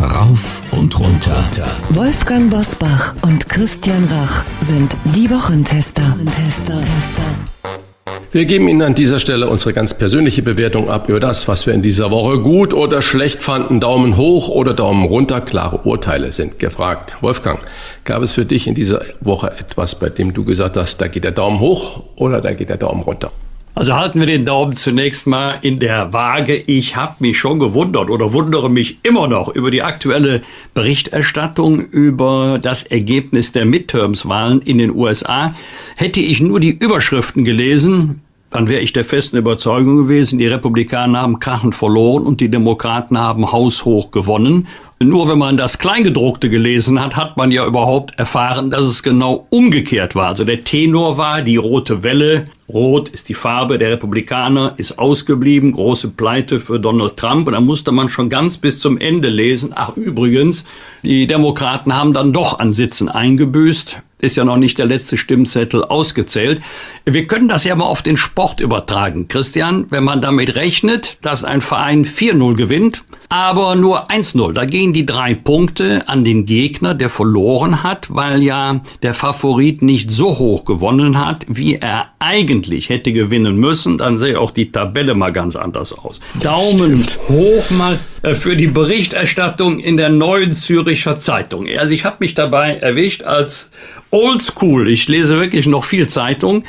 Rauf und runter. Wolfgang Bosbach und Christian Rach sind die Wochentester. Wochentester. Wir geben Ihnen an dieser Stelle unsere ganz persönliche Bewertung ab über das, was wir in dieser Woche gut oder schlecht fanden. Daumen hoch oder Daumen runter. Klare Urteile sind gefragt. Wolfgang, gab es für dich in dieser Woche etwas, bei dem du gesagt hast, da geht der Daumen hoch oder da geht der Daumen runter? Also halten wir den Daumen zunächst mal in der Waage. Ich habe mich schon gewundert oder wundere mich immer noch über die aktuelle Berichterstattung über das Ergebnis der Midtermswahlen in den USA. Hätte ich nur die Überschriften gelesen, dann wäre ich der festen Überzeugung gewesen, die Republikaner haben krachend verloren und die Demokraten haben haushoch gewonnen. Nur wenn man das Kleingedruckte gelesen hat, hat man ja überhaupt erfahren, dass es genau umgekehrt war. Also der Tenor war, die rote Welle, rot ist die Farbe der Republikaner, ist ausgeblieben, große Pleite für Donald Trump. Und da musste man schon ganz bis zum Ende lesen. Ach übrigens, die Demokraten haben dann doch an Sitzen eingebüßt ist ja noch nicht der letzte Stimmzettel ausgezählt. Wir können das ja mal auf den Sport übertragen. Christian, wenn man damit rechnet, dass ein Verein 4-0 gewinnt, aber nur 1-0. Da gehen die drei Punkte an den Gegner, der verloren hat, weil ja der Favorit nicht so hoch gewonnen hat, wie er eigentlich hätte gewinnen müssen. Dann sähe auch die Tabelle mal ganz anders aus. Daumen hoch mal äh, für die Berichterstattung in der neuen Züricher Zeitung. Also ich habe mich dabei erwischt als Oldschool. Ich lese wirklich noch viel Zeitung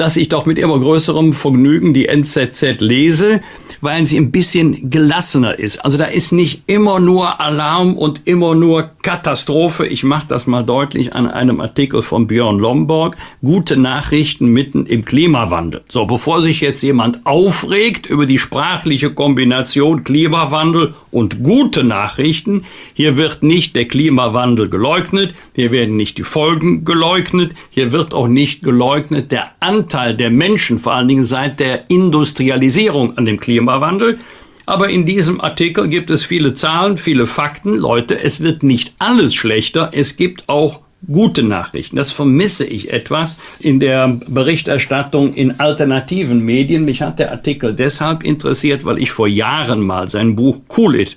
dass ich doch mit immer größerem Vergnügen die NZZ lese, weil sie ein bisschen gelassener ist. Also da ist nicht immer nur Alarm und immer nur Katastrophe. Ich mache das mal deutlich an einem Artikel von Björn Lomborg. Gute Nachrichten mitten im Klimawandel. So, bevor sich jetzt jemand aufregt über die sprachliche Kombination Klimawandel und gute Nachrichten, hier wird nicht der Klimawandel geleugnet, hier werden nicht die Folgen geleugnet, hier wird auch nicht geleugnet der Anteil der Menschen, vor allen Dingen seit der Industrialisierung an dem Klimawandel Klimawandel. Aber in diesem Artikel gibt es viele Zahlen, viele Fakten. Leute, es wird nicht alles schlechter. Es gibt auch gute Nachrichten. Das vermisse ich etwas in der Berichterstattung in alternativen Medien. Mich hat der Artikel deshalb interessiert, weil ich vor Jahren mal sein Buch Cool It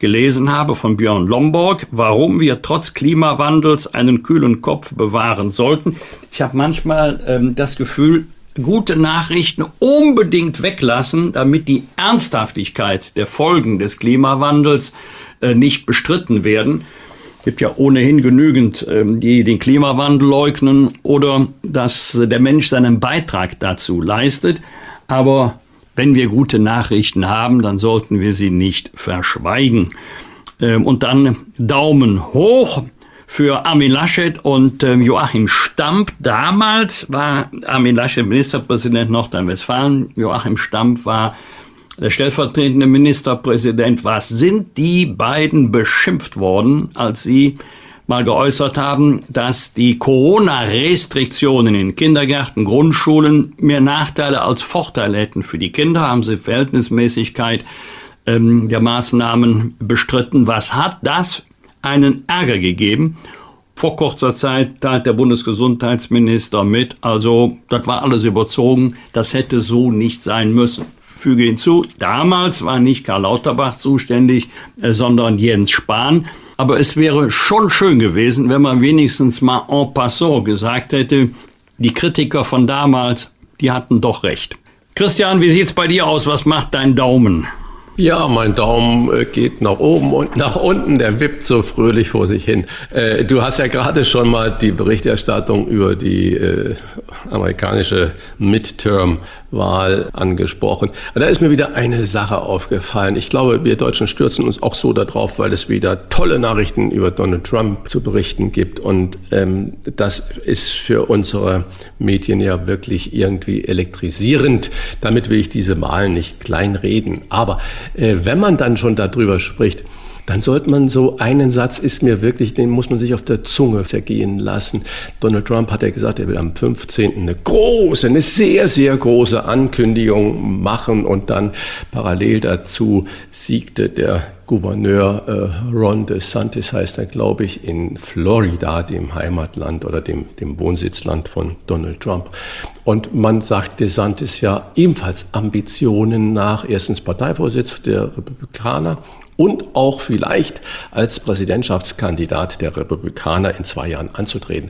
gelesen habe von Björn Lomborg, warum wir trotz Klimawandels einen kühlen Kopf bewahren sollten. Ich habe manchmal ähm, das Gefühl, gute Nachrichten unbedingt weglassen, damit die Ernsthaftigkeit der Folgen des Klimawandels äh, nicht bestritten werden. Es gibt ja ohnehin genügend, ähm, die den Klimawandel leugnen oder dass der Mensch seinen Beitrag dazu leistet. Aber wenn wir gute Nachrichten haben, dann sollten wir sie nicht verschweigen. Ähm, und dann Daumen hoch für Armin Laschet und ähm, Joachim Stamp. Damals war Armin Laschet Ministerpräsident Nordrhein-Westfalen. Joachim Stamp war der stellvertretende Ministerpräsident. Was sind die beiden beschimpft worden, als sie mal geäußert haben, dass die Corona-Restriktionen in Kindergärten, Grundschulen mehr Nachteile als Vorteile hätten für die Kinder, haben sie Verhältnismäßigkeit ähm, der Maßnahmen bestritten. Was hat das einen Ärger gegeben. Vor kurzer Zeit teilt der Bundesgesundheitsminister mit, also das war alles überzogen, das hätte so nicht sein müssen. Füge hinzu, damals war nicht Karl Lauterbach zuständig, äh, sondern Jens Spahn. Aber es wäre schon schön gewesen, wenn man wenigstens mal en passant gesagt hätte, die Kritiker von damals, die hatten doch recht. Christian, wie sieht's bei dir aus? Was macht dein Daumen? Ja, mein Daumen äh, geht nach oben und nach unten, der wippt so fröhlich vor sich hin. Äh, du hast ja gerade schon mal die Berichterstattung über die äh, amerikanische Midterm-Wahl angesprochen. Da ist mir wieder eine Sache aufgefallen. Ich glaube, wir Deutschen stürzen uns auch so darauf, weil es wieder tolle Nachrichten über Donald Trump zu berichten gibt. Und ähm, das ist für unsere Medien ja wirklich irgendwie elektrisierend. Damit will ich diese Wahlen nicht kleinreden. Aber wenn man dann schon darüber spricht, dann sollte man so einen Satz ist mir wirklich, den muss man sich auf der Zunge zergehen lassen. Donald Trump hat ja gesagt, er will am 15. eine große, eine sehr, sehr große Ankündigung machen und dann parallel dazu siegte der Gouverneur äh, Ron DeSantis heißt er, glaube ich, in Florida, dem Heimatland oder dem, dem Wohnsitzland von Donald Trump. Und man sagt DeSantis ja ebenfalls Ambitionen nach, erstens Parteivorsitz der Republikaner und auch vielleicht als Präsidentschaftskandidat der Republikaner in zwei Jahren anzutreten.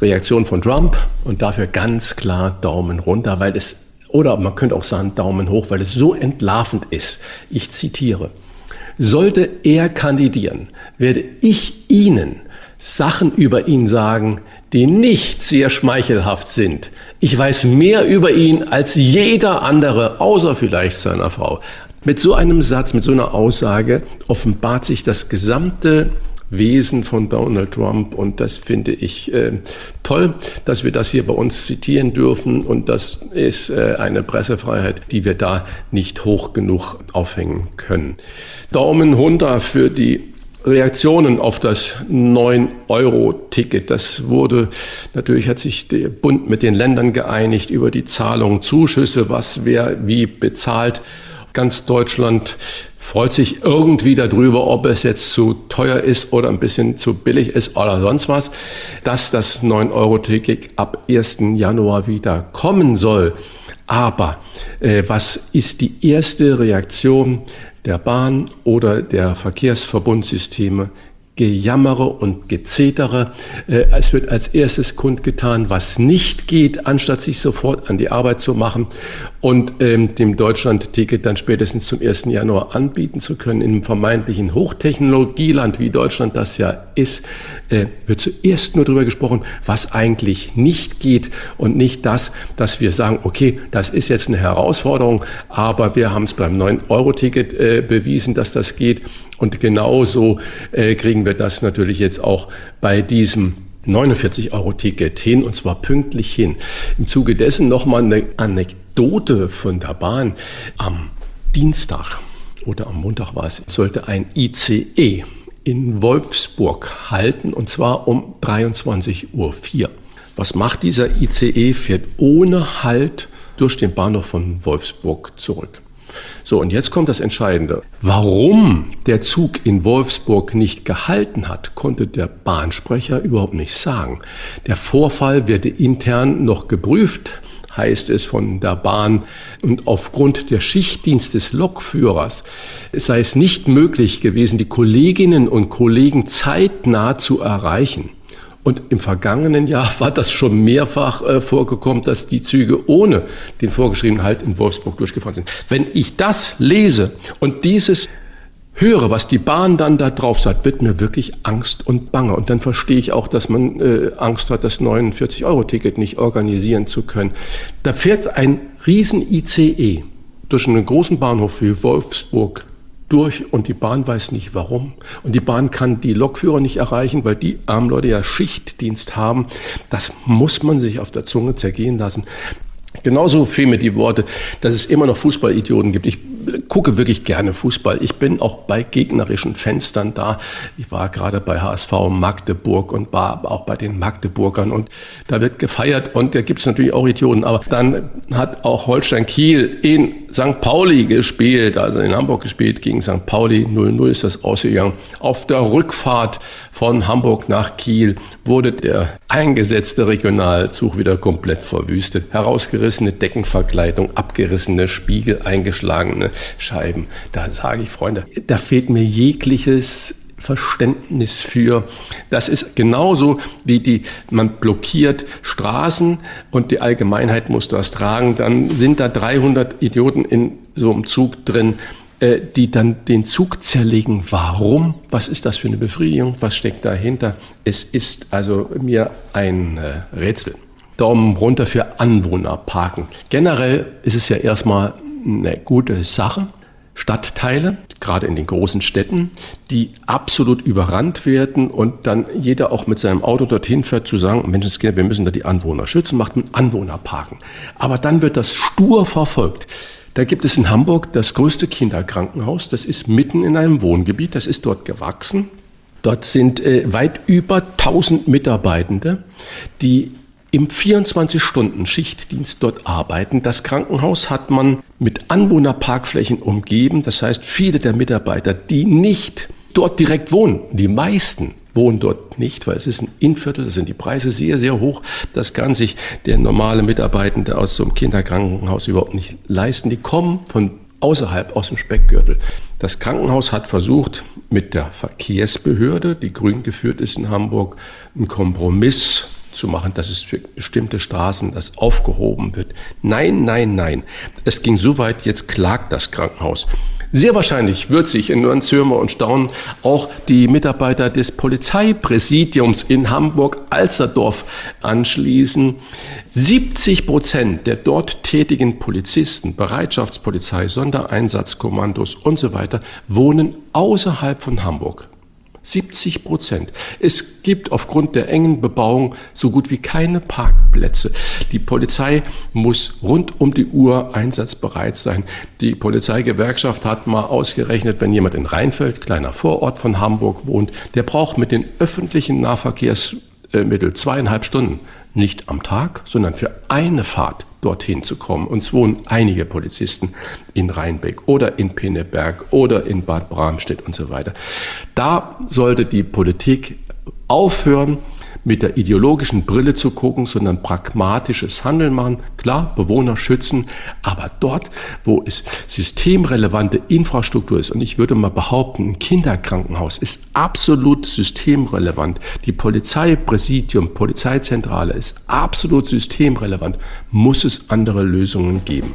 Reaktion von Trump und dafür ganz klar Daumen runter, weil es, oder man könnte auch sagen Daumen hoch, weil es so entlarvend ist. Ich zitiere. Sollte er kandidieren, werde ich Ihnen Sachen über ihn sagen, die nicht sehr schmeichelhaft sind. Ich weiß mehr über ihn als jeder andere, außer vielleicht seiner Frau. Mit so einem Satz, mit so einer Aussage offenbart sich das gesamte Wesen von Donald Trump. Und das finde ich äh, toll, dass wir das hier bei uns zitieren dürfen. Und das ist äh, eine Pressefreiheit, die wir da nicht hoch genug aufhängen können. Daumen runter für die Reaktionen auf das 9-Euro-Ticket. Das wurde, natürlich hat sich der Bund mit den Ländern geeinigt über die Zahlung Zuschüsse, was wer wie bezahlt. Ganz Deutschland freut sich irgendwie darüber, ob es jetzt zu teuer ist oder ein bisschen zu billig ist oder sonst was, dass das 9-Euro-Ticket ab 1. Januar wieder kommen soll. Aber äh, was ist die erste Reaktion der Bahn oder der Verkehrsverbundsysteme Gejammere und Gezetere. Äh, es wird als erstes kundgetan, was nicht geht, anstatt sich sofort an die Arbeit zu machen und ähm, dem Deutschland-Ticket dann spätestens zum 1. Januar anbieten zu können. In einem vermeintlichen Hochtechnologieland, wie Deutschland das ja ist, äh, wird zuerst nur darüber gesprochen, was eigentlich nicht geht und nicht das, dass wir sagen, okay, das ist jetzt eine Herausforderung, aber wir haben es beim 9-Euro-Ticket äh, bewiesen, dass das geht. Und genauso äh, kriegen wir das natürlich jetzt auch bei diesem 49-Euro-Ticket hin und zwar pünktlich hin. Im Zuge dessen nochmal eine Anekdote von der Bahn. Am Dienstag oder am Montag war es, sollte ein ICE in Wolfsburg halten und zwar um 23.04 Uhr. Was macht dieser ICE? Fährt ohne Halt durch den Bahnhof von Wolfsburg zurück. So, und jetzt kommt das Entscheidende. Warum der Zug in Wolfsburg nicht gehalten hat, konnte der Bahnsprecher überhaupt nicht sagen. Der Vorfall werde intern noch geprüft, heißt es von der Bahn. Und aufgrund der Schichtdienst des Lokführers sei es nicht möglich gewesen, die Kolleginnen und Kollegen zeitnah zu erreichen. Und im vergangenen Jahr war das schon mehrfach äh, vorgekommen, dass die Züge ohne den vorgeschriebenen Halt in Wolfsburg durchgefahren sind. Wenn ich das lese und dieses höre, was die Bahn dann da drauf sagt, wird mir wirklich Angst und Bange. Und dann verstehe ich auch, dass man äh, Angst hat, das 49-Euro-Ticket nicht organisieren zu können. Da fährt ein riesen ICE durch einen großen Bahnhof wie Wolfsburg durch und die Bahn weiß nicht warum. Und die Bahn kann die Lokführer nicht erreichen, weil die armen Leute ja Schichtdienst haben. Das muss man sich auf der Zunge zergehen lassen. Genauso fehlen mir die Worte, dass es immer noch Fußballidioten gibt. Ich gucke wirklich gerne Fußball. Ich bin auch bei gegnerischen Fenstern da. Ich war gerade bei HSV Magdeburg und war auch bei den Magdeburgern und da wird gefeiert und da gibt es natürlich auch Idioten. Aber dann hat auch Holstein Kiel in St. Pauli gespielt, also in Hamburg gespielt gegen St. Pauli. 0-0 ist das ausgegangen. Auf der Rückfahrt von Hamburg nach Kiel wurde der eingesetzte Regionalzug wieder komplett verwüstet. Herausgerissene Deckenverkleidung, abgerissene Spiegel, eingeschlagene Scheiben. Da sage ich, Freunde, da fehlt mir jegliches Verständnis für. Das ist genauso wie die, man blockiert Straßen und die Allgemeinheit muss das tragen. Dann sind da 300 Idioten in so einem Zug drin, äh, die dann den Zug zerlegen. Warum? Was ist das für eine Befriedigung? Was steckt dahinter? Es ist also mir ein äh, Rätsel. Daumen runter für Anwohnerparken. Generell ist es ja erstmal eine gute Sache. Stadtteile, gerade in den großen Städten, die absolut überrannt werden und dann jeder auch mit seinem Auto dorthin fährt, zu sagen, Menschenskinder, wir müssen da die Anwohner schützen, macht einen Anwohnerparken. Aber dann wird das stur verfolgt. Da gibt es in Hamburg das größte Kinderkrankenhaus, das ist mitten in einem Wohngebiet, das ist dort gewachsen. Dort sind äh, weit über 1000 Mitarbeitende, die im 24-Stunden-Schichtdienst dort arbeiten. Das Krankenhaus hat man mit Anwohnerparkflächen umgeben. Das heißt, viele der Mitarbeiter, die nicht dort direkt wohnen, die meisten wohnen dort nicht, weil es ist ein Innenviertel, da sind die Preise sehr, sehr hoch. Das kann sich der normale Mitarbeitende aus so einem Kinderkrankenhaus überhaupt nicht leisten. Die kommen von außerhalb, aus dem Speckgürtel. Das Krankenhaus hat versucht, mit der Verkehrsbehörde, die grün geführt ist in Hamburg, einen Kompromiss zu machen, dass es für bestimmte Straßen das aufgehoben wird. Nein, nein, nein. Es ging so weit, jetzt klagt das Krankenhaus. Sehr wahrscheinlich wird sich in Nürnzürmer und Staunen auch die Mitarbeiter des Polizeipräsidiums in Hamburg-Alsterdorf anschließen. 70 Prozent der dort tätigen Polizisten, Bereitschaftspolizei, Sondereinsatzkommandos und so weiter wohnen außerhalb von Hamburg. 70 Prozent. Es gibt aufgrund der engen Bebauung so gut wie keine Parkplätze. Die Polizei muss rund um die Uhr einsatzbereit sein. Die Polizeigewerkschaft hat mal ausgerechnet, wenn jemand in Rheinfeld, kleiner Vorort von Hamburg wohnt, der braucht mit den öffentlichen Nahverkehrsmitteln zweieinhalb Stunden. Nicht am Tag, sondern für eine Fahrt dorthin zu kommen. Und es wohnen einige Polizisten in Rheinbeck oder in Pinneberg oder in Bad Bramstedt und so weiter. Da sollte die Politik aufhören, mit der ideologischen Brille zu gucken, sondern pragmatisches Handeln machen. Klar, Bewohner schützen, aber dort, wo es systemrelevante Infrastruktur ist, und ich würde mal behaupten, ein Kinderkrankenhaus ist absolut systemrelevant. Die Polizeipräsidium, Polizeizentrale ist absolut systemrelevant. Muss es andere Lösungen geben?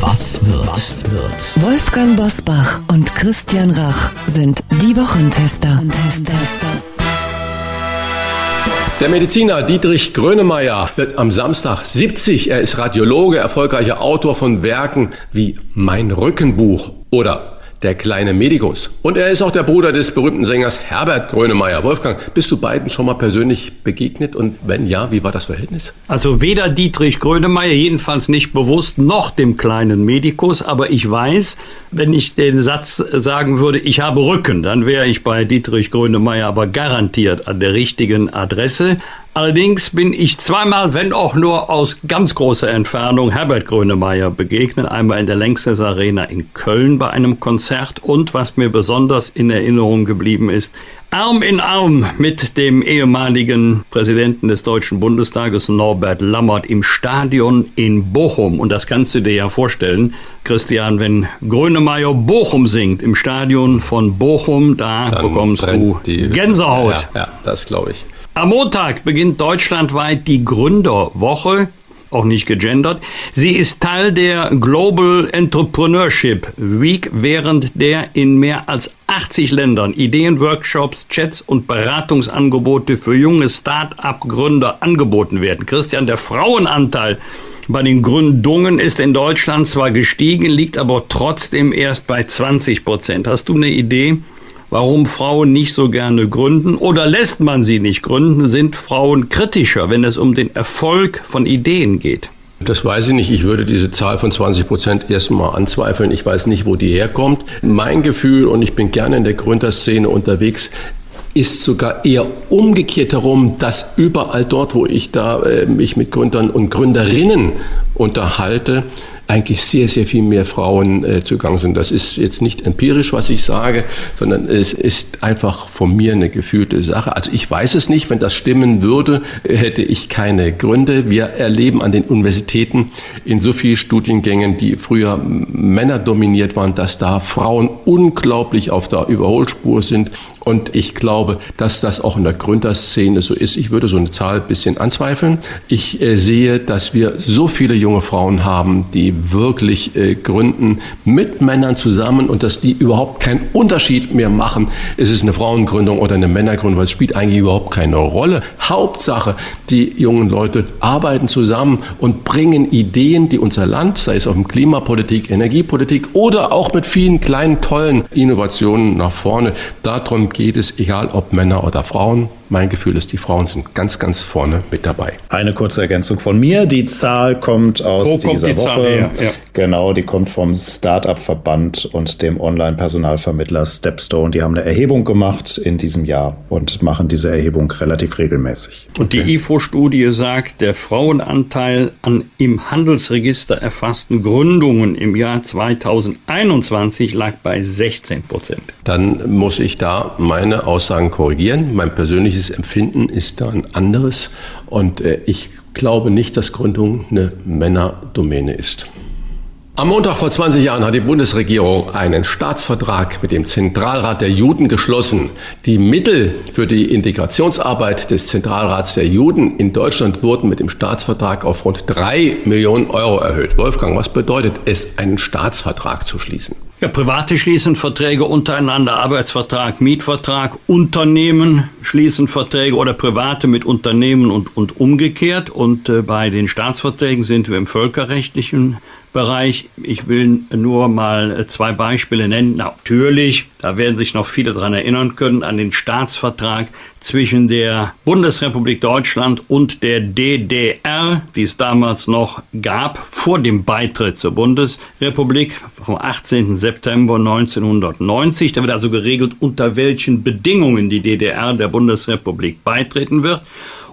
Was wird? Was wird? Wolfgang Bosbach und Christian Rach sind die Wochentester. Wochentester. Der Mediziner Dietrich Grönemeyer wird am Samstag 70. Er ist Radiologe, erfolgreicher Autor von Werken wie Mein Rückenbuch oder der kleine Medikus. Und er ist auch der Bruder des berühmten Sängers Herbert Grönemeyer. Wolfgang, bist du beiden schon mal persönlich begegnet? Und wenn ja, wie war das Verhältnis? Also weder Dietrich Grönemeyer, jedenfalls nicht bewusst, noch dem kleinen Medikus. Aber ich weiß, wenn ich den Satz sagen würde, ich habe Rücken, dann wäre ich bei Dietrich Grönemeyer aber garantiert an der richtigen Adresse. Allerdings bin ich zweimal, wenn auch nur aus ganz großer Entfernung, Herbert Grönemeyer begegnet. Einmal in der Längstes Arena in Köln bei einem Konzert und was mir besonders in Erinnerung geblieben ist, Arm in Arm mit dem ehemaligen Präsidenten des Deutschen Bundestages Norbert Lammert im Stadion in Bochum. Und das kannst du dir ja vorstellen, Christian, wenn Grönemeyer Bochum singt im Stadion von Bochum, da Dann bekommst du Gänsehaut. Ja, ja das glaube ich. Am Montag beginnt deutschlandweit die Gründerwoche, auch nicht gegendert. Sie ist Teil der Global Entrepreneurship Week, während der in mehr als 80 Ländern Ideenworkshops, Chats und Beratungsangebote für junge Start-up-Gründer angeboten werden. Christian, der Frauenanteil bei den Gründungen ist in Deutschland zwar gestiegen, liegt aber trotzdem erst bei 20 Prozent. Hast du eine Idee, warum Frauen nicht so gerne gründen oder lässt man sie nicht gründen? Sind Frauen kritischer, wenn es um den Erfolg von Ideen geht? Das weiß ich nicht. Ich würde diese Zahl von 20 Prozent erstmal anzweifeln. Ich weiß nicht, wo die herkommt. Mein Gefühl, und ich bin gerne in der Gründerszene unterwegs, ist sogar eher umgekehrt herum, dass überall dort, wo ich da äh, mich mit Gründern und Gründerinnen unterhalte, eigentlich sehr, sehr viel mehr Frauen äh, zugang sind. Das ist jetzt nicht empirisch, was ich sage, sondern es ist einfach von mir eine gefühlte Sache. Also ich weiß es nicht, wenn das stimmen würde, hätte ich keine Gründe. Wir erleben an den Universitäten in so vielen Studiengängen, die früher Männer dominiert waren, dass da Frauen unglaublich auf der Überholspur sind. Und ich glaube, dass das auch in der Gründerszene so ist. Ich würde so eine Zahl ein bisschen anzweifeln. Ich äh, sehe, dass wir so viele junge Frauen haben, die wirklich äh, gründen mit Männern zusammen und dass die überhaupt keinen Unterschied mehr machen. Ist es eine Frauengründung oder eine Männergründung, weil es spielt eigentlich überhaupt keine Rolle. Hauptsache, die jungen Leute arbeiten zusammen und bringen Ideen, die unser Land, sei es auf dem Klimapolitik, Energiepolitik oder auch mit vielen kleinen, tollen Innovationen nach vorne. Darum geht es, egal ob Männer oder Frauen. Mein Gefühl ist, die Frauen sind ganz, ganz vorne mit dabei. Eine kurze Ergänzung von mir. Die Zahl kommt aus Wo dieser die Woche. Zahl Ja. Genau, die kommt vom Startup-Verband und dem Online-Personalvermittler Stepstone. Die haben eine Erhebung gemacht in diesem Jahr und machen diese Erhebung relativ regelmäßig. Und die IFO-Studie sagt, der Frauenanteil an im Handelsregister erfassten Gründungen im Jahr 2021 lag bei 16 Prozent. Dann muss ich da meine Aussagen korrigieren. Mein persönliches persönliches Empfinden ist da ein anderes und äh, ich glaube nicht, dass Gründung eine Männerdomäne ist. Am Montag vor 20 Jahren hat die Bundesregierung einen Staatsvertrag mit dem Zentralrat der Juden geschlossen. Die Mittel für die Integrationsarbeit des Zentralrats der Juden in Deutschland wurden mit dem Staatsvertrag auf rund drei Millionen Euro erhöht. Wolfgang, was bedeutet es, einen Staatsvertrag zu schließen? Ja, Private schließen Verträge untereinander, Arbeitsvertrag, Mietvertrag, Unternehmen schließen Verträge oder Private mit Unternehmen und, und umgekehrt. Und äh, bei den Staatsverträgen sind wir im völkerrechtlichen Bereich. Ich will nur mal zwei Beispiele nennen. Natürlich, da werden sich noch viele dran erinnern können, an den Staatsvertrag zwischen der Bundesrepublik Deutschland und der DDR, die es damals noch gab, vor dem Beitritt zur Bundesrepublik vom 18. September 1990. Da wird also geregelt, unter welchen Bedingungen die DDR der Bundesrepublik beitreten wird.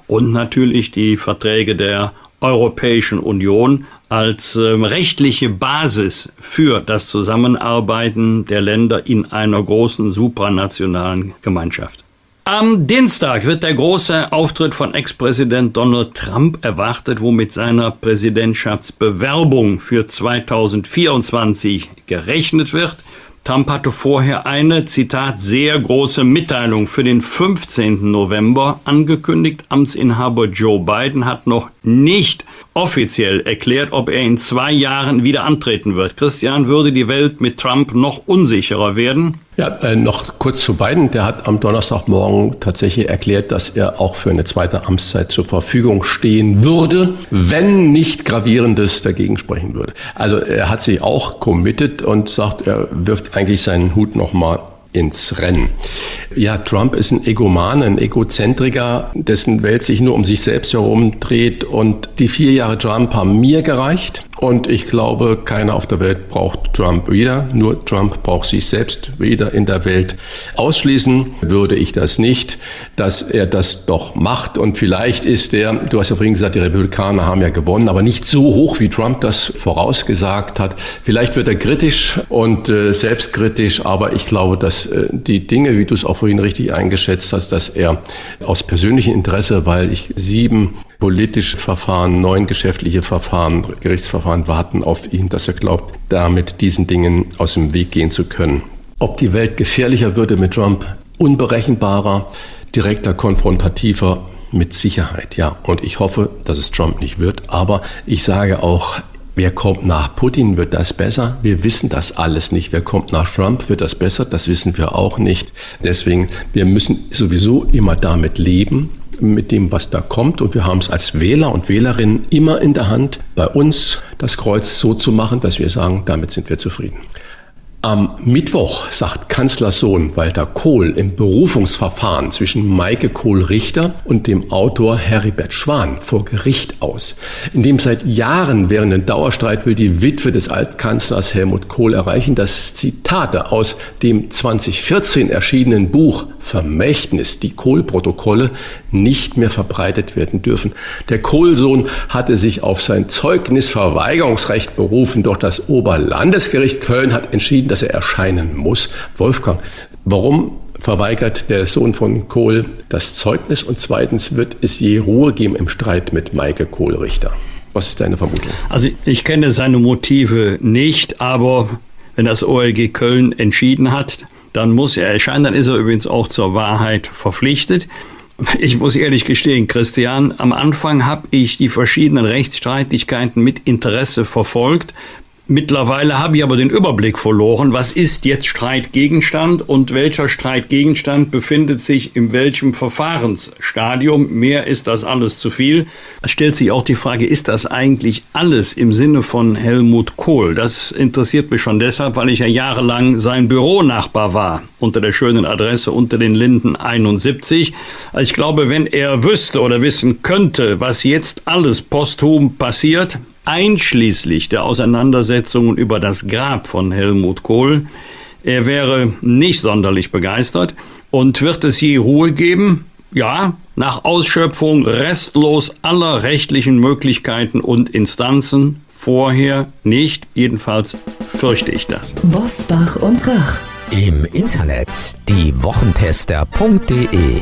Und natürlich die Verträge der Europäischen Union als ähm, rechtliche Basis für das Zusammenarbeiten der Länder in einer großen supranationalen Gemeinschaft. Am Dienstag wird der große Auftritt von Ex-Präsident Donald Trump erwartet, wo mit seiner Präsidentschaftsbewerbung für 2024 gerechnet wird. Trump hatte vorher eine, Zitat, sehr große Mitteilung für den 15. November angekündigt. Amtsinhaber Joe Biden hat noch nicht offiziell erklärt, ob er in zwei Jahren wieder antreten wird. Christian, würde die Welt mit Trump noch unsicherer werden? Ja, äh, noch kurz zu Biden. Der hat am Donnerstagmorgen tatsächlich erklärt, dass er auch für eine zweite Amtszeit zur Verfügung stehen würde, wenn nicht gravierendes dagegen sprechen würde. Also er hat sich auch committed und sagt, er wirft eigentlich seinen Hut nochmal ins Rennen. Ja, Trump ist ein Egoman, ein Egozentriker, dessen Welt sich nur um sich selbst herum dreht. Und die vier Jahre Trump haben mir gereicht. Und ich glaube, keiner auf der Welt braucht Trump wieder. Nur Trump braucht sich selbst wieder in der Welt. Ausschließen würde ich das nicht, dass er das doch macht. Und vielleicht ist er, du hast ja vorhin gesagt, die Republikaner haben ja gewonnen, aber nicht so hoch, wie Trump das vorausgesagt hat. Vielleicht wird er kritisch und äh, selbstkritisch, aber ich glaube, dass äh, die Dinge, wie du es auch vorhin richtig eingeschätzt hast, dass er aus persönlichem Interesse, weil ich sieben politische Verfahren, neun geschäftliche Verfahren, Gerichtsverfahren warten auf ihn, dass er glaubt, damit diesen Dingen aus dem Weg gehen zu können. Ob die Welt gefährlicher würde mit Trump, unberechenbarer, direkter, konfrontativer, mit Sicherheit, ja. Und ich hoffe, dass es Trump nicht wird. Aber ich sage auch, Wer kommt nach Putin, wird das besser? Wir wissen das alles nicht. Wer kommt nach Trump, wird das besser? Das wissen wir auch nicht. Deswegen, wir müssen sowieso immer damit leben, mit dem, was da kommt. Und wir haben es als Wähler und Wählerinnen immer in der Hand, bei uns das Kreuz so zu machen, dass wir sagen, damit sind wir zufrieden. Am Mittwoch sagt Kanzlersohn Walter Kohl im Berufungsverfahren zwischen Maike Kohl-Richter und dem Autor Heribert Schwan vor Gericht aus. In dem seit Jahren währenden Dauerstreit will die Witwe des Altkanzlers Helmut Kohl erreichen, dass Zitate aus dem 2014 erschienenen Buch Vermächtnis, die Kohl-Protokolle, nicht mehr verbreitet werden dürfen. Der Kohlsohn hatte sich auf sein Zeugnisverweigerungsrecht berufen, doch das Oberlandesgericht Köln hat entschieden, dass er erscheinen muss. Wolfgang, warum verweigert der Sohn von Kohl das Zeugnis und zweitens wird es je Ruhe geben im Streit mit Maike Kohl-Richter? Was ist deine Vermutung? Also ich kenne seine Motive nicht, aber wenn das OLG Köln entschieden hat, dann muss er erscheinen. Dann ist er übrigens auch zur Wahrheit verpflichtet. Ich muss ehrlich gestehen, Christian, am Anfang habe ich die verschiedenen Rechtsstreitigkeiten mit Interesse verfolgt, Mittlerweile habe ich aber den Überblick verloren, was ist jetzt Streitgegenstand und welcher Streitgegenstand befindet sich in welchem Verfahrensstadium. Mehr ist das alles zu viel. Es stellt sich auch die Frage, ist das eigentlich alles im Sinne von Helmut Kohl? Das interessiert mich schon deshalb, weil ich ja jahrelang sein Büronachbar war, unter der schönen Adresse unter den Linden 71. Also ich glaube, wenn er wüsste oder wissen könnte, was jetzt alles posthum passiert, einschließlich der Auseinandersetzungen über das Grab von Helmut Kohl. Er wäre nicht sonderlich begeistert. Und wird es je Ruhe geben? Ja, nach Ausschöpfung restlos aller rechtlichen Möglichkeiten und Instanzen. Vorher nicht, jedenfalls fürchte ich das. Bosbach und Rach. Im Internet diewochentester.de